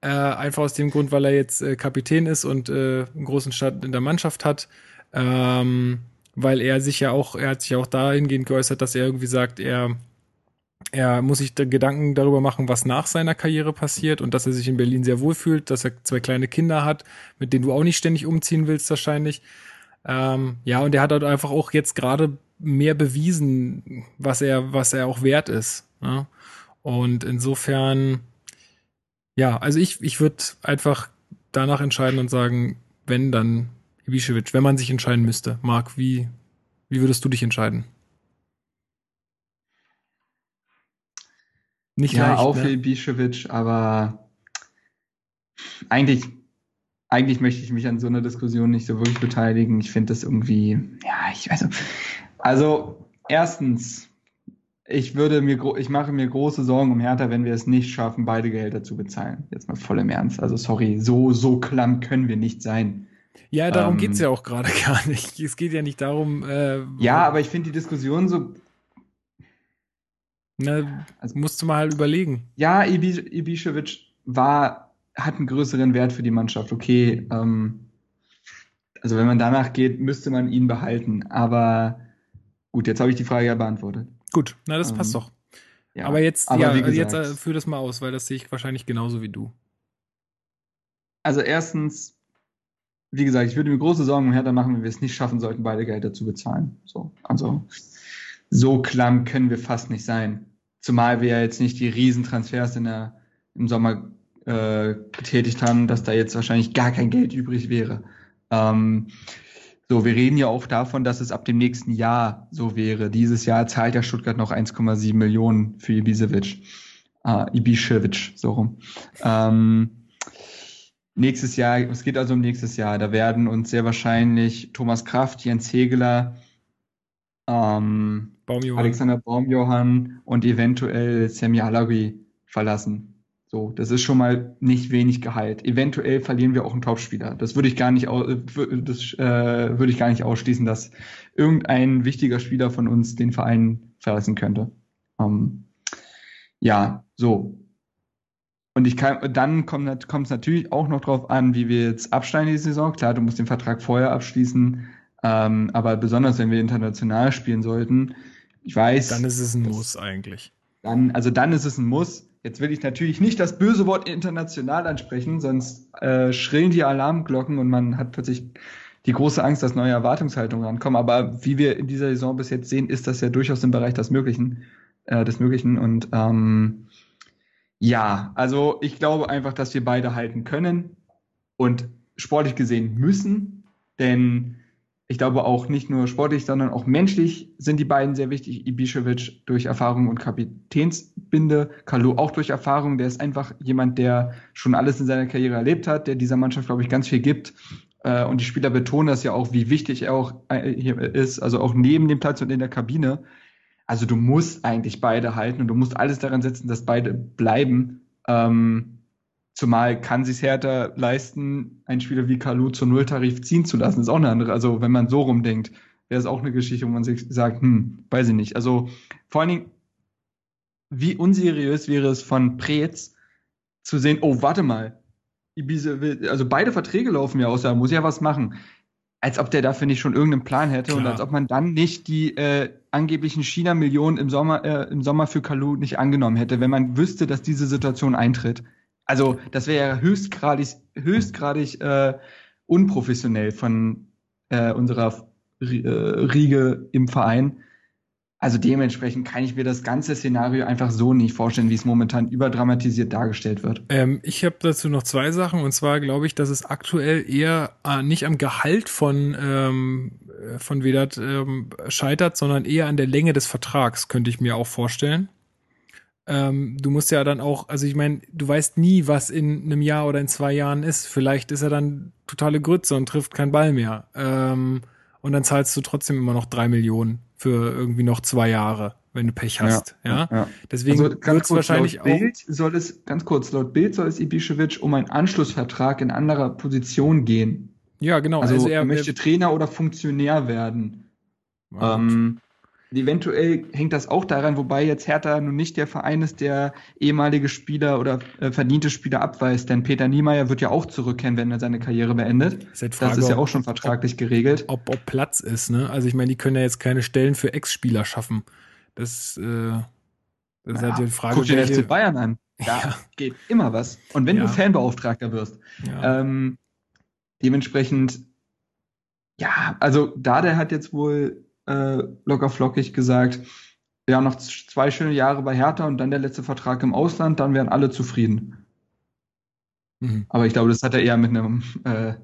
Äh, einfach aus dem Grund, weil er jetzt äh, Kapitän ist und äh, einen großen Start in der Mannschaft hat. Ähm, weil er sich ja auch, er hat sich auch dahingehend geäußert, dass er irgendwie sagt, er, er muss sich da Gedanken darüber machen, was nach seiner Karriere passiert und dass er sich in Berlin sehr wohl fühlt, dass er zwei kleine Kinder hat, mit denen du auch nicht ständig umziehen willst wahrscheinlich. Ähm, ja, und er hat halt einfach auch jetzt gerade mehr bewiesen, was er, was er auch wert ist. Ne? Und insofern, ja, also ich, ich würde einfach danach entscheiden und sagen, wenn, dann Ibišević, wenn man sich entscheiden müsste. Marc, wie, wie würdest du dich entscheiden? Nicht ja, leicht, auch ne? für Ibišević, aber eigentlich, eigentlich möchte ich mich an so einer Diskussion nicht so wirklich beteiligen. Ich finde das irgendwie, ja, ich weiß nicht. Also, erstens, ich würde mir, ich mache mir große Sorgen um Hertha, wenn wir es nicht schaffen, beide Gehälter zu bezahlen. Jetzt mal voll im Ernst. Also, sorry, so, so klamm können wir nicht sein. Ja, darum ähm, geht's ja auch gerade *laughs* gar nicht. Es geht ja nicht darum. Äh, ja, aber ich finde die Diskussion so. Na, also, musst du mal halt überlegen. Ja, Ibišević war, hat einen größeren Wert für die Mannschaft. Okay, ähm, also wenn man danach geht, müsste man ihn behalten. Aber Gut, jetzt habe ich die Frage ja beantwortet. Gut, na, das ähm, passt doch. Ja, aber jetzt, aber ja, gesagt, jetzt äh, führ das mal aus, weil das sehe ich wahrscheinlich genauso wie du. Also erstens, wie gesagt, ich würde mir große Sorgen um Hertha machen, wenn wir es nicht schaffen sollten, beide Gelder zu bezahlen. So, also so klamm können wir fast nicht sein. Zumal wir ja jetzt nicht die Riesentransfers in der, im Sommer äh, getätigt haben, dass da jetzt wahrscheinlich gar kein Geld übrig wäre. Ähm, so, wir reden ja auch davon, dass es ab dem nächsten Jahr so wäre. Dieses Jahr zahlt ja Stuttgart noch 1,7 Millionen für Ibisevic. Äh, Ibišević, so rum. Ähm, nächstes Jahr, es geht also um nächstes Jahr. Da werden uns sehr wahrscheinlich Thomas Kraft, Jens Hegeler, ähm, Baumjohann. Alexander Baumjohann und eventuell Semi Alawi verlassen. So, das ist schon mal nicht wenig Gehalt. Eventuell verlieren wir auch einen Topspieler. Das würde ich gar nicht, das äh, würde ich gar nicht ausschließen, dass irgendein wichtiger Spieler von uns den Verein verlassen könnte. Ähm, ja, so. Und ich kann, dann kommt, es natürlich auch noch drauf an, wie wir jetzt absteigen die Saison. Klar, du musst den Vertrag vorher abschließen, ähm, aber besonders wenn wir international spielen sollten, ich weiß. Dann ist es ein Muss eigentlich. Dann, also dann ist es ein Muss. Jetzt will ich natürlich nicht das böse Wort international ansprechen, sonst äh, schrillen die Alarmglocken und man hat plötzlich die große Angst, dass neue Erwartungshaltungen rankommen. Aber wie wir in dieser Saison bis jetzt sehen, ist das ja durchaus im Bereich des Möglichen, äh, des Möglichen. Und ähm, ja, also ich glaube einfach, dass wir beide halten können und sportlich gesehen müssen, denn ich glaube auch nicht nur sportlich, sondern auch menschlich sind die beiden sehr wichtig. Ibišević durch Erfahrung und Kapitänsbinde, Kalu auch durch Erfahrung. Der ist einfach jemand, der schon alles in seiner Karriere erlebt hat, der dieser Mannschaft, glaube ich, ganz viel gibt. Äh, und die Spieler betonen das ja auch, wie wichtig er auch äh, hier ist, also auch neben dem Platz und in der Kabine. Also du musst eigentlich beide halten und du musst alles daran setzen, dass beide bleiben. Ähm, Zumal kann sich Hertha leisten, einen Spieler wie Kalu zur Nulltarif ziehen zu lassen. Das ist auch eine andere. Also wenn man so rumdenkt, wäre es auch eine Geschichte, wo man sich sagt, hm, weiß ich nicht. Also vor allen Dingen, wie unseriös wäre es von Preetz zu sehen, oh, warte mal, Ibiza will, also beide Verträge laufen ja aus, da muss ja was machen. Als ob der dafür nicht schon irgendeinen Plan hätte Klar. und als ob man dann nicht die äh, angeblichen China-Millionen im Sommer, äh, im Sommer für Kalu nicht angenommen hätte, wenn man wüsste, dass diese Situation eintritt. Also das wäre ja höchstgradig, höchstgradig äh, unprofessionell von äh, unserer äh, Riege im Verein. Also dementsprechend kann ich mir das ganze Szenario einfach so nicht vorstellen, wie es momentan überdramatisiert dargestellt wird. Ähm, ich habe dazu noch zwei Sachen. Und zwar glaube ich, dass es aktuell eher äh, nicht am Gehalt von, ähm, von Vedat ähm, scheitert, sondern eher an der Länge des Vertrags, könnte ich mir auch vorstellen ähm, du musst ja dann auch, also ich meine, du weißt nie, was in einem Jahr oder in zwei Jahren ist. Vielleicht ist er dann totale Grütze und trifft keinen Ball mehr. Ähm, und dann zahlst du trotzdem immer noch drei Millionen für irgendwie noch zwei Jahre, wenn du Pech hast. Ja. ja? ja. Deswegen also wird es wahrscheinlich laut Bild soll es, ganz kurz, laut Bild soll es Ibišević um einen Anschlussvertrag in anderer Position gehen. Ja, genau. Also, also er, er möchte Trainer oder Funktionär werden. Ähm, eventuell hängt das auch daran, wobei jetzt Hertha nun nicht der Verein ist, der ehemalige Spieler oder äh, verdiente Spieler abweist. Denn Peter Niemeyer wird ja auch zurückkehren, wenn er seine Karriere beendet. Ist halt Frage, das ist ja auch schon vertraglich ob, geregelt. Ob, ob Platz ist, ne? Also ich meine, die können ja jetzt keine Stellen für Ex-Spieler schaffen. Das, äh, das ist halt die Frage. Guck dir den FC Bayern an. *laughs* Da ja. geht immer was. Und wenn ja. du Fanbeauftragter wirst, ja. ähm, dementsprechend, ja, also Dade hat jetzt wohl äh, locker flockig gesagt, ja, noch zwei schöne Jahre bei Hertha und dann der letzte Vertrag im Ausland, dann wären alle zufrieden. Mhm. Aber ich glaube, das hat er eher mit einem äh,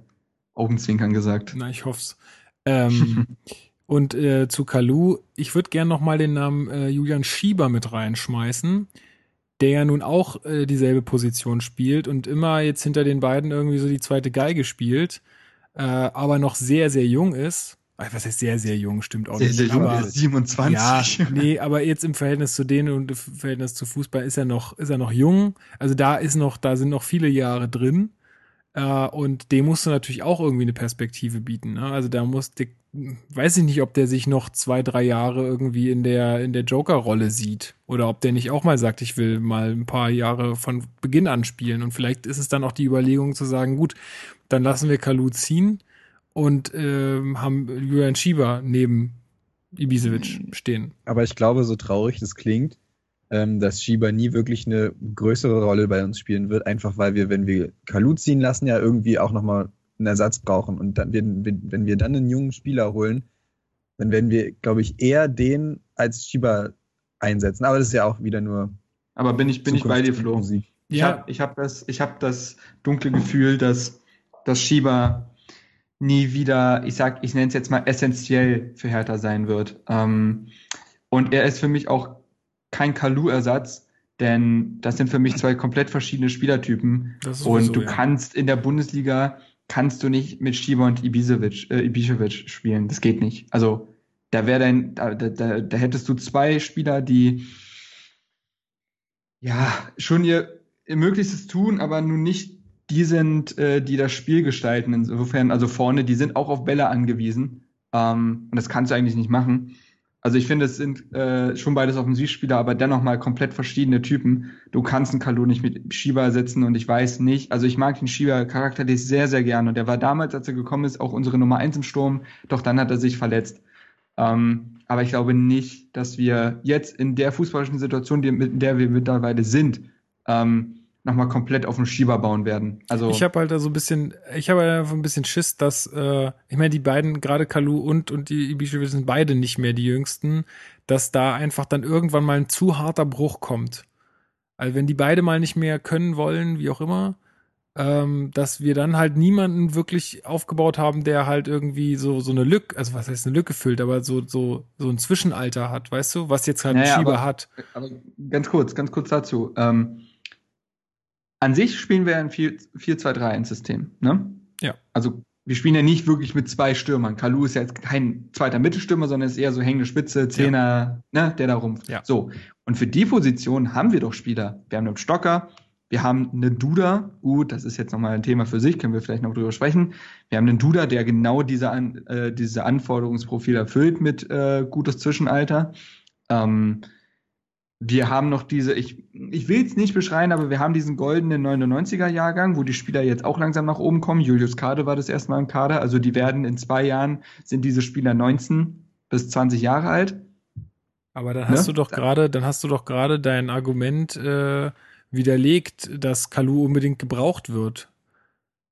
Augenzwinkern gesagt. Na, ich hoff's. Ähm, *laughs* und äh, zu Kalu, ich würde gern noch mal den Namen äh, Julian Schieber mit reinschmeißen, der ja nun auch äh, dieselbe Position spielt und immer jetzt hinter den beiden irgendwie so die zweite Geige spielt, äh, aber noch sehr, sehr jung ist was heißt sehr, sehr jung, stimmt auch sehr, nicht. Sehr jung, aber, 27. Ja, nee, aber jetzt im Verhältnis zu denen und im Verhältnis zu Fußball ist er noch, ist er noch jung. Also da ist noch, da sind noch viele Jahre drin. Äh, und dem musst du natürlich auch irgendwie eine Perspektive bieten. Ne? Also da muss, der, weiß ich nicht, ob der sich noch zwei, drei Jahre irgendwie in der, in der Joker-Rolle sieht. Oder ob der nicht auch mal sagt, ich will mal ein paar Jahre von Beginn an spielen. Und vielleicht ist es dann auch die Überlegung zu sagen, gut, dann lassen wir Kalu ziehen und äh, haben Julian Schieber neben Ibisevic stehen. Aber ich glaube, so traurig das klingt, ähm, dass Schieber nie wirklich eine größere Rolle bei uns spielen wird, einfach weil wir, wenn wir Kalu ziehen lassen, ja irgendwie auch nochmal einen Ersatz brauchen. Und dann, wenn, wenn wir dann einen jungen Spieler holen, dann werden wir, glaube ich, eher den als Schieber einsetzen. Aber das ist ja auch wieder nur. Aber bin ich, bin ich bei dir, Flo? Musik. Ich ja. habe ich hab das, hab das dunkle Gefühl, dass, dass Schieber nie wieder, ich sag, ich nenne es jetzt mal essentiell für Hertha sein wird. Ähm, und er ist für mich auch kein Kalu-Ersatz, denn das sind für mich zwei komplett verschiedene Spielertypen. und so, du ja. kannst in der Bundesliga kannst du nicht mit Schieber und Ibisevic, äh, Ibisevic spielen. Das geht nicht. Also da wäre dein, da, da, da hättest du zwei Spieler, die ja schon ihr, ihr Möglichstes tun, aber nun nicht die sind, äh, die das Spiel gestalten. Insofern, also vorne, die sind auch auf Bälle angewiesen. Ähm, und das kannst du eigentlich nicht machen. Also ich finde, es sind äh, schon beides Offensivspieler, aber dennoch mal komplett verschiedene Typen. Du kannst einen Kalu nicht mit Schieber ersetzen und ich weiß nicht, also ich mag den Schieber charakterlich sehr, sehr gerne. Und der war damals, als er gekommen ist, auch unsere Nummer eins im Sturm, doch dann hat er sich verletzt. Ähm, aber ich glaube nicht, dass wir jetzt in der fußballischen Situation, in der wir mittlerweile sind, ähm, nochmal komplett auf den Schieber bauen werden. Also ich habe halt da so ein bisschen, ich habe halt ein bisschen Schiss, dass äh, ich meine die beiden, gerade Kalu und und die Ibišević sind beide nicht mehr die Jüngsten, dass da einfach dann irgendwann mal ein zu harter Bruch kommt. Also wenn die beide mal nicht mehr können wollen, wie auch immer, ähm, dass wir dann halt niemanden wirklich aufgebaut haben, der halt irgendwie so so eine Lücke, also was heißt eine Lücke füllt, aber so so so ein Zwischenalter hat, weißt du, was jetzt halt naja, Schieber aber, hat. Aber ganz kurz, ganz kurz dazu. Ähm, an sich spielen wir ein 4-2-3-1-System, ne? Ja. Also wir spielen ja nicht wirklich mit zwei Stürmern. Kalu ist ja jetzt kein zweiter Mittelstürmer, sondern ist eher so hängende Spitze, Zehner, ja. ne, der da rum. Ja. So. Und für die Position haben wir doch Spieler. Wir haben einen Stocker, wir haben einen Duda. Gut, das ist jetzt nochmal ein Thema für sich, können wir vielleicht noch drüber sprechen. Wir haben einen Duda, der genau diese, An äh, diese Anforderungsprofil erfüllt mit äh, gutes Zwischenalter. Ähm, wir haben noch diese, ich, ich will es nicht beschreien, aber wir haben diesen goldenen 99er-Jahrgang, wo die Spieler jetzt auch langsam nach oben kommen. Julius Kade war das erste Mal im Kader. Also die werden in zwei Jahren, sind diese Spieler 19 bis 20 Jahre alt. Aber dann hast ne? du doch gerade, dann hast du doch gerade dein Argument äh, widerlegt, dass Kalu unbedingt gebraucht wird.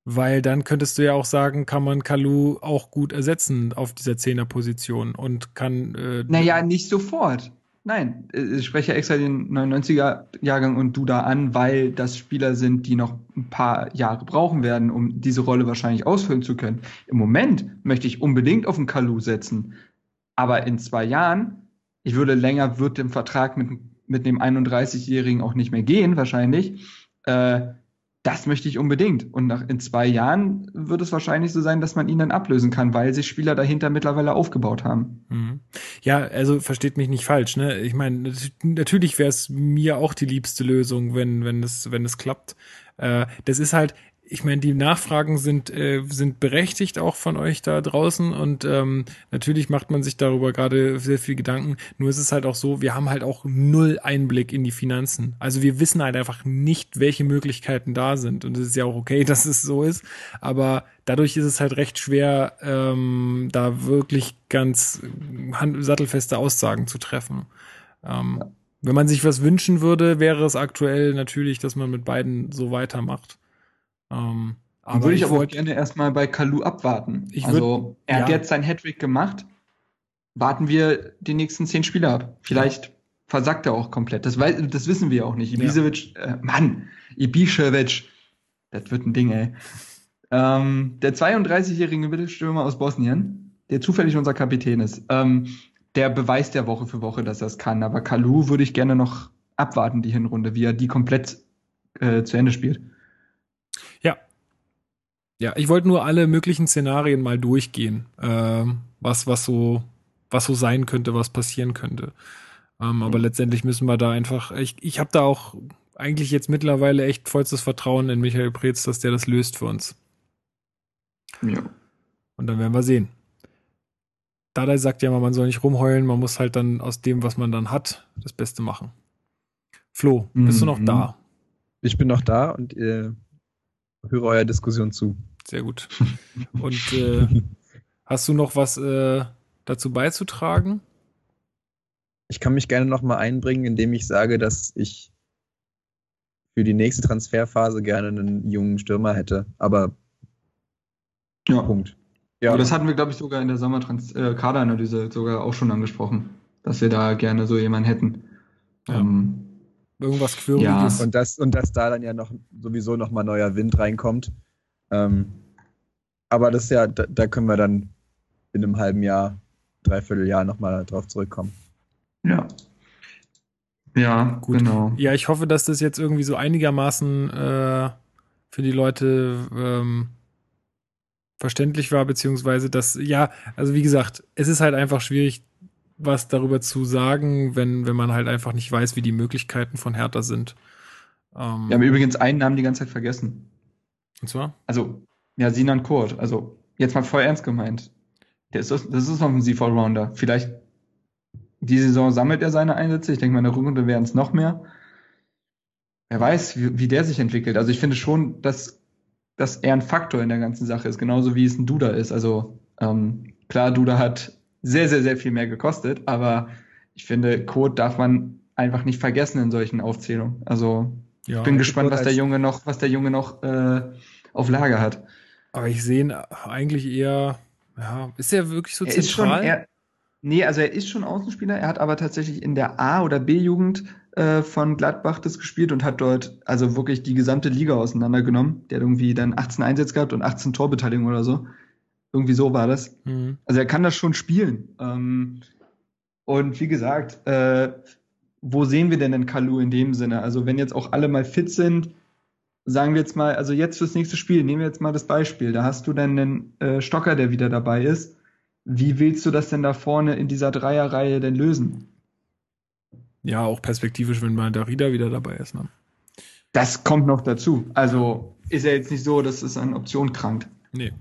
Weil dann könntest du ja auch sagen, kann man Kalu auch gut ersetzen auf dieser Zehnerposition und kann. Äh, naja, nicht sofort. Nein, äh, ich spreche extra den 99er-Jahrgang und du da an, weil das Spieler sind, die noch ein paar Jahre brauchen werden, um diese Rolle wahrscheinlich ausfüllen zu können. Im Moment möchte ich unbedingt auf den Kalu setzen. Aber in zwei Jahren, ich würde länger, wird dem Vertrag mit, mit dem 31-Jährigen auch nicht mehr gehen, wahrscheinlich. Äh, das möchte ich unbedingt. Und nach, in zwei Jahren wird es wahrscheinlich so sein, dass man ihn dann ablösen kann, weil sich Spieler dahinter mittlerweile aufgebaut haben. Mhm. Ja, also versteht mich nicht falsch. Ne? Ich meine, natürlich wäre es mir auch die liebste Lösung, wenn wenn es wenn es klappt. Äh, das ist halt ich meine, die Nachfragen sind, äh, sind berechtigt auch von euch da draußen und ähm, natürlich macht man sich darüber gerade sehr viel Gedanken. Nur ist es halt auch so, wir haben halt auch null Einblick in die Finanzen. Also wir wissen halt einfach nicht, welche Möglichkeiten da sind. Und es ist ja auch okay, *laughs* dass es so ist. Aber dadurch ist es halt recht schwer, ähm, da wirklich ganz sattelfeste Aussagen zu treffen. Ähm. Wenn man sich was wünschen würde, wäre es aktuell natürlich, dass man mit beiden so weitermacht. Ähm, aber würde ich, ich aber gerne erstmal bei Kalu abwarten. Ich also, würd, er ja. hat jetzt sein Hattrick gemacht. Warten wir die nächsten zehn Spiele ab. Vielleicht versagt er auch komplett. Das, weiß, das wissen wir auch nicht. Ibisevic, ja. äh, Mann, Ibišević, das wird ein Ding, ey. Ähm, der 32-jährige Mittelstürmer aus Bosnien, der zufällig unser Kapitän ist, ähm, der beweist ja Woche für Woche, dass er es kann. Aber Kalu würde ich gerne noch abwarten, die Hinrunde, wie er die komplett äh, zu Ende spielt. Ja. Ich wollte nur alle möglichen Szenarien mal durchgehen, äh, was, was so, was so sein könnte, was passieren könnte. Ähm, aber mhm. letztendlich müssen wir da einfach, ich, ich habe da auch eigentlich jetzt mittlerweile echt vollstes Vertrauen in Michael Preetz, dass der das löst für uns. Ja. Und dann werden wir sehen. Dada sagt ja immer, man soll nicht rumheulen, man muss halt dann aus dem, was man dann hat, das Beste machen. Flo, bist mhm. du noch mhm. da? Ich bin noch da und äh, höre eurer Diskussion zu. Sehr gut. Und äh, *laughs* hast du noch was äh, dazu beizutragen? Ich kann mich gerne noch mal einbringen, indem ich sage, dass ich für die nächste Transferphase gerne einen jungen Stürmer hätte. Aber ja. Punkt. Ja, Aber das hatten wir, glaube ich, sogar in der Sommertrans-Kaderanalyse äh, sogar auch schon angesprochen, dass wir da gerne so jemanden hätten. Ja. Ähm, Irgendwas Quirliges. Ja. Und, das, und dass da dann ja noch sowieso nochmal neuer Wind reinkommt. Ähm, aber das ist ja, da, da, können wir dann in einem halben Jahr, dreiviertel Jahr nochmal drauf zurückkommen. Ja. Ja, Gut. genau. Ja, ich hoffe, dass das jetzt irgendwie so einigermaßen äh, für die Leute ähm, verständlich war, beziehungsweise dass, ja, also wie gesagt, es ist halt einfach schwierig, was darüber zu sagen, wenn, wenn man halt einfach nicht weiß, wie die Möglichkeiten von Hertha sind. Ähm, Wir haben übrigens einen Namen die ganze Zeit vergessen. Und zwar? Also, ja, Sinan Kurt. Also, jetzt mal voll ernst gemeint. Der ist, das ist noch ein CV-Rounder. Vielleicht die Saison sammelt er seine Einsätze. Ich denke mal, in der Rückrunde wären es noch mehr. Wer weiß, wie, wie der sich entwickelt. Also ich finde schon, dass, dass er ein Faktor in der ganzen Sache ist, genauso wie es ein Duda ist. Also ähm, klar, Duda hat sehr, sehr, sehr viel mehr gekostet. Aber ich finde, Code darf man einfach nicht vergessen in solchen Aufzählungen. Also ja, ich bin gespannt, was der Junge noch, was der Junge noch äh, auf Lager hat. Aber ich sehe ihn eigentlich eher, ja, ist er wirklich so er zentral? Schon, er, nee, also er ist schon Außenspieler. Er hat aber tatsächlich in der A- oder B-Jugend äh, von Gladbach das gespielt und hat dort also wirklich die gesamte Liga auseinandergenommen. Der hat irgendwie dann 18 Einsätze gehabt und 18 Torbeteiligungen oder so. Irgendwie so war das. Mhm. Also er kann das schon spielen. Ähm, und wie gesagt, äh, wo sehen wir denn den Kalu in dem Sinne? Also wenn jetzt auch alle mal fit sind, sagen wir jetzt mal, also jetzt fürs nächste Spiel, nehmen wir jetzt mal das Beispiel, da hast du dann einen äh, Stocker, der wieder dabei ist. Wie willst du das denn da vorne in dieser Dreierreihe denn lösen? Ja, auch perspektivisch, wenn mal Darida wieder dabei ist. Ne? Das kommt noch dazu. Also ist ja jetzt nicht so, dass es an Option krankt. Nee,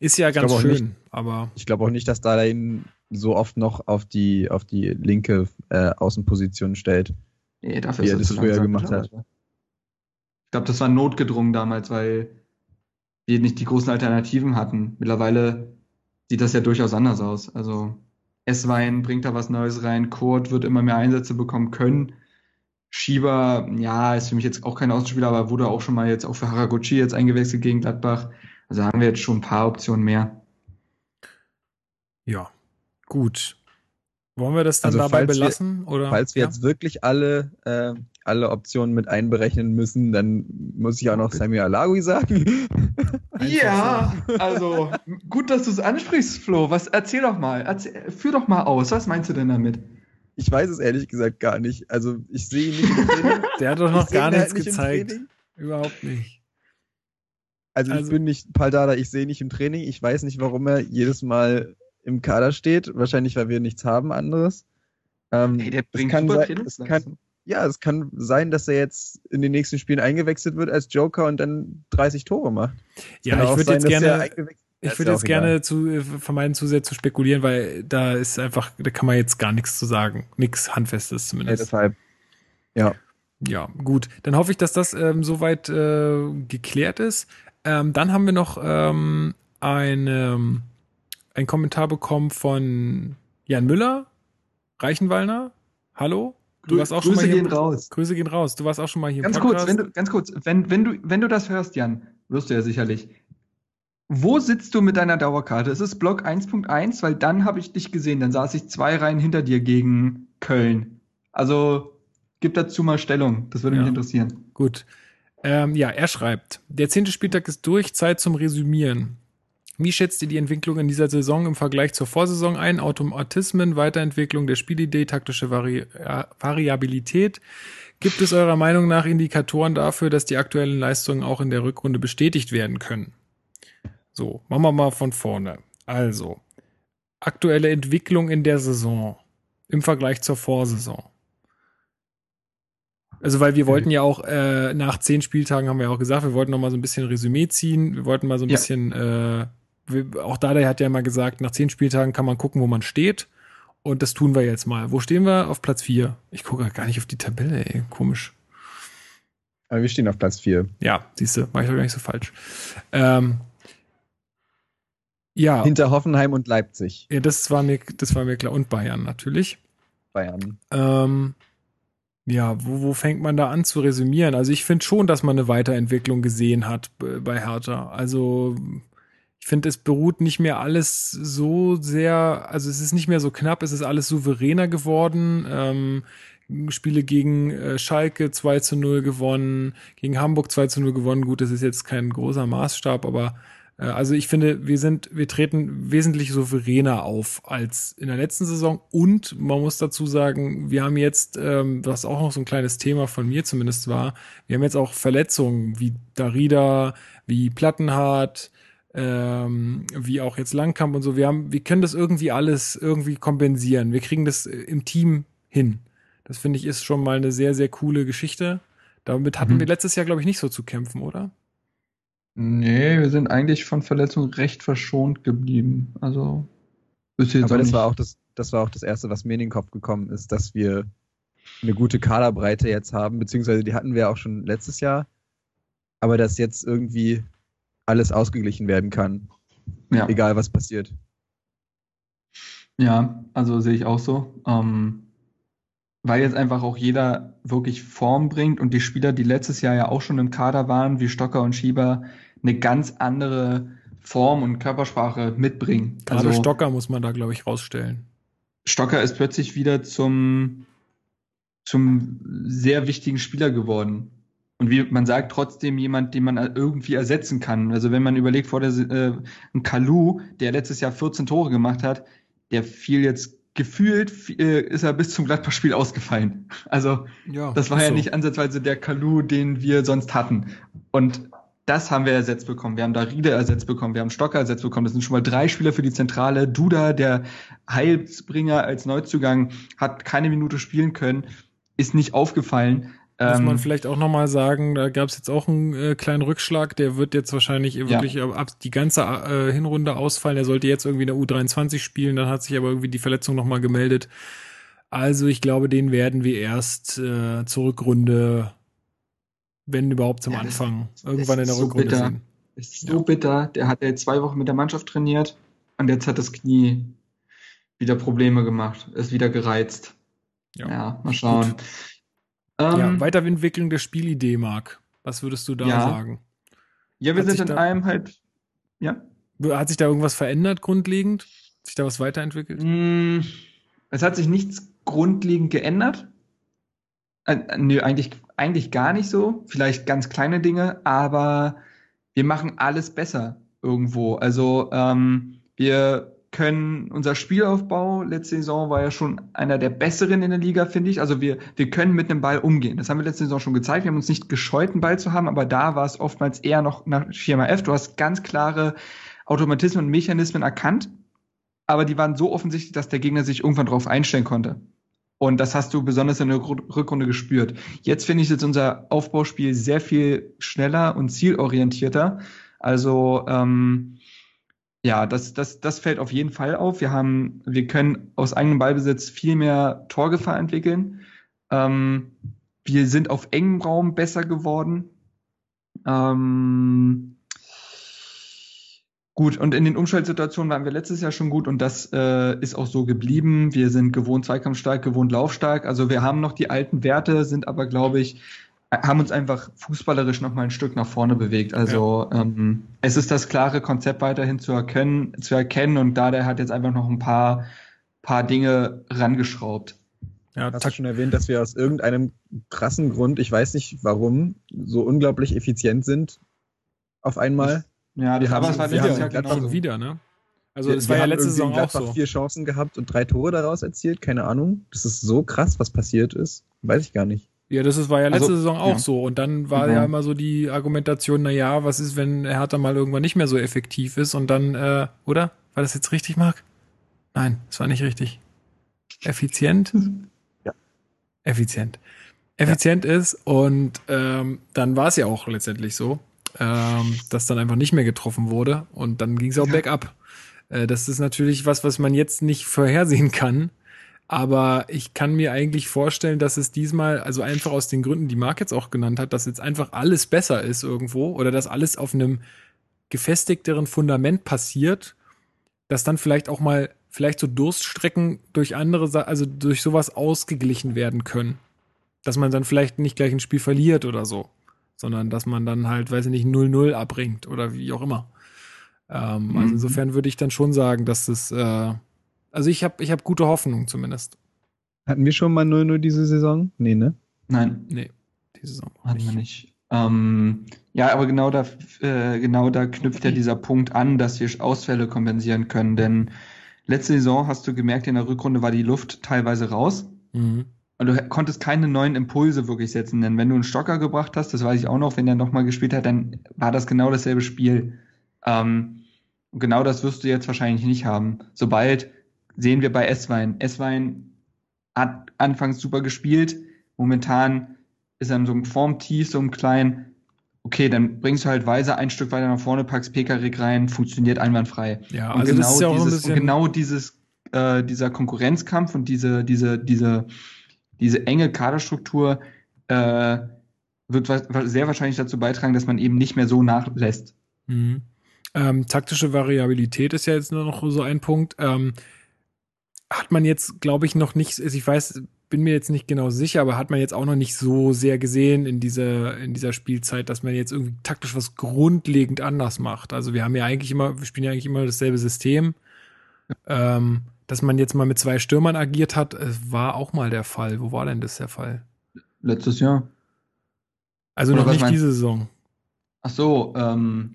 ist ja ganz schön, nicht, aber. Ich glaube auch nicht, dass da ihn so oft noch auf die, auf die linke äh, Außenposition stellt. Nee, dafür wie er das früher gemacht hat. Ich glaube, das war notgedrungen damals, weil wir nicht die großen Alternativen hatten. Mittlerweile sieht das ja durchaus anders aus. Also Esswein bringt da was Neues rein, Kurt wird immer mehr Einsätze bekommen können. Schieber, ja, ist für mich jetzt auch kein Außenspieler, aber wurde auch schon mal jetzt auch für Haraguchi jetzt eingewechselt gegen Gladbach. Also haben wir jetzt schon ein paar Optionen mehr. Ja, gut. Wollen wir das dann also dabei belassen? Wir, oder? Falls wir ja? jetzt wirklich alle, äh, alle Optionen mit einberechnen müssen, dann muss ich auch noch Samuel Alagui sagen. *laughs* ja, also gut, dass du es ansprichst, Flo. Was, erzähl doch mal, erzähl, führ doch mal aus. Was meinst du denn damit? Ich weiß es ehrlich gesagt gar nicht. Also ich sehe ihn nicht im *laughs* Training. Der hat doch noch gar nichts halt gezeigt. Überhaupt nicht. Also, also ich bin nicht Paldada, ich sehe nicht im Training. Ich weiß nicht, warum er jedes Mal im Kader steht. Wahrscheinlich, weil wir nichts haben anderes. Ähm, hey, der bringt es kann, sein, es, kann, ja, es kann sein, dass er jetzt in den nächsten Spielen eingewechselt wird als Joker und dann 30 Tore macht. Ja, ich würde jetzt gerne, ich würde jetzt gerne zu, äh, vermeiden, zu sehr zu spekulieren, weil da ist einfach, da kann man jetzt gar nichts zu sagen. Nichts Handfestes zumindest. Ja, deshalb. Ja. Ja, gut. Dann hoffe ich, dass das ähm, soweit äh, geklärt ist. Ähm, dann haben wir noch ähm, eine, einen Kommentar bekommen von Jan Müller, Reichenwallner. Hallo? Du warst auch Grüße schon mal hier. gehen raus. Grüße gehen raus. Du warst auch schon mal hier. Ganz kurz, wenn du, ganz kurz, wenn, wenn du, wenn du das hörst, Jan, wirst du ja sicherlich. Wo sitzt du mit deiner Dauerkarte? Ist es Block 1.1? Weil dann habe ich dich gesehen. Dann saß ich zwei Reihen hinter dir gegen Köln. Also gib dazu mal Stellung. Das würde ja. mich interessieren. Gut. Ähm, ja, er schreibt, der zehnte Spieltag ist durch, Zeit zum Resümieren. Wie schätzt ihr die Entwicklung in dieser Saison im Vergleich zur Vorsaison ein? Automatismen, Weiterentwicklung der Spielidee, taktische Vari Variabilität. Gibt es eurer Meinung nach Indikatoren dafür, dass die aktuellen Leistungen auch in der Rückrunde bestätigt werden können? So, machen wir mal von vorne. Also, aktuelle Entwicklung in der Saison im Vergleich zur Vorsaison. Also, weil wir wollten ja auch äh, nach zehn Spieltagen haben wir auch gesagt, wir wollten noch mal so ein bisschen Resümee ziehen. Wir wollten mal so ein ja. bisschen, äh, wir, auch Dada hat ja mal gesagt, nach zehn Spieltagen kann man gucken, wo man steht. Und das tun wir jetzt mal. Wo stehen wir? Auf Platz vier. Ich gucke gar nicht auf die Tabelle, ey. Komisch. Aber wir stehen auf Platz vier. Ja, siehst du, war ich doch gar nicht so falsch. Ähm, ja. Hinter Hoffenheim und Leipzig. Ja, das war mir, das war mir klar. Und Bayern natürlich. Bayern. Ähm, ja, wo, wo fängt man da an zu resümieren? Also ich finde schon, dass man eine Weiterentwicklung gesehen hat bei Hertha. Also ich finde, es beruht nicht mehr alles so sehr, also es ist nicht mehr so knapp, es ist alles souveräner geworden. Ähm, Spiele gegen äh, Schalke 2 zu 0 gewonnen, gegen Hamburg 2 zu 0 gewonnen. Gut, das ist jetzt kein großer Maßstab, aber also ich finde, wir sind, wir treten wesentlich souveräner auf als in der letzten Saison und man muss dazu sagen, wir haben jetzt, ähm, was auch noch so ein kleines Thema von mir zumindest war, wir haben jetzt auch Verletzungen wie Darida, wie Plattenhardt, ähm, wie auch jetzt Langkamp und so. Wir haben, wir können das irgendwie alles irgendwie kompensieren. Wir kriegen das äh, im Team hin. Das finde ich ist schon mal eine sehr, sehr coole Geschichte. Damit hatten mhm. wir letztes Jahr, glaube ich, nicht so zu kämpfen, oder? Nee, wir sind eigentlich von Verletzungen recht verschont geblieben. Also ist jetzt Aber das war auch das, das war auch das erste, was mir in den Kopf gekommen ist, dass wir eine gute Kaderbreite jetzt haben, beziehungsweise die hatten wir auch schon letztes Jahr. Aber dass jetzt irgendwie alles ausgeglichen werden kann. Ja. Egal was passiert. Ja, also sehe ich auch so. Ähm, weil jetzt einfach auch jeder wirklich Form bringt und die Spieler, die letztes Jahr ja auch schon im Kader waren, wie Stocker und Schieber, eine ganz andere Form und Körpersprache mitbringen. Gerade also, Stocker muss man da, glaube ich, rausstellen. Stocker ist plötzlich wieder zum, zum sehr wichtigen Spieler geworden. Und wie man sagt, trotzdem jemand, den man irgendwie ersetzen kann. Also wenn man überlegt, vor der äh, ein Kalu, der letztes Jahr 14 Tore gemacht hat, der fiel jetzt gefühlt äh, ist er bis zum Gladbach-Spiel ausgefallen. Also ja, das war ja so. nicht ansatzweise der Kalu, den wir sonst hatten. Und das haben wir ersetzt bekommen. Wir haben da Riede ersetzt bekommen, wir haben Stocker ersetzt bekommen. Das sind schon mal drei Spieler für die Zentrale. Duda, der Heilsbringer als Neuzugang, hat keine Minute spielen können, ist nicht aufgefallen. Muss man ähm, vielleicht auch nochmal sagen, da gab es jetzt auch einen äh, kleinen Rückschlag, der wird jetzt wahrscheinlich wirklich ja. ab die ganze äh, Hinrunde ausfallen. Er sollte jetzt irgendwie in der U23 spielen, dann hat sich aber irgendwie die Verletzung nochmal gemeldet. Also ich glaube, den werden wir erst äh, zur Rückrunde, wenn überhaupt zum ja, Anfang, irgendwann in der so Rückrunde bitter. sehen. Ist so ja. bitter. Der hat ja zwei Wochen mit der Mannschaft trainiert und jetzt hat das Knie wieder Probleme gemacht, ist wieder gereizt. Ja, ja mal schauen. Gut. Ähm, ja, Weiterentwicklung der Spielidee, Marc. Was würdest du da ja. sagen? Ja, wir Hat sind in einem halt, ja. Hat sich da irgendwas verändert grundlegend? Hat sich da was weiterentwickelt? Mm, es hat sich nichts grundlegend geändert. Äh, nö, eigentlich, eigentlich gar nicht so. Vielleicht ganz kleine Dinge, aber wir machen alles besser irgendwo. Also ähm, wir können, unser Spielaufbau letzte Saison war ja schon einer der besseren in der Liga, finde ich. Also wir, wir können mit einem Ball umgehen. Das haben wir letzte Saison schon gezeigt. Wir haben uns nicht gescheut, einen Ball zu haben, aber da war es oftmals eher noch nach Schema F. Du hast ganz klare Automatismen und Mechanismen erkannt, aber die waren so offensichtlich, dass der Gegner sich irgendwann drauf einstellen konnte. Und das hast du besonders in der Rückrunde gespürt. Jetzt finde ich jetzt unser Aufbauspiel sehr viel schneller und zielorientierter. Also ähm, ja, das, das, das fällt auf jeden Fall auf. Wir haben, wir können aus eigenem Ballbesitz viel mehr Torgefahr entwickeln. Ähm, wir sind auf engem Raum besser geworden. Ähm, Gut, und in den Umschaltsituationen waren wir letztes Jahr schon gut und das äh, ist auch so geblieben. Wir sind gewohnt zweikampfstark, gewohnt laufstark. Also wir haben noch die alten Werte, sind aber, glaube ich, haben uns einfach fußballerisch noch mal ein Stück nach vorne bewegt. Also ja. ähm, es ist das klare Konzept weiterhin zu erkennen, zu erkennen und da der hat jetzt einfach noch ein paar, paar Dinge rangeschraubt. Ja, hast du schon erwähnt, dass wir aus irgendeinem krassen Grund, ich weiß nicht warum, so unglaublich effizient sind auf einmal. Ja, das aber es war letztes Jahr genauso. wieder, ne? Also es war ja letzte Saison auch so. vier Chancen gehabt und drei Tore daraus erzielt, keine Ahnung. Das ist so krass, was passiert ist. Weiß ich gar nicht. Ja, das ist, war ja letzte also, Saison auch ja. so. Und dann war mhm. ja immer so die Argumentation, na ja, was ist, wenn Hertha mal irgendwann nicht mehr so effektiv ist und dann, äh, oder? War das jetzt richtig, Marc? Nein, das war nicht richtig. Effizient? Ja. Effizient. Effizient ja. ist und ähm, dann war es ja auch letztendlich so ähm, das dann einfach nicht mehr getroffen wurde und dann ging es auch ja. bergab. Äh, das ist natürlich was, was man jetzt nicht vorhersehen kann. Aber ich kann mir eigentlich vorstellen, dass es diesmal, also einfach aus den Gründen, die Mark jetzt auch genannt hat, dass jetzt einfach alles besser ist irgendwo oder dass alles auf einem gefestigteren Fundament passiert, dass dann vielleicht auch mal vielleicht so Durststrecken durch andere, also durch sowas ausgeglichen werden können. Dass man dann vielleicht nicht gleich ein Spiel verliert oder so sondern dass man dann halt, weiß ich nicht, 0-0 abbringt oder wie auch immer. Ähm, mhm. Also insofern würde ich dann schon sagen, dass das, äh, also ich habe ich hab gute Hoffnung zumindest. Hatten wir schon mal 0-0 diese Saison? Nee, ne? Nein. Nee, diese Saison hatten nicht. wir nicht. Ähm, ja, aber genau da, äh, genau da knüpft ja dieser Punkt an, dass wir Ausfälle kompensieren können, denn letzte Saison hast du gemerkt, in der Rückrunde war die Luft teilweise raus. Mhm. Und du konntest keine neuen Impulse wirklich setzen. Denn wenn du einen Stocker gebracht hast, das weiß ich auch noch, wenn der nochmal gespielt hat, dann war das genau dasselbe Spiel. Ähm, und genau das wirst du jetzt wahrscheinlich nicht haben. Sobald sehen wir bei S-Wein. S-Wein hat anfangs super gespielt. Momentan ist er in so einem Formtief, so einem kleinen. Okay, dann bringst du halt Weise ein Stück weiter nach vorne, packst Pekarik rein, funktioniert einwandfrei. Ja, und also genau das ist ja auch dieses, ein bisschen... genau dieses, äh, dieser Konkurrenzkampf und diese, diese, diese, diese enge Kaderstruktur äh, wird sehr wahrscheinlich dazu beitragen, dass man eben nicht mehr so nachlässt. Mhm. Ähm, taktische Variabilität ist ja jetzt nur noch so ein Punkt. Ähm, hat man jetzt, glaube ich, noch nicht, also ich weiß, bin mir jetzt nicht genau sicher, aber hat man jetzt auch noch nicht so sehr gesehen in dieser, in dieser Spielzeit, dass man jetzt irgendwie taktisch was grundlegend anders macht. Also wir haben ja eigentlich immer, wir spielen ja eigentlich immer dasselbe System. Ähm, dass man jetzt mal mit zwei Stürmern agiert hat, war auch mal der Fall. Wo war denn das der Fall? Letztes Jahr. Also Oder noch nicht diese Saison. Ach so, ähm,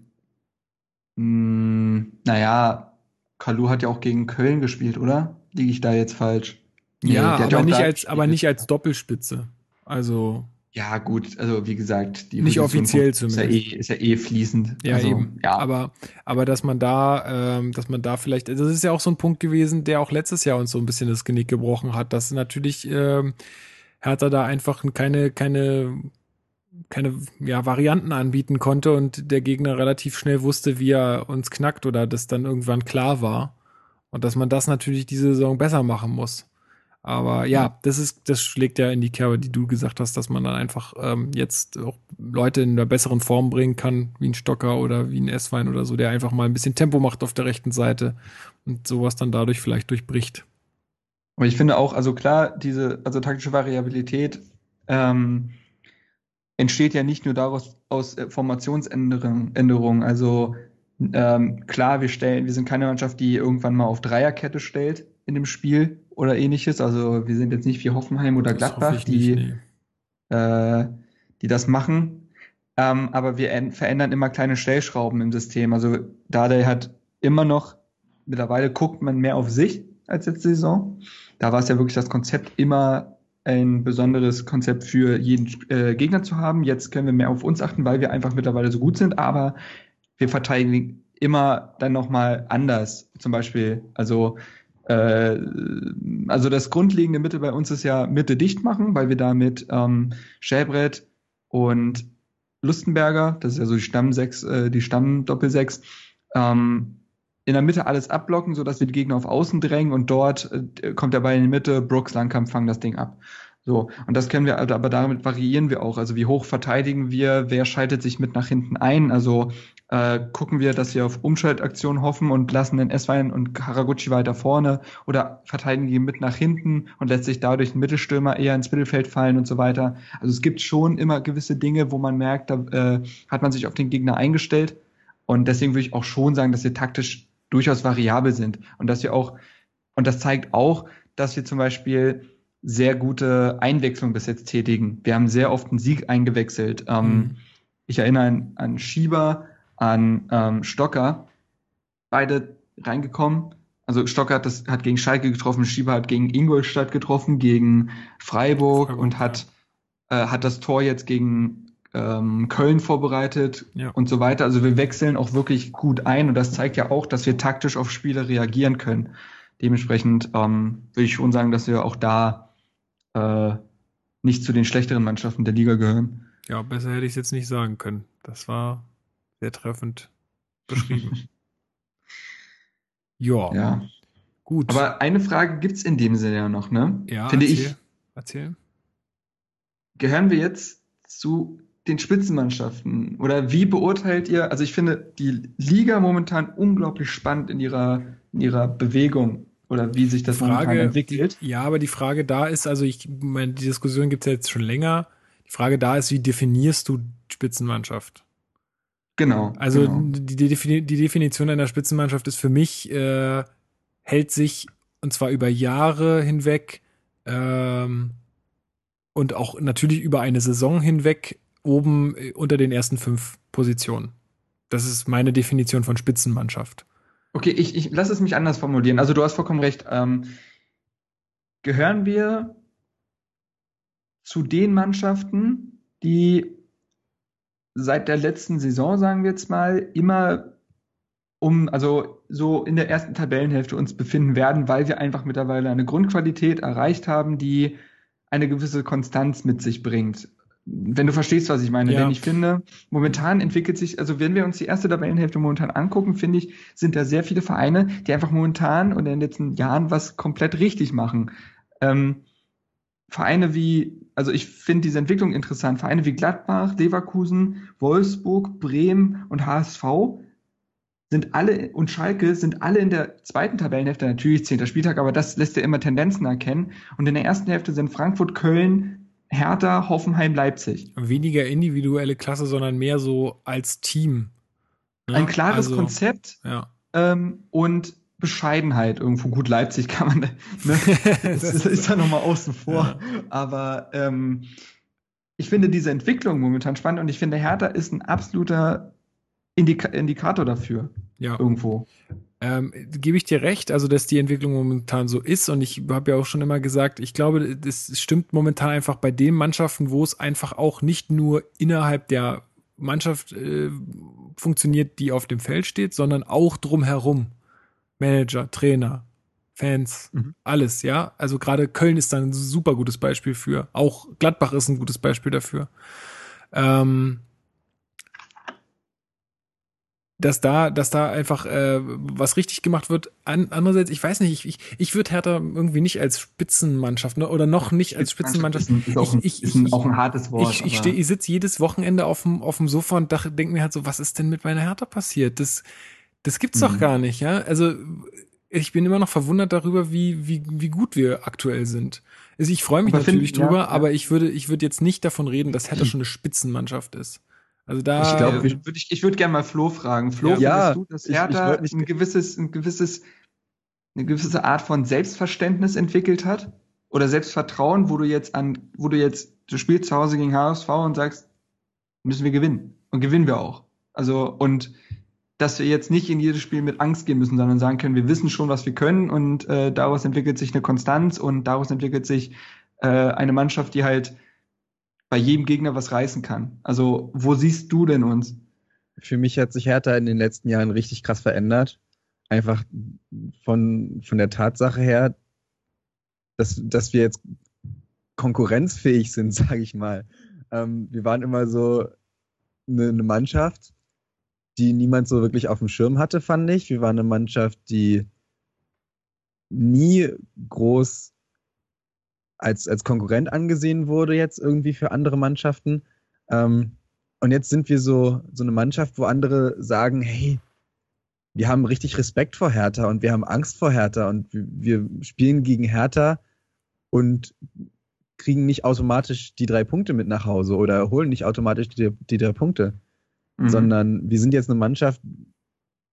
mh, hm, naja, Kalu hat ja auch gegen Köln gespielt, oder? Liege ich da jetzt falsch? Nee, ja, aber, nicht als, aber nicht als Doppelspitze. Also. Ja, gut, also wie gesagt, die nicht offiziell zumindest. Ist ja, eh, ist ja eh fließend. Ja, also, eben. Ja. Aber, aber dass man da, ähm, dass man da vielleicht, das ist ja auch so ein Punkt gewesen, der auch letztes Jahr uns so ein bisschen das Genick gebrochen hat, dass natürlich ähm, Hertha da einfach keine, keine, keine ja, Varianten anbieten konnte und der Gegner relativ schnell wusste, wie er uns knackt oder das dann irgendwann klar war. Und dass man das natürlich diese Saison besser machen muss. Aber ja, das ist, das schlägt ja in die Kerbe, die du gesagt hast, dass man dann einfach ähm, jetzt auch Leute in einer besseren Form bringen kann, wie ein Stocker oder wie ein S-Wein oder so, der einfach mal ein bisschen Tempo macht auf der rechten Seite und sowas dann dadurch vielleicht durchbricht. Aber ich finde auch, also klar, diese, also taktische Variabilität ähm, entsteht ja nicht nur daraus aus Formationsänderungen. Also ähm, klar, wir stellen, wir sind keine Mannschaft, die irgendwann mal auf Dreierkette stellt in dem Spiel oder ähnliches. Also wir sind jetzt nicht wie Hoffenheim oder Gladbach, die, nicht, nee. äh, die das machen. Ähm, aber wir verändern immer kleine Stellschrauben im System. Also Dardai hat immer noch, mittlerweile guckt man mehr auf sich als letzte Saison. Da war es ja wirklich das Konzept immer ein besonderes Konzept für jeden äh, Gegner zu haben. Jetzt können wir mehr auf uns achten, weil wir einfach mittlerweile so gut sind, aber wir verteidigen immer dann nochmal anders. Zum Beispiel, also äh, also das grundlegende Mittel bei uns ist ja Mitte dicht machen, weil wir da mit ähm, Schäbrett und Lustenberger, das ist ja so die Stammsechs, äh, die Stammdoppelsechs, ähm, in der Mitte alles abblocken, sodass wir die Gegner auf Außen drängen und dort äh, kommt der Ball in die Mitte, Brooks Langkamp fangen das Ding ab. So, und das können wir, aber damit variieren wir auch. Also wie hoch verteidigen wir, wer schaltet sich mit nach hinten ein? Also äh, gucken wir, dass wir auf Umschaltaktionen hoffen und lassen den Eswein und Haraguchi weiter vorne oder verteidigen die mit nach hinten und lässt sich dadurch ein Mittelstürmer eher ins Mittelfeld fallen und so weiter. Also es gibt schon immer gewisse Dinge, wo man merkt, da äh, hat man sich auf den Gegner eingestellt. Und deswegen würde ich auch schon sagen, dass wir taktisch durchaus variabel sind und dass wir auch, und das zeigt auch, dass wir zum Beispiel sehr gute Einwechslung bis jetzt tätigen. Wir haben sehr oft einen Sieg eingewechselt. Ähm, mhm. Ich erinnere an, an Schieber, an ähm, Stocker, beide reingekommen. Also Stocker hat, das, hat gegen Schalke getroffen, Schieber hat gegen Ingolstadt getroffen, gegen Freiburg, Freiburg und hat, äh, hat das Tor jetzt gegen ähm, Köln vorbereitet ja. und so weiter. Also wir wechseln auch wirklich gut ein und das zeigt ja auch, dass wir taktisch auf Spiele reagieren können. Dementsprechend ähm, würde ich schon sagen, dass wir auch da äh, nicht zu den schlechteren Mannschaften der Liga gehören. Ja, besser hätte ich es jetzt nicht sagen können. Das war sehr treffend beschrieben. *laughs* ja. ja. Gut. Aber eine Frage gibt es in dem Sinne ja noch, ne? Ja, Finde erzähl, ich. Erzähl. Gehören wir jetzt zu den Spitzenmannschaften? Oder wie beurteilt ihr, also ich finde die Liga momentan unglaublich spannend in ihrer, in ihrer Bewegung oder wie sich das Frage, entwickelt. Ja, aber die Frage da ist, also ich meine, die Diskussion gibt es ja jetzt schon länger. Die Frage da ist, wie definierst du Spitzenmannschaft? Genau. Also genau. Die, die, Definition einer Spitzenmannschaft ist für mich, äh, hält sich und zwar über Jahre hinweg ähm, und auch natürlich über eine Saison hinweg oben äh, unter den ersten fünf Positionen. Das ist meine Definition von Spitzenmannschaft. Okay, ich, ich lass es mich anders formulieren. Also du hast vollkommen recht. Ähm, gehören wir zu den Mannschaften, die seit der letzten Saison, sagen wir jetzt mal, immer um, also so in der ersten Tabellenhälfte uns befinden werden, weil wir einfach mittlerweile eine Grundqualität erreicht haben, die eine gewisse Konstanz mit sich bringt. Wenn du verstehst, was ich meine. Ja. Denn ich finde, momentan entwickelt sich, also wenn wir uns die erste Tabellenhälfte momentan angucken, finde ich, sind da sehr viele Vereine, die einfach momentan und in den letzten Jahren was komplett richtig machen. Ähm, Vereine wie, also ich finde diese Entwicklung interessant, Vereine wie Gladbach, Leverkusen, Wolfsburg, Bremen und HSV sind alle und Schalke sind alle in der zweiten Tabellenhälfte, natürlich zehnter Spieltag, aber das lässt ja immer Tendenzen erkennen. Und in der ersten Hälfte sind Frankfurt, Köln, Hertha, Hoffenheim, Leipzig. Weniger individuelle Klasse, sondern mehr so als Team. Ne? Ein klares also, Konzept ja. ähm, und Bescheidenheit irgendwo. Gut, Leipzig kann man, ne? *laughs* das, das ist da nochmal außen vor. Ja. Aber ähm, ich finde diese Entwicklung momentan spannend und ich finde, Hertha ist ein absoluter Indika Indikator dafür. Ja. Irgendwo. Ähm, gebe ich dir recht, also dass die Entwicklung momentan so ist und ich habe ja auch schon immer gesagt, ich glaube, das stimmt momentan einfach bei den Mannschaften, wo es einfach auch nicht nur innerhalb der Mannschaft äh, funktioniert, die auf dem Feld steht, sondern auch drumherum. Manager, Trainer, Fans, mhm. alles, ja. Also gerade Köln ist da ein super gutes Beispiel für. Auch Gladbach ist ein gutes Beispiel dafür. Ähm, dass da, dass da einfach äh, was richtig gemacht wird. An, andererseits, ich weiß nicht, ich, ich, ich würde Hertha irgendwie nicht als Spitzenmannschaft ne, oder noch nicht als Spitzenmannschaft. Ist, ist, auch, ein, ich, ich, ist auch ein hartes Wort. Ich, ich, steh, ich sitze jedes Wochenende auf dem, auf dem Sofa und denke mir halt so, was ist denn mit meiner Hertha passiert? Das, das gibt's mhm. doch gar nicht, ja. Also ich bin immer noch verwundert darüber, wie, wie, wie gut wir aktuell sind. Also ich freue mich aber natürlich find, drüber, ja, aber ich würde, ich würde jetzt nicht davon reden, dass Hertha schon eine Spitzenmannschaft ist. Also da. Ich glaube, ich würde ich würd gerne mal Flo fragen. Flo, ja, du, dass Hertha ich, ich ein gewisses, ein gewisses, eine gewisse Art von Selbstverständnis entwickelt hat? Oder Selbstvertrauen, wo du jetzt an, wo du jetzt, du spielst zu Hause gegen HSV und sagst, müssen wir gewinnen. Und gewinnen wir auch. Also, und dass wir jetzt nicht in jedes Spiel mit Angst gehen müssen, sondern sagen können, wir wissen schon, was wir können und äh, daraus entwickelt sich eine Konstanz und daraus entwickelt sich äh, eine Mannschaft, die halt bei jedem Gegner was reißen kann. Also wo siehst du denn uns? Für mich hat sich Hertha in den letzten Jahren richtig krass verändert. einfach von, von der Tatsache her, dass, dass wir jetzt konkurrenzfähig sind, *laughs* sage ich mal. Ähm, wir waren immer so eine, eine Mannschaft, die niemand so wirklich auf dem Schirm hatte, fand ich. Wir waren eine Mannschaft, die nie groß als, als Konkurrent angesehen wurde, jetzt irgendwie für andere Mannschaften. Ähm, und jetzt sind wir so, so eine Mannschaft, wo andere sagen, hey, wir haben richtig Respekt vor Hertha und wir haben Angst vor Hertha und wir spielen gegen Hertha und kriegen nicht automatisch die drei Punkte mit nach Hause oder holen nicht automatisch die, die drei Punkte, mhm. sondern wir sind jetzt eine Mannschaft,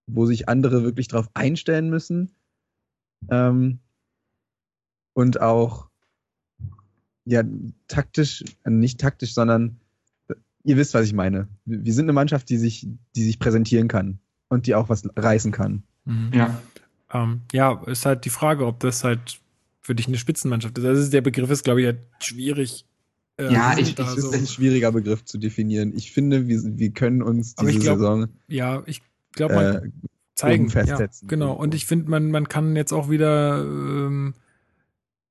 wo sich andere wirklich darauf einstellen müssen ähm, und auch ja taktisch, äh, nicht taktisch, sondern ihr wisst, was ich meine. Wir sind eine Mannschaft, die sich, die sich präsentieren kann und die auch was reißen kann. Mhm. Ja. Ähm, ja, ist halt die Frage, ob das halt für dich eine Spitzenmannschaft ist. Also der Begriff ist, glaube ich, halt schwierig. Äh, ja, ich, ich so. ist ein schwieriger Begriff zu definieren. Ich finde, wir, wir können uns diese glaub, Saison ja, ich glaube, man äh, zeigen festsetzen. Ja, genau. Und ich finde, man man kann jetzt auch wieder ähm,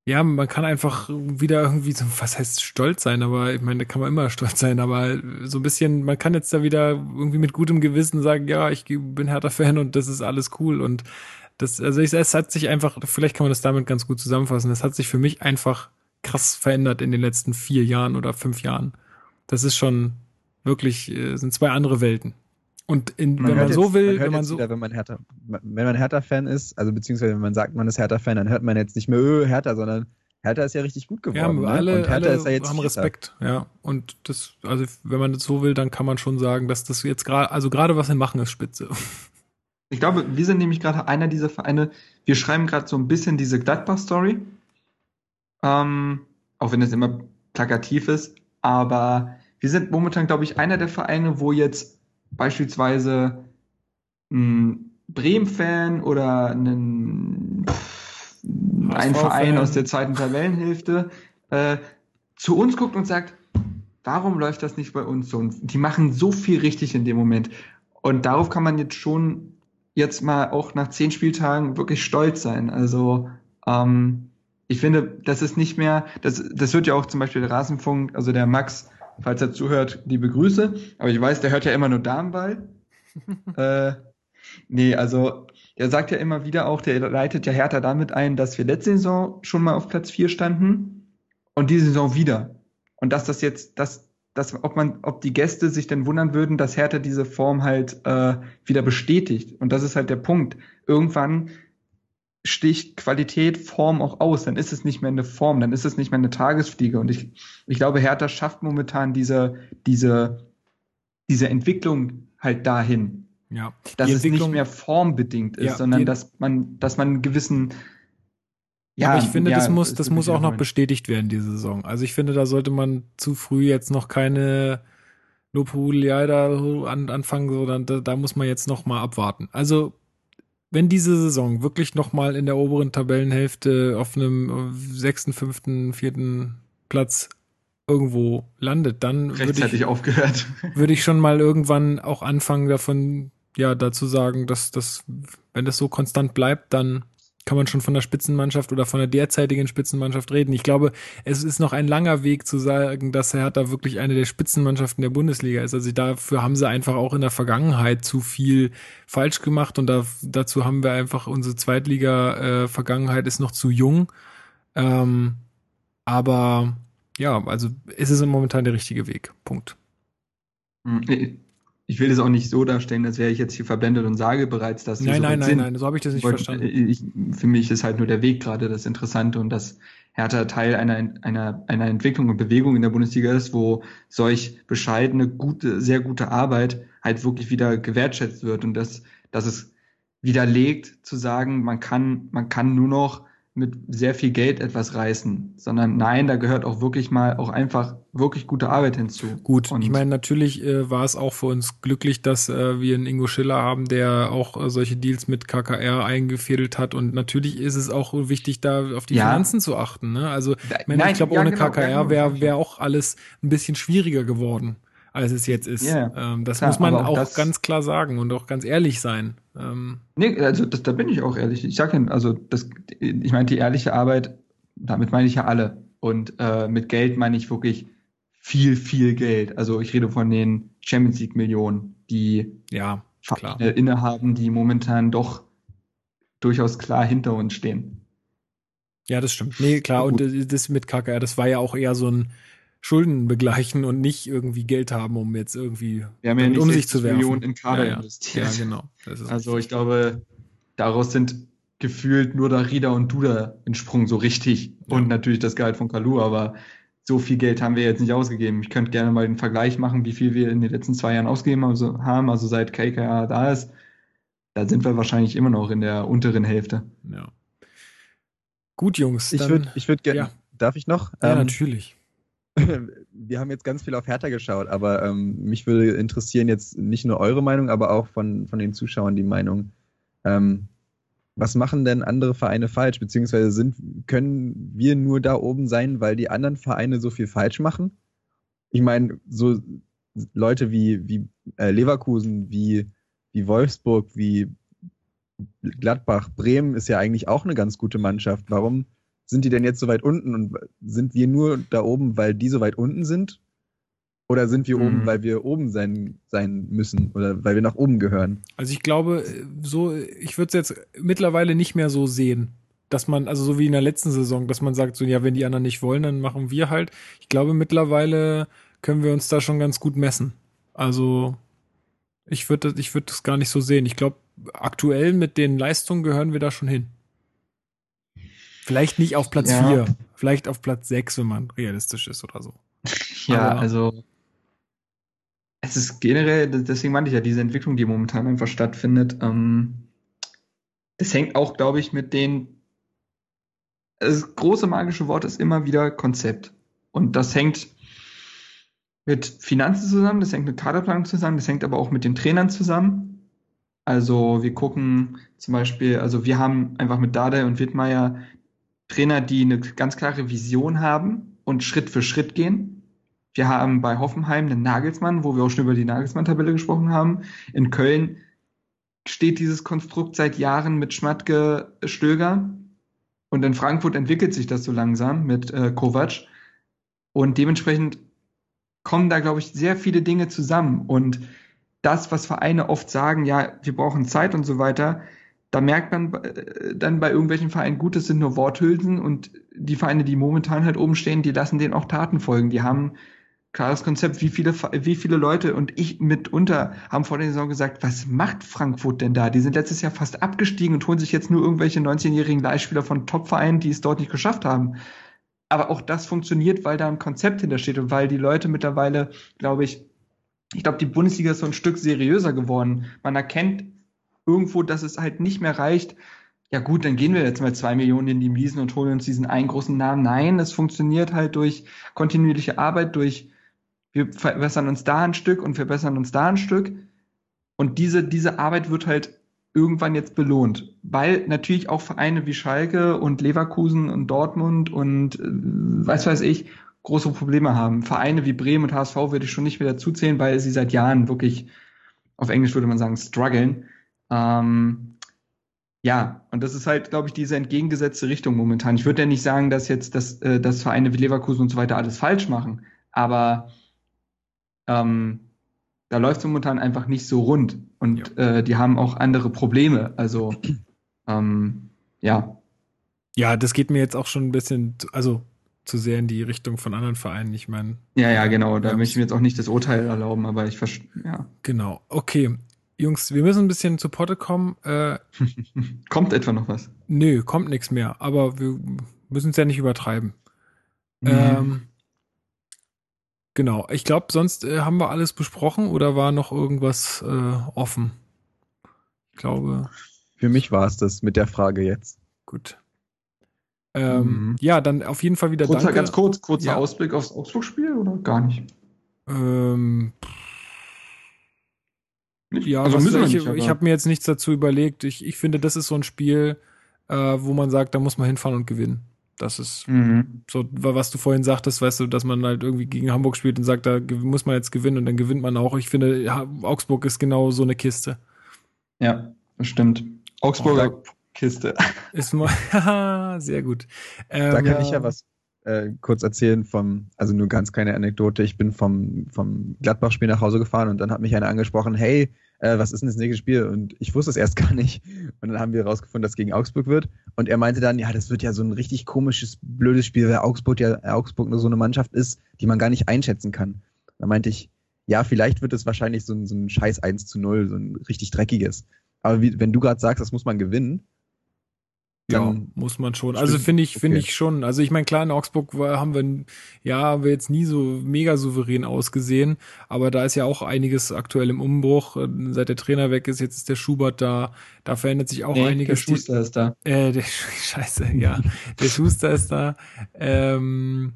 ja, man kann einfach wieder irgendwie so, was heißt stolz sein, aber ich meine, da kann man immer *laughs* stolz sein, aber so ein bisschen, man kann jetzt da wieder irgendwie mit gutem Gewissen sagen, ja, ich bin härter Fan und das ist alles cool und das, also ich, es hat sich einfach, vielleicht kann man das damit ganz gut zusammenfassen, es hat sich für mich einfach krass verändert in den letzten vier Jahren oder fünf Jahren. Das ist schon wirklich, äh, sind zwei andere Welten. Und in, man wenn man so will, man wenn man so. Wieder, wenn man Hertha, wenn man Hertha-Fan ist, also beziehungsweise wenn man sagt, man ist Hertha-Fan, dann hört man jetzt nicht mehr öh, Hertha, sondern Hertha ist ja richtig gut geworden. Ja, alle, ne? und Hertha alle ist ja jetzt haben Respekt, ja. Und das, also wenn man das so will, dann kann man schon sagen, dass das jetzt gerade, also gerade was wir machen, ist spitze. *laughs* Ich glaube, wir sind nämlich gerade einer dieser Vereine, wir schreiben gerade so ein bisschen diese Gladbach-Story. Ähm, auch wenn es immer plakativ ist, aber wir sind momentan, glaube ich, einer der Vereine, wo jetzt beispielsweise ein Bremen-Fan oder einen, ein Verein aus der zweiten Tabellenhälfte äh, zu uns guckt und sagt, warum läuft das nicht bei uns so? Und die machen so viel richtig in dem Moment. Und darauf kann man jetzt schon jetzt mal auch nach zehn Spieltagen wirklich stolz sein. Also ähm, ich finde, das ist nicht mehr, das, das wird ja auch zum Beispiel der Rasenfunk, also der Max, falls er zuhört, liebe Grüße. Aber ich weiß, der hört ja immer nur Damenball. *laughs* äh, nee, also der sagt ja immer wieder auch, der leitet ja Hertha damit ein, dass wir letzte Saison schon mal auf Platz 4 standen und diese Saison wieder. Und dass das jetzt, dass, dass, ob man, ob die Gäste sich denn wundern würden, dass Hertha diese Form halt äh, wieder bestätigt. Und das ist halt der Punkt. Irgendwann sticht Qualität, Form auch aus. Dann ist es nicht mehr eine Form, dann ist es nicht mehr eine Tagesfliege. Und ich, ich glaube, Hertha schafft momentan diese, diese, diese Entwicklung halt dahin. Ja. Dass es nicht mehr formbedingt ist, ja, sondern dass man, dass man einen gewissen ja, aber ich finde, ja, das muss, das muss auch noch bestätigt werden, diese Saison. Also ich finde, da sollte man zu früh jetzt noch keine Lobhuliai da an, anfangen, so, dann, da, da muss man jetzt noch mal abwarten. Also wenn diese Saison wirklich nochmal in der oberen Tabellenhälfte auf einem sechsten, fünften, vierten Platz irgendwo landet, dann würde ich, aufgehört. *laughs* würde ich schon mal irgendwann auch anfangen davon, ja, dazu sagen, dass das, wenn das so konstant bleibt, dann kann man schon von der Spitzenmannschaft oder von der derzeitigen Spitzenmannschaft reden. Ich glaube, es ist noch ein langer Weg zu sagen, dass Hertha wirklich eine der Spitzenmannschaften der Bundesliga ist. Also dafür haben sie einfach auch in der Vergangenheit zu viel falsch gemacht und da, dazu haben wir einfach unsere Zweitliga-Vergangenheit äh, ist noch zu jung. Ähm, aber ja, also ist es momentan der richtige Weg. Punkt. Ich will das auch nicht so darstellen, als wäre ich jetzt hier verblendet und sage bereits, dass nein, so nein, nein, sind. nein, so habe ich das nicht und verstanden. Ich, für mich ist halt nur der Weg gerade das Interessante und dass Hertha Teil einer, einer, einer Entwicklung und Bewegung in der Bundesliga ist, wo solch bescheidene, gute, sehr gute Arbeit halt wirklich wieder gewertschätzt wird und dass, dass es widerlegt zu sagen, man kann, man kann nur noch mit sehr viel Geld etwas reißen, sondern nein, da gehört auch wirklich mal auch einfach wirklich gute Arbeit hinzu. Gut, und ich meine, natürlich äh, war es auch für uns glücklich, dass äh, wir einen Ingo Schiller haben, der auch äh, solche Deals mit KKR eingefädelt hat und natürlich ist es auch wichtig, da auf die ja. Finanzen zu achten. Ne? Also ich, ich glaube, ja, ohne genau, KKR wäre wär auch alles ein bisschen schwieriger geworden. Als es jetzt ist. Yeah, ähm, das klar, muss man auch, auch ganz klar sagen und auch ganz ehrlich sein. Ähm, nee, also das, da bin ich auch ehrlich. Ich sage also das, ich meine die ehrliche Arbeit, damit meine ich ja alle. Und äh, mit Geld meine ich wirklich viel, viel Geld. Also ich rede von den Champions League Millionen, die ja, klar. innehaben, die momentan doch durchaus klar hinter uns stehen. Ja, das stimmt. Nee, klar. Und das mit KKR, das war ja auch eher so ein Schulden begleichen und nicht irgendwie Geld haben, um jetzt irgendwie Wir haben ja nicht um sich zu werfen. Millionen in Kader ja, investiert. Ja, genau. also ich glaube, daraus sind gefühlt nur der Rieder und Duda entsprungen so richtig. Ja. Und natürlich das Gehalt von Kalu, aber so viel Geld haben wir jetzt nicht ausgegeben. Ich könnte gerne mal den Vergleich machen, wie viel wir in den letzten zwei Jahren ausgegeben haben, also seit KKR da ist. Da sind wir wahrscheinlich immer noch in der unteren Hälfte. Ja. Gut, Jungs. Ich würde ich würd gerne. Ja. Darf ich noch? Ja, ähm, natürlich. *laughs* Wir haben jetzt ganz viel auf Hertha geschaut, aber ähm, mich würde interessieren jetzt nicht nur eure Meinung, aber auch von, von den Zuschauern die Meinung. Ähm, was machen denn andere Vereine falsch? Beziehungsweise sind, können wir nur da oben sein, weil die anderen Vereine so viel falsch machen? Ich meine, so Leute wie, wie äh, Leverkusen, wie, wie Wolfsburg, wie Gladbach, Bremen ist ja eigentlich auch eine ganz gute Mannschaft. Warum sind die denn jetzt so weit unten und sind wir nur da oben, weil die so weit unten sind? Oder sind wir mhm. oben, weil wir oben sein, sein müssen oder weil wir nach oben gehören? Also ich glaube, so, ich würde es jetzt mittlerweile nicht mehr so sehen, dass man, also so wie in der letzten Saison, dass man sagt, so, ja, wenn die anderen nicht wollen, dann machen wir halt. Ich glaube, mittlerweile können wir uns da schon ganz gut messen. Also ich würde ich würde das gar nicht so sehen. Ich glaube, aktuell mit den Leistungen gehören wir da schon hin. Vielleicht nicht auf Platz ja. 4, vielleicht auf Platz 6, wenn man realistisch ist oder so. *laughs* Ja, Aber also es ist generell, deswegen meinte ich ja, diese Entwicklung, die momentan einfach stattfindet, ähm, das hängt auch, glaube ich, mit den. Das große magische Wort ist immer wieder Konzept. Und das hängt mit Finanzen zusammen, das hängt mit Kaderplanung zusammen, das hängt aber auch mit den Trainern zusammen. Also wir gucken zum Beispiel, also wir haben einfach mit Dade und Wittmeier Trainer, die eine ganz klare Vision haben und Schritt für Schritt gehen. Wir haben bei Hoffenheim einen Nagelsmann, wo wir auch schon über die Nagelsmann-Tabelle gesprochen haben. In Köln steht dieses Konstrukt seit Jahren mit Schmatke Stöger. Und in Frankfurt entwickelt sich das so langsam mit äh, Kovac. Und dementsprechend kommen da, glaube ich, sehr viele Dinge zusammen. Und das, was Vereine oft sagen, ja, wir brauchen Zeit und so weiter, da merkt man äh, dann bei irgendwelchen Vereinen, gut, das sind nur Worthülsen und die Vereine, die momentan halt oben stehen, die lassen denen auch Taten folgen. Die haben klares Konzept, wie viele, wie viele Leute und ich mitunter haben vor der Saison gesagt, was macht Frankfurt denn da? Die sind letztes Jahr fast abgestiegen und holen sich jetzt nur irgendwelche 19-jährigen Leihspieler von Top-Vereinen, die es dort nicht geschafft haben. Aber auch das funktioniert, weil da ein Konzept hintersteht und weil die Leute mittlerweile, glaube ich, ich glaube, die Bundesliga ist so ein Stück seriöser geworden. Man erkennt irgendwo, dass es halt nicht mehr reicht, ja gut, dann gehen wir jetzt mal zwei Millionen in die Miesen und holen uns diesen einen großen Namen. Nein, es funktioniert halt durch kontinuierliche Arbeit, durch wir verbessern uns da ein Stück und verbessern uns da ein Stück. Und diese, diese Arbeit wird halt irgendwann jetzt belohnt, weil natürlich auch Vereine wie Schalke und Leverkusen und Dortmund und äh, weiß weiß ich große Probleme haben. Vereine wie Bremen und HSV würde ich schon nicht wieder zuzählen, weil sie seit Jahren wirklich, auf Englisch würde man sagen, strugglen. Ähm, ja, und das ist halt, glaube ich, diese entgegengesetzte Richtung momentan. Ich würde ja nicht sagen, dass jetzt das, äh, dass Vereine wie Leverkusen und so weiter alles falsch machen, aber ähm, da läuft es momentan einfach nicht so rund und ja. äh, die haben auch andere Probleme. Also ähm, ja. Ja, das geht mir jetzt auch schon ein bisschen, also zu sehr in die Richtung von anderen Vereinen. Ich meine. Ja, ja, genau. Da ja. möchte ich mir jetzt auch nicht das Urteil erlauben, aber ich verstehe, ja. Genau. Okay. Jungs, wir müssen ein bisschen zu Potte kommen. Äh, *laughs* kommt etwa noch was? Nö, kommt nichts mehr. Aber wir müssen es ja nicht übertreiben. Mhm. Ähm, Genau. Ich glaube, sonst äh, haben wir alles besprochen oder war noch irgendwas äh, offen? Ich glaube. Für mich war es das mit der Frage jetzt. Gut. Ähm, mhm. Ja, dann auf jeden Fall wieder kurzer, danke. Ganz kurz, kurzer ja. Ausblick aufs Augsburg-Spiel oder gar nicht? Ähm, nicht? Ja, also müssen ich, ich habe mir jetzt nichts dazu überlegt. Ich, ich finde, das ist so ein Spiel, äh, wo man sagt, da muss man hinfahren und gewinnen. Das ist mhm. so, was du vorhin sagtest, weißt du, dass man halt irgendwie gegen Hamburg spielt und sagt, da muss man jetzt gewinnen und dann gewinnt man auch. Ich finde, Augsburg ist genau so eine Kiste. Ja, das stimmt. Augsburger oh, Kiste. Ist mal, *laughs* sehr gut. Ähm, da kann ich ja was äh, kurz erzählen vom, also nur ganz kleine Anekdote. Ich bin vom, vom Gladbach-Spiel nach Hause gefahren und dann hat mich einer angesprochen, hey, äh, was ist denn das nächste Spiel? Und ich wusste es erst *laughs* gar nicht. Und dann haben wir herausgefunden, dass es gegen Augsburg wird. Und er meinte dann, ja, das wird ja so ein richtig komisches, blödes Spiel, weil Augsburg ja Augsburg nur so eine Mannschaft ist, die man gar nicht einschätzen kann. Da meinte ich, ja, vielleicht wird es wahrscheinlich so ein, so ein scheiß 1 zu 0, so ein richtig dreckiges. Aber wie, wenn du gerade sagst, das muss man gewinnen, ja, muss man schon. Also finde ich, finde okay. ich schon. Also ich meine, klar, in Augsburg war, haben wir, ja, haben wir jetzt nie so mega souverän ausgesehen, aber da ist ja auch einiges aktuell im Umbruch. Seit der Trainer weg ist, jetzt ist der Schubert da, da verändert sich auch nee, einiges. Der Schuster ist da. Äh, der *laughs* Scheiße, ja. der Schuster ist da. Ähm,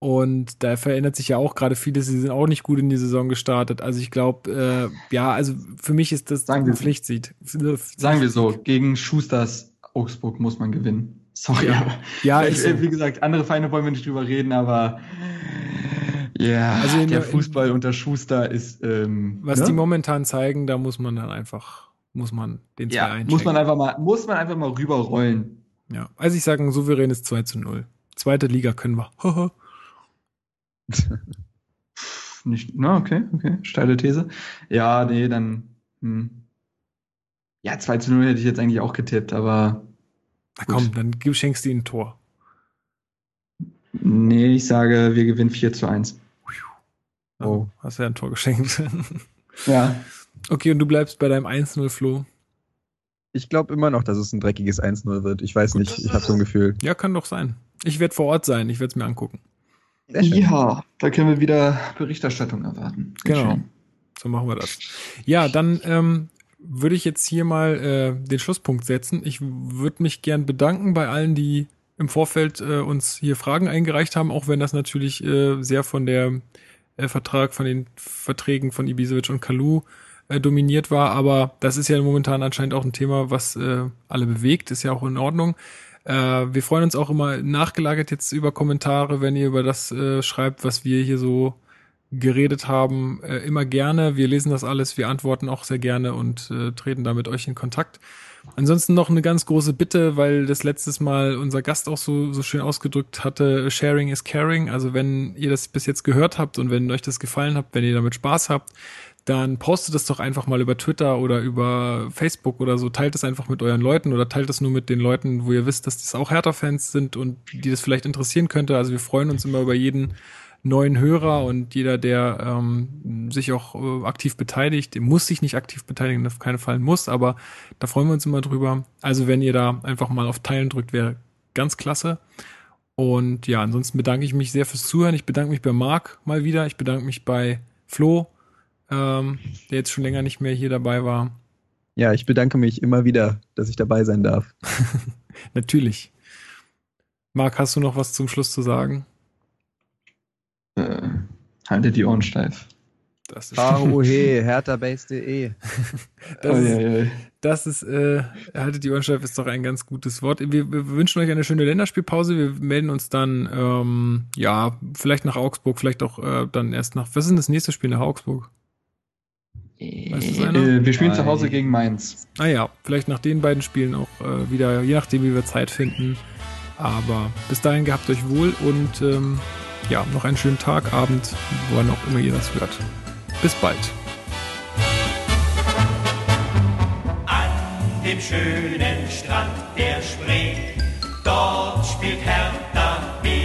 und da verändert sich ja auch gerade vieles. Sie sind auch nicht gut in die Saison gestartet. Also ich glaube, äh, ja, also für mich ist das sagen Pflichtsieg. Sagen wir so, gegen Schusters Augsburg muss man gewinnen. Sorry, ja. aber ja, ich, wie gesagt, andere Feinde wollen wir nicht drüber reden, aber ja, yeah, also der, der Fußball unter Schuster ist. Ähm, was ne? die momentan zeigen, da muss man dann einfach, muss man den ja, einchecken. Muss man einfach mal, muss man einfach mal rüberrollen. Ja, also ich sage ein souveränes 2 zu 0. Zweite Liga können wir. *laughs* nicht, na, okay, okay, steile These. Ja, nee, dann, hm. Ja, 2 zu 0 hätte ich jetzt eigentlich auch getippt, aber. Na komm, dann schenkst du ihm ein Tor. Nee, ich sage, wir gewinnen 4 zu 1. Oh. Hast du ja ein Tor geschenkt. *laughs* ja. Okay, und du bleibst bei deinem 1-0, Flo. Ich glaube immer noch, dass es ein dreckiges 1-0 wird. Ich weiß Gut. nicht, ich habe so ein Gefühl. Ja, kann doch sein. Ich werde vor Ort sein, ich werde es mir angucken. Ja, da können wir wieder Berichterstattung erwarten. Sehr genau. Schön. So machen wir das. Ja, dann ähm, würde ich jetzt hier mal äh, den Schlusspunkt setzen. Ich würde mich gern bedanken bei allen, die im Vorfeld äh, uns hier Fragen eingereicht haben, auch wenn das natürlich äh, sehr von der äh, Vertrag, von den Verträgen von Ibisevic und Kalu äh, dominiert war. Aber das ist ja momentan anscheinend auch ein Thema, was äh, alle bewegt. Ist ja auch in Ordnung. Äh, wir freuen uns auch immer nachgelagert jetzt über Kommentare, wenn ihr über das äh, schreibt, was wir hier so geredet haben, äh, immer gerne. Wir lesen das alles, wir antworten auch sehr gerne und äh, treten da mit euch in Kontakt. Ansonsten noch eine ganz große Bitte, weil das letztes Mal unser Gast auch so, so schön ausgedrückt hatte, Sharing is Caring. Also wenn ihr das bis jetzt gehört habt und wenn euch das gefallen hat, wenn ihr damit Spaß habt, dann postet es doch einfach mal über Twitter oder über Facebook oder so. Teilt es einfach mit euren Leuten oder teilt es nur mit den Leuten, wo ihr wisst, dass das auch Hertha-Fans sind und die das vielleicht interessieren könnte. Also wir freuen uns immer über jeden, neuen Hörer und jeder, der ähm, sich auch äh, aktiv beteiligt, muss sich nicht aktiv beteiligen, auf keinen Fall muss, aber da freuen wir uns immer drüber. Also wenn ihr da einfach mal auf Teilen drückt, wäre ganz klasse. Und ja, ansonsten bedanke ich mich sehr fürs Zuhören. Ich bedanke mich bei Marc mal wieder. Ich bedanke mich bei Flo, ähm, der jetzt schon länger nicht mehr hier dabei war. Ja, ich bedanke mich immer wieder, dass ich dabei sein darf. *laughs* Natürlich. Marc, hast du noch was zum Schluss zu sagen? Haltet die Ohren steif. Das ist AOE, herterbase.de. *laughs* das, ist, das ist, äh, haltet die Ohren steif ist doch ein ganz gutes Wort. Wir, wir, wünschen euch eine schöne Länderspielpause. Wir melden uns dann, ähm, ja, vielleicht nach Augsburg, vielleicht auch äh, dann erst nach, was ist denn das nächste Spiel nach Augsburg? Weißt äh, wir spielen Nein. zu Hause gegen Mainz. Ah ja, vielleicht nach den beiden Spielen auch äh, wieder, je nachdem, wie wir Zeit finden. Aber bis dahin gehabt euch wohl und ähm, ja, noch einen schönen Tag, Abend, wann auch immer ihr das hört. Bis bald. An dem schönen Strand der Spree, dort spielt Hertha BSC,